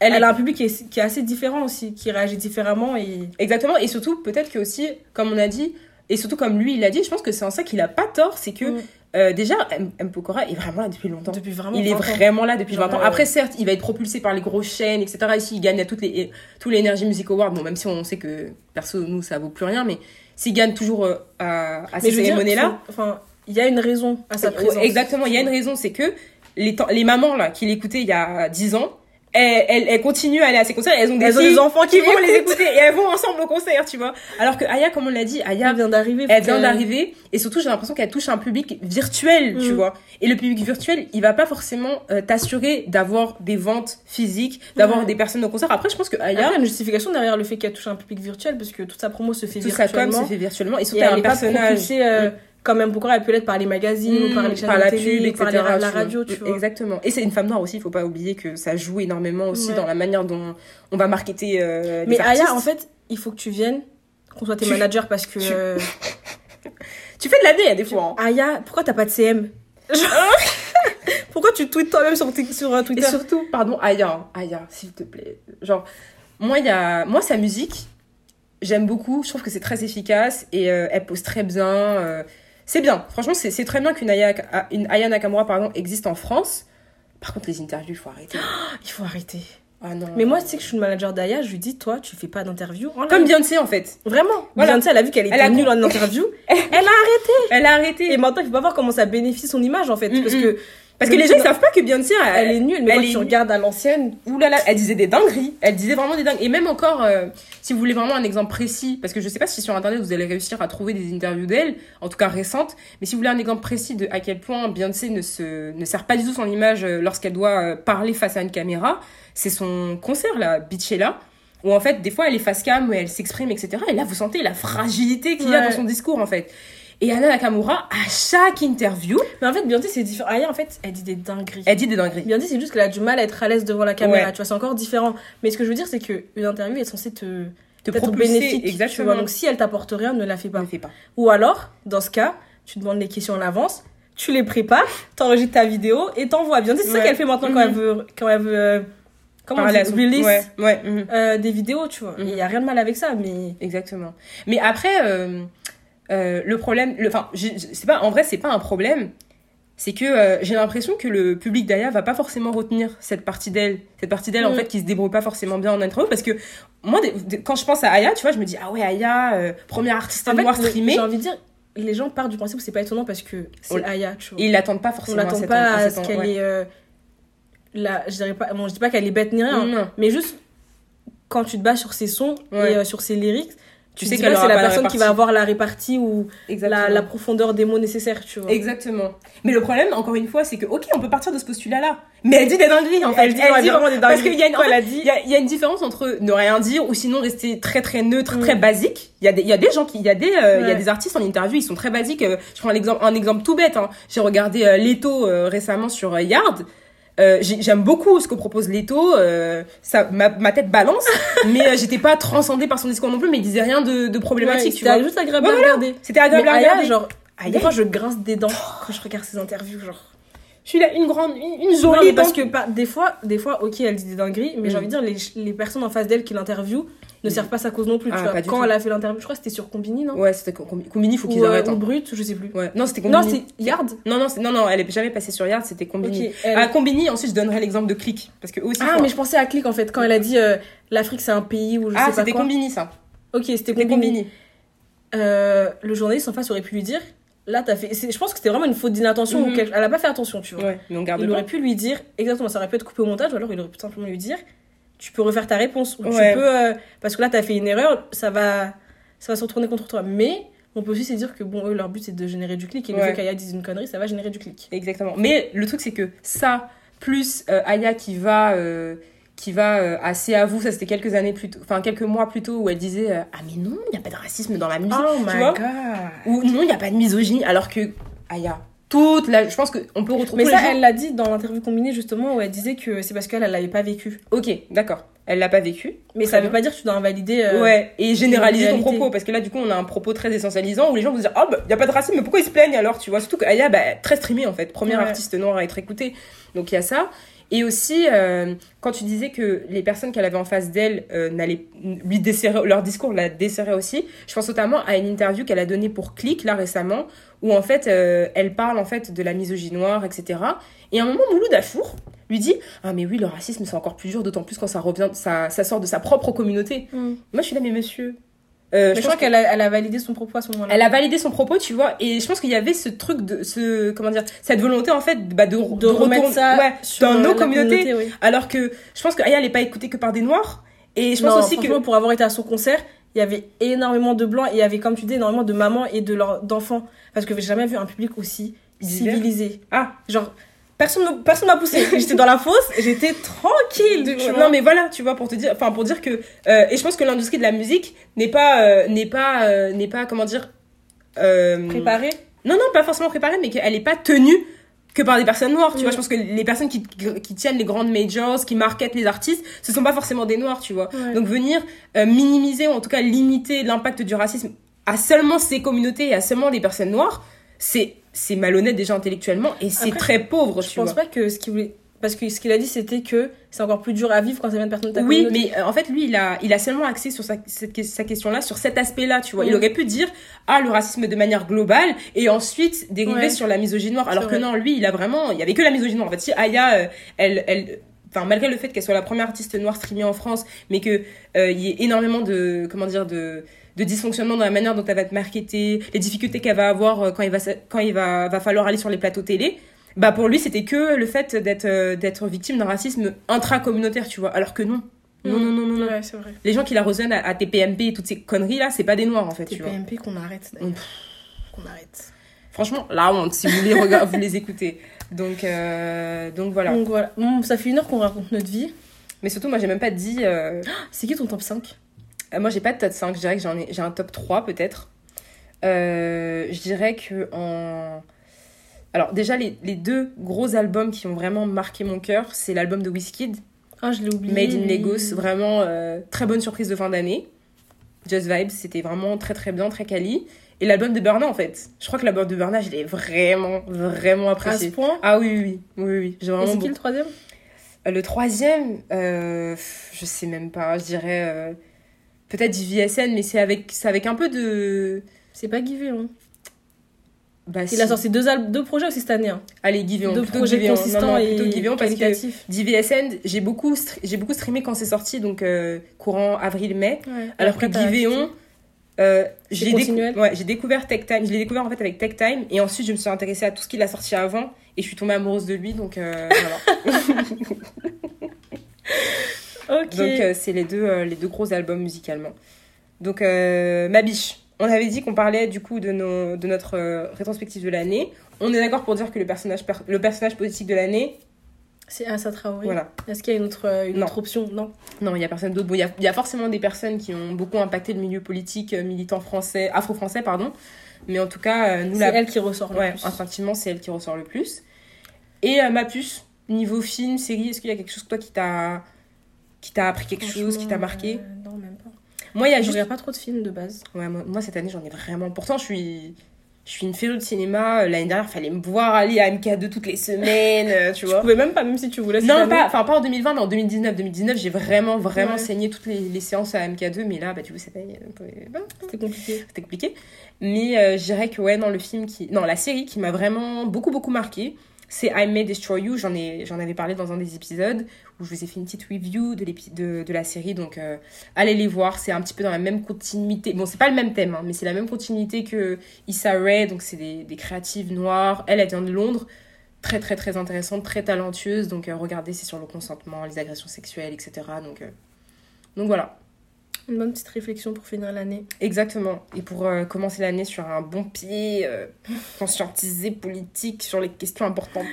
[SPEAKER 1] Elle, elle a un public qui est, qui est assez différent aussi, qui réagit différemment et.
[SPEAKER 2] Exactement. Et surtout, peut-être que aussi, comme on a dit, et surtout comme lui, il a dit, je pense que c'est en ça qu'il a pas tort, c'est que
[SPEAKER 1] Mm.
[SPEAKER 2] euh, déjà, M. M. Pokora est vraiment là depuis longtemps.
[SPEAKER 1] Depuis vraiment.
[SPEAKER 2] Il est
[SPEAKER 1] 20 ans.
[SPEAKER 2] vraiment là depuis
[SPEAKER 1] Genre,
[SPEAKER 2] 20 ans.
[SPEAKER 1] euh,
[SPEAKER 2] Après, certes, il va être propulsé par les grosses chaînes, etc. Ici, il gagne à toutes les, tous les Energy Music Awards. Bon, même si on sait que, perso, nous, ça vaut plus rien, mais s'il gagne toujours euh, à, à ces cérémonies-là,
[SPEAKER 1] Enfin, il y a une raison à sa présence.
[SPEAKER 2] Exactement, il y a une raison, c'est que les, les mamans là qui l'écoutaient il y a 10 ans, elles, elles, elles continuent à aller à ces concerts, elles ont des,
[SPEAKER 1] Elles ont
[SPEAKER 2] filles
[SPEAKER 1] des enfants qui
[SPEAKER 2] qui vont les écouter et elles vont ensemble au concert, tu vois. Alors que Aya, comme on l'a dit, Aya,
[SPEAKER 1] Elle vient d'arriver.
[SPEAKER 2] elle vient d'arriver et surtout j'ai l'impression qu'elle touche un public virtuel, tu
[SPEAKER 1] Mm.
[SPEAKER 2] vois. Et le public virtuel, il va pas forcément euh, t'assurer d'avoir des ventes physiques, d'avoir des personnes au concert. Après, je pense que
[SPEAKER 1] Il y
[SPEAKER 2] Aya,
[SPEAKER 1] a une justification derrière le fait qu'elle touche un public virtuel parce que toute sa promo se fait
[SPEAKER 2] tout sa com
[SPEAKER 1] virtuellement.
[SPEAKER 2] se fait virtuellement et
[SPEAKER 1] Et
[SPEAKER 2] surtout
[SPEAKER 1] elle
[SPEAKER 2] elle un personnage.
[SPEAKER 1] propulsée euh, quand même pourquoi elle peut l'être par les magazines ou par les chaînes
[SPEAKER 2] Mmh, par la
[SPEAKER 1] télé,
[SPEAKER 2] pub, etc.
[SPEAKER 1] par les- la radio, tu vois.
[SPEAKER 2] Exactement. Et c'est une femme noire aussi, il faut pas oublier que ça joue énormément aussi
[SPEAKER 1] Ouais.
[SPEAKER 2] dans la manière dont on va marketer euh,
[SPEAKER 1] Mais
[SPEAKER 2] les artistes.
[SPEAKER 1] Aya, en fait, il faut que tu viennes, qu'on soit tes
[SPEAKER 2] Tu-
[SPEAKER 1] managers parce que.
[SPEAKER 2] tu-
[SPEAKER 1] euh, *laughs*
[SPEAKER 2] Tu fais de la hein, des fois. hein.
[SPEAKER 1] Aya, pourquoi t'as pas de CM *laughs* Pourquoi tu tweets toi-même sur, sur euh,
[SPEAKER 2] Et
[SPEAKER 1] Twitter
[SPEAKER 2] surtout, pardon, Aya, Aya, s'il te plaît. Genre, moi, il y a... moi sa musique, j'aime beaucoup. Je trouve que c'est très efficace et euh, elle pose très bien. C'est bien. Franchement, c'est c'est très bien qu'une Aya, une Aya Nakamura, pardon, existe en France. Par contre, les interviews, il faut arrêter. *gasps*
[SPEAKER 1] Il faut arrêter.
[SPEAKER 2] Ah non.
[SPEAKER 1] Mais moi, tu sais que je suis le manager d'Aya, je lui dis, toi, tu fais pas d'interview. en
[SPEAKER 2] Comme. Beyoncé, en fait.
[SPEAKER 1] Vraiment.
[SPEAKER 2] Voilà.
[SPEAKER 1] Beyoncé, elle a vu qu'elle était
[SPEAKER 2] Elle a
[SPEAKER 1] nulle en interview. *laughs* elle a arrêté.
[SPEAKER 2] Elle a arrêté.
[SPEAKER 1] Et maintenant, il faut pas voir comment ça bénéficie son image, en fait.
[SPEAKER 2] Mm,
[SPEAKER 1] Parce
[SPEAKER 2] mm.
[SPEAKER 1] que.
[SPEAKER 2] Parce que les gens, ils savent pas que Beyoncé, elle,
[SPEAKER 1] Elle est nulle, mais
[SPEAKER 2] elle
[SPEAKER 1] quand
[SPEAKER 2] est
[SPEAKER 1] tu regardes à l'ancienne.
[SPEAKER 2] Là, elle disait des dingueries. Elle disait vraiment des dingueries. Et même encore, euh, si vous voulez vraiment un exemple précis, parce que je sais pas si sur internet vous allez réussir à trouver des interviews d'elle, en tout cas récentes, mais si vous voulez un exemple précis de à quel point Beyoncé ne se ne sert pas du tout son image euh, lorsqu'elle doit euh, parler face à une caméra, c'est son concert là, Beachella. Où en fait, des fois, elle est face cam, où elle s'exprime, etc. Et là, vous sentez la fragilité qu'il y a
[SPEAKER 1] Ouais.
[SPEAKER 2] dans son discours, en fait. Et Anna Nakamura, à chaque interview,
[SPEAKER 1] Mais en fait, Beyoncé, c'est différent. Aya, en fait, elle dit des dingueries.
[SPEAKER 2] elle dit des dingueries.
[SPEAKER 1] Beyoncé, c'est juste qu'elle a du mal à être à l'aise devant la caméra.
[SPEAKER 2] Ouais.
[SPEAKER 1] Tu vois, c'est encore différent. Mais ce que je veux dire, c'est qu'une interview est censée te.
[SPEAKER 2] Te propulser,
[SPEAKER 1] bénéfique. Tu
[SPEAKER 2] exactement.
[SPEAKER 1] vois. Donc si elle t'apporte rien, ne la fais pas.
[SPEAKER 2] ne fais pas.
[SPEAKER 1] Ou alors, dans ce cas, tu demandes les questions en avance, tu les prépares, t'enregistres ta vidéo et t'envoies. Beyoncé, c'est ça
[SPEAKER 2] Ouais.
[SPEAKER 1] qu'elle fait maintenant quand
[SPEAKER 2] Mhm.
[SPEAKER 1] elle veut. Quand elle veut euh, comment on dit
[SPEAKER 2] son-
[SPEAKER 1] Release
[SPEAKER 2] Ouais, ouais. mhm.
[SPEAKER 1] euh, des vidéos, tu vois. Il
[SPEAKER 2] Mhm.
[SPEAKER 1] y a rien de mal avec ça, mais.
[SPEAKER 2] Exactement. Mais après, euh, euh, le problème, enfin, c'est pas, en vrai, c'est pas un problème. C'est que euh, j'ai l'impression que le public d'Aya va pas forcément retenir cette partie d'elle, cette partie d'elle en
[SPEAKER 1] Mm.
[SPEAKER 2] fait qui se débrouille pas forcément bien en interview parce que moi, quand je pense à Aya, tu vois, je me dis ah ouais Aya, euh, première artiste noire
[SPEAKER 1] le-
[SPEAKER 2] streamée,
[SPEAKER 1] j'ai envie de dire, les gens partent du principe que c'est pas étonnant parce que c'est
[SPEAKER 2] On-
[SPEAKER 1] Aya, tu vois.
[SPEAKER 2] et ils l'attendent pas
[SPEAKER 1] On
[SPEAKER 2] forcément. à
[SPEAKER 1] l'attend pas à ce qu'elle
[SPEAKER 2] ouais.
[SPEAKER 1] est. euh, là, je dirais pas. Bon, je dis pas qu'elle est bête ni rien, mais juste quand tu te bases sur ses sons
[SPEAKER 2] Ouais.
[SPEAKER 1] et euh, sur ses lyrics,
[SPEAKER 2] Tu
[SPEAKER 1] tu
[SPEAKER 2] sais
[SPEAKER 1] que c'est la personne qui va avoir la répartie ou la, la profondeur des mots nécessaires, tu vois.
[SPEAKER 2] Exactement. Mais le problème, encore une fois, c'est que, ok, on peut partir de ce postulat-là. Mais elle dit des dingueries, en fait.
[SPEAKER 1] Elle dit, ouais, vraiment des
[SPEAKER 2] Parce
[SPEAKER 1] dingueries.
[SPEAKER 2] qu'il y en
[SPEAKER 1] elle
[SPEAKER 2] fait,
[SPEAKER 1] dit
[SPEAKER 2] y a, il y a une différence entre ne rien dire ou sinon rester très très neutre,
[SPEAKER 1] Mm.
[SPEAKER 2] très basique. Il y a des, il y a des gens qui, il y a des, euh, il y a des artistes en interview, ils sont très basiques. Euh, Je prends un exemple, un exemple tout bête, hein. J'ai regardé euh, Leto euh, récemment sur Yard. Euh, j'ai- J'aime beaucoup ce que propose Leto, euh, ça, ma, ma tête balance, *laughs* mais euh, j'étais pas transcendée par son discours non plus, mais il disait rien de, de problématique,
[SPEAKER 1] Ouais, c'était juste agréable
[SPEAKER 2] Ouais,
[SPEAKER 1] à
[SPEAKER 2] voilà.
[SPEAKER 1] regarder.
[SPEAKER 2] C'était agréable
[SPEAKER 1] Mais
[SPEAKER 2] à
[SPEAKER 1] Aya,
[SPEAKER 2] regarder.
[SPEAKER 1] genre,
[SPEAKER 2] Aya,
[SPEAKER 1] des fois, je grince des dents quand je regarde ses interviews, genre.
[SPEAKER 2] je suis là, une grande, une, une
[SPEAKER 1] Non,
[SPEAKER 2] jolie
[SPEAKER 1] mais parce que pas- des fois, des fois, ok, elle dit des dingueries, mais
[SPEAKER 2] Mm.
[SPEAKER 1] j'ai envie de dire, les, les personnes en face d'elle qui l'interviewent ne servent pas sa cause non plus.
[SPEAKER 2] Ah,
[SPEAKER 1] tu vois.
[SPEAKER 2] pas du
[SPEAKER 1] Quand
[SPEAKER 2] tout.
[SPEAKER 1] elle a fait l'interview, je crois que c'était sur Combini, non?
[SPEAKER 2] Ouais, c'était Com- Combini, faut qu'ils
[SPEAKER 1] ou, euh,
[SPEAKER 2] arrêtent.
[SPEAKER 1] ou
[SPEAKER 2] hein.
[SPEAKER 1] Brut, je sais plus.
[SPEAKER 2] Ouais. Non, c'était Combini.
[SPEAKER 1] Non, c'est Yard?
[SPEAKER 2] Non, non, non, non, elle est jamais passée sur Yard, c'était Combini.
[SPEAKER 1] Ok, elle-
[SPEAKER 2] Ah, Combini, ensuite je donnerai l'exemple de Click. Parce que aussi.
[SPEAKER 1] Ah,
[SPEAKER 2] faut-
[SPEAKER 1] mais je pensais à Click en fait, quand elle a dit euh, l'Afrique c'est un pays où je
[SPEAKER 2] Ah,
[SPEAKER 1] sais pas
[SPEAKER 2] c'était
[SPEAKER 1] quoi.
[SPEAKER 2] Combini ça.
[SPEAKER 1] Ok, c'était
[SPEAKER 2] C'était
[SPEAKER 1] Combini.
[SPEAKER 2] Combini.
[SPEAKER 1] Euh, le journaliste en face aurait pu lui dire là t'as fait. Je pense que c'était vraiment une faute d'inattention ou quelque- elle a pas fait attention, tu vois.
[SPEAKER 2] Ouais, mais on garde
[SPEAKER 1] il
[SPEAKER 2] pas.
[SPEAKER 1] aurait pu lui dire exactement, ça aurait pu être coupé au montage ou alors il aurait pu simplement lui dire tu peux refaire ta réponse ou
[SPEAKER 2] Ouais.
[SPEAKER 1] tu peux euh, parce que là t'as fait une erreur, ça va ça va se retourner contre toi. Mais on peut aussi se dire que bon eux leur but c'est de générer du clic et le
[SPEAKER 2] Ouais.
[SPEAKER 1] fait qu'Aya dise une connerie ça va générer du clic.
[SPEAKER 2] Exactement. Mais le truc, c'est que ça, plus euh, Aya qui va. euh, qui va euh, assez à vous, ça c'était quelques années plus tôt, enfin quelques mois plus tôt où elle disait euh, ah mais non, il n'y a pas de racisme dans la musique,
[SPEAKER 1] Oh
[SPEAKER 2] tu
[SPEAKER 1] my
[SPEAKER 2] vois?
[SPEAKER 1] God.
[SPEAKER 2] ou non, il n'y a pas de misogynie alors que Aya toute la je pense qu'on peut retrouver
[SPEAKER 1] Mais ça elle l'a dit dans l'interview combinée justement où elle disait que c'est parce qu'elle elle l'avait pas vécu.
[SPEAKER 2] OK, d'accord. Elle l'a pas vécu.
[SPEAKER 1] Mais ça veut
[SPEAKER 2] bien.
[SPEAKER 1] pas dire que tu dois invalider euh,
[SPEAKER 2] Ouais, et généraliser ton propos, parce que là, du coup, on a un propos très essentialisant où les gens vont se dire, oh, bah, y a pas de racisme, mais pourquoi ils se plaignent alors, tu vois? Surtout qu'Aya, bah, très streamée en fait, première
[SPEAKER 1] Ouais.
[SPEAKER 2] artiste noire à être écoutée. Donc il y a ça. Et aussi, euh, quand tu disais que les personnes qu'elle avait en face d'elle euh, lui desserrer, leur discours la desserrait aussi, je pense notamment à une interview qu'elle a donnée pour Click, là, récemment, où en fait, euh, elle parle en fait de la misogynie noire, etc. Et à un moment, Mouloud Achour lui dit, ah mais oui, le racisme, c'est encore plus dur, d'autant plus quand ça revient, ça, ça sort de sa propre communauté.
[SPEAKER 1] Mm.
[SPEAKER 2] Moi, je suis là, mais monsieur. Euh, je
[SPEAKER 1] je
[SPEAKER 2] pense
[SPEAKER 1] crois qu'elle a, elle a validé son propos à ce moment-là.
[SPEAKER 2] elle a validé son propos, tu vois, et je pense qu'il y avait ce truc de ce comment dire, cette volonté en fait bah, de
[SPEAKER 1] de remettre ça
[SPEAKER 2] ouais,
[SPEAKER 1] sur
[SPEAKER 2] dans
[SPEAKER 1] euh,
[SPEAKER 2] nos communautés.
[SPEAKER 1] communauté, oui.
[SPEAKER 2] alors que je pense que Aya elle est pas écoutée que par des noirs et je pense
[SPEAKER 1] non,
[SPEAKER 2] aussi que
[SPEAKER 1] pour avoir été à son concert, il y avait énormément de blancs et il y avait, comme tu dis, énormément de mamans et de leurs d'enfants. Parce que j'ai jamais vu un public aussi civilisé.
[SPEAKER 2] ah
[SPEAKER 1] Genre, personne personne m'a poussé. *laughs* j'étais dans la fosse, j'étais tranquille.
[SPEAKER 2] non mais voilà, tu vois pour te dire enfin pour dire que euh, et je pense que l'industrie de la musique n'est pas euh, n'est pas euh, n'est pas comment dire euh,
[SPEAKER 1] préparé.
[SPEAKER 2] Non, non, pas forcément préparée, mais qu'elle est pas tenue que par des personnes noires, tu vois. Je pense que les personnes qui, qui tiennent les grandes majors, qui marketent les artistes, ce sont pas forcément des noirs, tu vois.
[SPEAKER 1] Ouais.
[SPEAKER 2] Donc venir minimiser ou en tout cas limiter l'impact du racisme à seulement ces communautés et à seulement des personnes noires, c'est c'est malhonnête déjà intellectuellement et c'est très pauvre,
[SPEAKER 1] Je
[SPEAKER 2] tu
[SPEAKER 1] pense
[SPEAKER 2] vois.
[SPEAKER 1] pas que ce qu'il voulait. Parce que ce qu'il a dit, c'était que c'est encore plus dur à vivre quand ça vient de personnes de ta
[SPEAKER 2] Oui, mais euh, en fait, lui, il a, il a seulement axé sur sa, cette sa question-là, sur cet aspect-là, tu vois. Il
[SPEAKER 1] Mm.
[SPEAKER 2] aurait pu dire, ah, le racisme de manière globale, et ensuite dériver
[SPEAKER 1] Ouais.
[SPEAKER 2] sur la misogynie noire. Alors que
[SPEAKER 1] vrai.
[SPEAKER 2] non, lui, il a vraiment, il y avait que la misogynie noire. En fait, si Aya, euh, elle, elle, enfin, malgré le fait qu'elle soit la première artiste noire streamée en France, mais que, euh, il y ait énormément de, comment dire, de, de dysfonctionnement dans la manière dont elle va être marketée, les difficultés qu'elle va avoir euh, quand il va, quand il va, va falloir aller sur les plateaux télé. Bah pour lui c'était que le fait d'être euh, d'être victime d'un racisme intracommunautaire tu vois alors que non non non non non, non.
[SPEAKER 1] Ouais, c'est vrai.
[SPEAKER 2] les gens qui la rejoignent à, à TPMP et toutes ces conneries là, c'est pas des noirs en fait,
[SPEAKER 1] Tes
[SPEAKER 2] tu vois.
[SPEAKER 1] PMP qu'on arrête d'ailleurs. Qu'on arrête.
[SPEAKER 2] Franchement, la honte si vous vous les écoutez. Donc euh, donc voilà.
[SPEAKER 1] Donc voilà. Bon, ça fait une heure qu'on raconte notre vie.
[SPEAKER 2] Mais surtout moi j'ai même pas dit euh, *gasps*
[SPEAKER 1] C'est qui ton top 5
[SPEAKER 2] euh, moi j'ai pas de top 5, je dirais que j'en ai j'ai un top 3 peut-être. Euh, je dirais que en alors déjà les, les deux gros albums qui ont vraiment marqué mon cœur, c'est l'album de Wizkid,
[SPEAKER 1] Ah, je l'ai oublié.
[SPEAKER 2] Made in. Lagos, vraiment euh, très bonne surprise de fin d'année. Just Vibes, c'était vraiment très très bien, très quali. Et l'album de Burna en fait. Je crois que l'album de Burna, je l'ai vraiment, vraiment
[SPEAKER 1] À ce
[SPEAKER 2] apprécié.
[SPEAKER 1] point.
[SPEAKER 2] Ah oui, oui, oui, oui, oui. J'ai
[SPEAKER 1] Et
[SPEAKER 2] vraiment
[SPEAKER 1] c'est qui
[SPEAKER 2] beaucoup-
[SPEAKER 1] le troisième?
[SPEAKER 2] Euh, Le troisième, euh, je sais même pas, je dirais euh, peut-être JVSN, mais c'est avec, c'est avec un peu de.
[SPEAKER 1] C'est pas Givé, hein.
[SPEAKER 2] Bah,
[SPEAKER 1] Il
[SPEAKER 2] si.
[SPEAKER 1] a sorti deux, deux projets aussi cette année. Hein.
[SPEAKER 2] Allez, Give On,
[SPEAKER 1] Deux
[SPEAKER 2] plutôt
[SPEAKER 1] projets
[SPEAKER 2] On.
[SPEAKER 1] consistants
[SPEAKER 2] Non, non,
[SPEAKER 1] et
[SPEAKER 2] plutôt Give On parce que. JVSN, j'ai beaucoup, j'ai beaucoup streamé quand c'est sorti, donc euh, courant avril-mai.
[SPEAKER 1] Ouais.
[SPEAKER 2] Alors que Giveon, euh, j'ai décou- ouais, j'ai découvert Tech Time, je l'ai découvert en fait avec Tech Time et ensuite je me suis intéressée à tout ce qu'il a sorti avant et je suis tombée amoureuse de lui donc euh, voilà. *laughs* Donc euh, c'est les deux euh, les deux gros albums musicalement. Donc euh, ma biche, on avait dit qu'on parlait du coup de nos de notre rétrospective de l'année. On est d'accord pour dire que le personnage per- le personnage politique de l'année,
[SPEAKER 1] C'est Assa Traoré.
[SPEAKER 2] voilà.
[SPEAKER 1] Est-ce qu'il y a une autre, une
[SPEAKER 2] Non.
[SPEAKER 1] autre option? Non.
[SPEAKER 2] Non, il y a personne d'autre. Bon, il y y a forcément des personnes qui ont beaucoup impacté le milieu politique militant français, afro-français pardon. Mais en tout cas, nous
[SPEAKER 1] C'est
[SPEAKER 2] la
[SPEAKER 1] elle qui ressort le
[SPEAKER 2] Ouais,
[SPEAKER 1] plus.
[SPEAKER 2] instinctivement, c'est elle qui ressort le plus. Et euh, ma puce, niveau film, série, est-ce qu'il y a quelque chose, toi, qui t'a qui t'a appris quelque chose, qui t'a marqué
[SPEAKER 1] euh, Non, même pas.
[SPEAKER 2] Moi, il y a
[SPEAKER 1] Je
[SPEAKER 2] juste...
[SPEAKER 1] regarde pas trop de films de base.
[SPEAKER 2] Ouais, moi, moi, cette année, j'en ai vraiment... Pourtant, je suis... Je suis une férue de cinéma. Euh, L'année dernière, il fallait me voir aller à MK2 toutes les semaines, euh, tu
[SPEAKER 1] Je
[SPEAKER 2] vois.
[SPEAKER 1] pouvais même pas, même si tu voulais. cette
[SPEAKER 2] Non,
[SPEAKER 1] année.
[SPEAKER 2] pas, enfin, pas en 2020, mais en 2019. 2019, j'ai vraiment, vraiment
[SPEAKER 1] Ouais.
[SPEAKER 2] saigné toutes les, les séances à MK2. Mais là, bah, du coup, c'était
[SPEAKER 1] C'était compliqué.
[SPEAKER 2] c'était compliqué. Mais euh, je dirais que ouais, non, le film qui, non, la série qui m'a vraiment beaucoup beaucoup marqué, c'est I May Destroy You. J'en ai, j'en avais parlé dans un des épisodes où je vous ai fait une petite review de de, de la série. Donc euh, allez les voir. C'est un petit peu dans la même continuité. Bon, c'est pas le même thème, hein, mais c'est la même continuité que Issa Rae. Donc c'est des, des créatives noires. Elle, elle vient de Londres. Très très très intéressante, très talentueuse. Donc euh, regardez, c'est sur le consentement, les agressions sexuelles, etc. Donc euh, donc voilà.
[SPEAKER 1] Une bonne petite réflexion pour finir l'année.
[SPEAKER 2] Exactement. Et pour euh, commencer l'année sur un bon pied, euh, *laughs* conscientisé politique sur les questions importantes.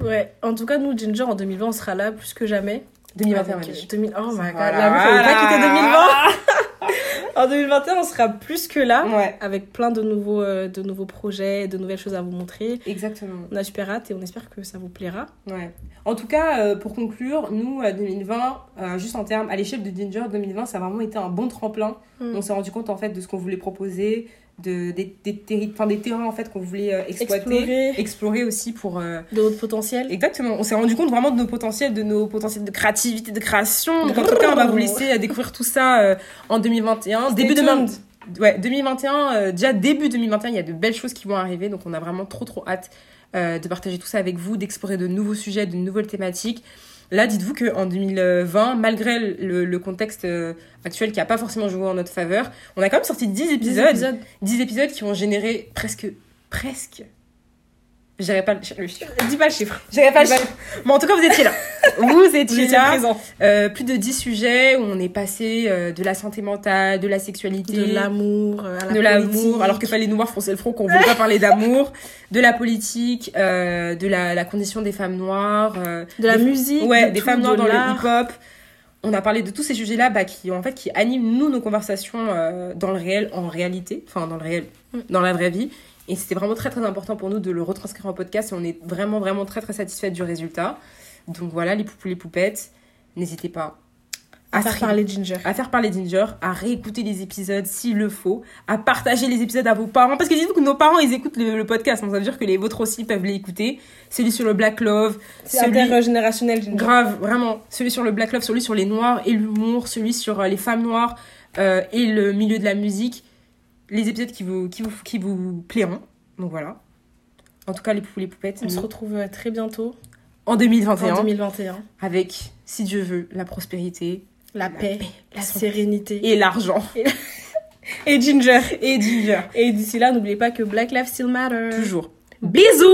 [SPEAKER 1] Ouais. En tout cas, nous, Ginger, en 2020, on sera là plus que jamais.
[SPEAKER 2] 2021,
[SPEAKER 1] Avec,
[SPEAKER 2] ma
[SPEAKER 1] euh,
[SPEAKER 2] biche.
[SPEAKER 1] 2000... Oh my god.
[SPEAKER 2] Voilà.
[SPEAKER 1] La meuf, pas quitter 2020. *laughs* en 2021, on sera plus que là.
[SPEAKER 2] Ouais,
[SPEAKER 1] Avec plein de nouveaux, euh, de nouveaux projets, de nouvelles choses à vous montrer.
[SPEAKER 2] exactement.
[SPEAKER 1] On a super hâte et on espère que ça vous plaira.
[SPEAKER 2] Ouais. En tout cas, euh, pour conclure, nous, euh, 2020, euh, juste en termes, à l'échelle de Ginger, 2020, ça a vraiment été un bon tremplin.
[SPEAKER 1] Mm.
[SPEAKER 2] On s'est rendu compte, en fait, de ce qu'on voulait proposer, de, des, des, terri- enfin, des terrains, en fait, qu'on voulait euh, exploiter.
[SPEAKER 1] Explorer
[SPEAKER 2] Explorer aussi pour... euh,
[SPEAKER 1] de votre potentiel.
[SPEAKER 2] Exactement, on s'est rendu compte vraiment de nos potentiels, de nos potentiels de créativité, de création. Donc en tout cas, on va vous laisser euh, découvrir tout ça euh, en 2021.
[SPEAKER 1] Stay
[SPEAKER 2] début de
[SPEAKER 1] tuned.
[SPEAKER 2] ouais, 2021, euh, déjà début 2021, il y a de belles choses qui vont arriver. Donc on a vraiment trop trop hâte euh, de partager tout ça avec vous, d'explorer de nouveaux sujets, de nouvelles thématiques. Là, dites-vous qu'en 2020, malgré le, le contexte euh, actuel qui n'a pas forcément joué en notre faveur, on a quand même sorti 10
[SPEAKER 1] Dix
[SPEAKER 2] épisodes.
[SPEAKER 1] épisodes.
[SPEAKER 2] 10 épisodes qui ont généré presque... Presque... Je dirais pas le chiffre.
[SPEAKER 1] Dis pas le chiffre.
[SPEAKER 2] J'irai pas le chiffre. Mais en tout cas, vous étiez là. *laughs* Vous étiez là. Euh, plus de 10 sujets où on est passé euh, de la santé mentale, de la sexualité,
[SPEAKER 1] De l'amour, euh, la
[SPEAKER 2] de l'amour, alors que fallait nous voir froncer le front qu'on voulait pas parler d'amour, de la politique, euh, de la, la condition des femmes noires,
[SPEAKER 1] de la
[SPEAKER 2] des-
[SPEAKER 1] musique,
[SPEAKER 2] ouais,
[SPEAKER 1] de
[SPEAKER 2] des
[SPEAKER 1] tout,
[SPEAKER 2] femmes noires
[SPEAKER 1] de
[SPEAKER 2] dans le hip-hop. On a parlé de tous ces sujets-là bah, qui, en fait, qui animent, nous, nos conversations dans le réel, en réalité, enfin, dans le réel,
[SPEAKER 1] Mm.
[SPEAKER 2] dans la vraie vie. Et c'était vraiment très très important pour nous de le retranscrire en podcast. Et on est vraiment vraiment très très satisfait du résultat. Donc voilà, les poupous, les poupettes, n'hésitez pas
[SPEAKER 1] À faire parler Ginger.
[SPEAKER 2] à faire parler Ginger, à réécouter les épisodes s'il le faut, à partager les épisodes à vos parents. Parce que dites-vous que nos parents, ils écoutent le, le podcast. Donc ça veut dire que les vôtres aussi peuvent l'écouter. Celui sur le Black Love,
[SPEAKER 1] C'est
[SPEAKER 2] celui...
[SPEAKER 1] intergénérationnel, Ginger.
[SPEAKER 2] Grave, vraiment. Celui sur le Black Love, celui sur les noirs et l'humour, celui sur euh, les femmes noires euh, et le milieu de la musique. Les épisodes qui vous, qui vous, qui vous plairont. Donc voilà. En tout cas, les poupous, les poupettes,
[SPEAKER 1] On se retrouve euh, très bientôt
[SPEAKER 2] en 2021
[SPEAKER 1] en 2021.
[SPEAKER 2] avec, si Dieu veut, la prospérité
[SPEAKER 1] La, paix, la sérénité.
[SPEAKER 2] et l'argent.
[SPEAKER 1] Et Ginger.
[SPEAKER 2] Et Ginger.
[SPEAKER 1] Et d'ici là, n'oubliez pas que Black Lives Still Matter.
[SPEAKER 2] Toujours. Bisous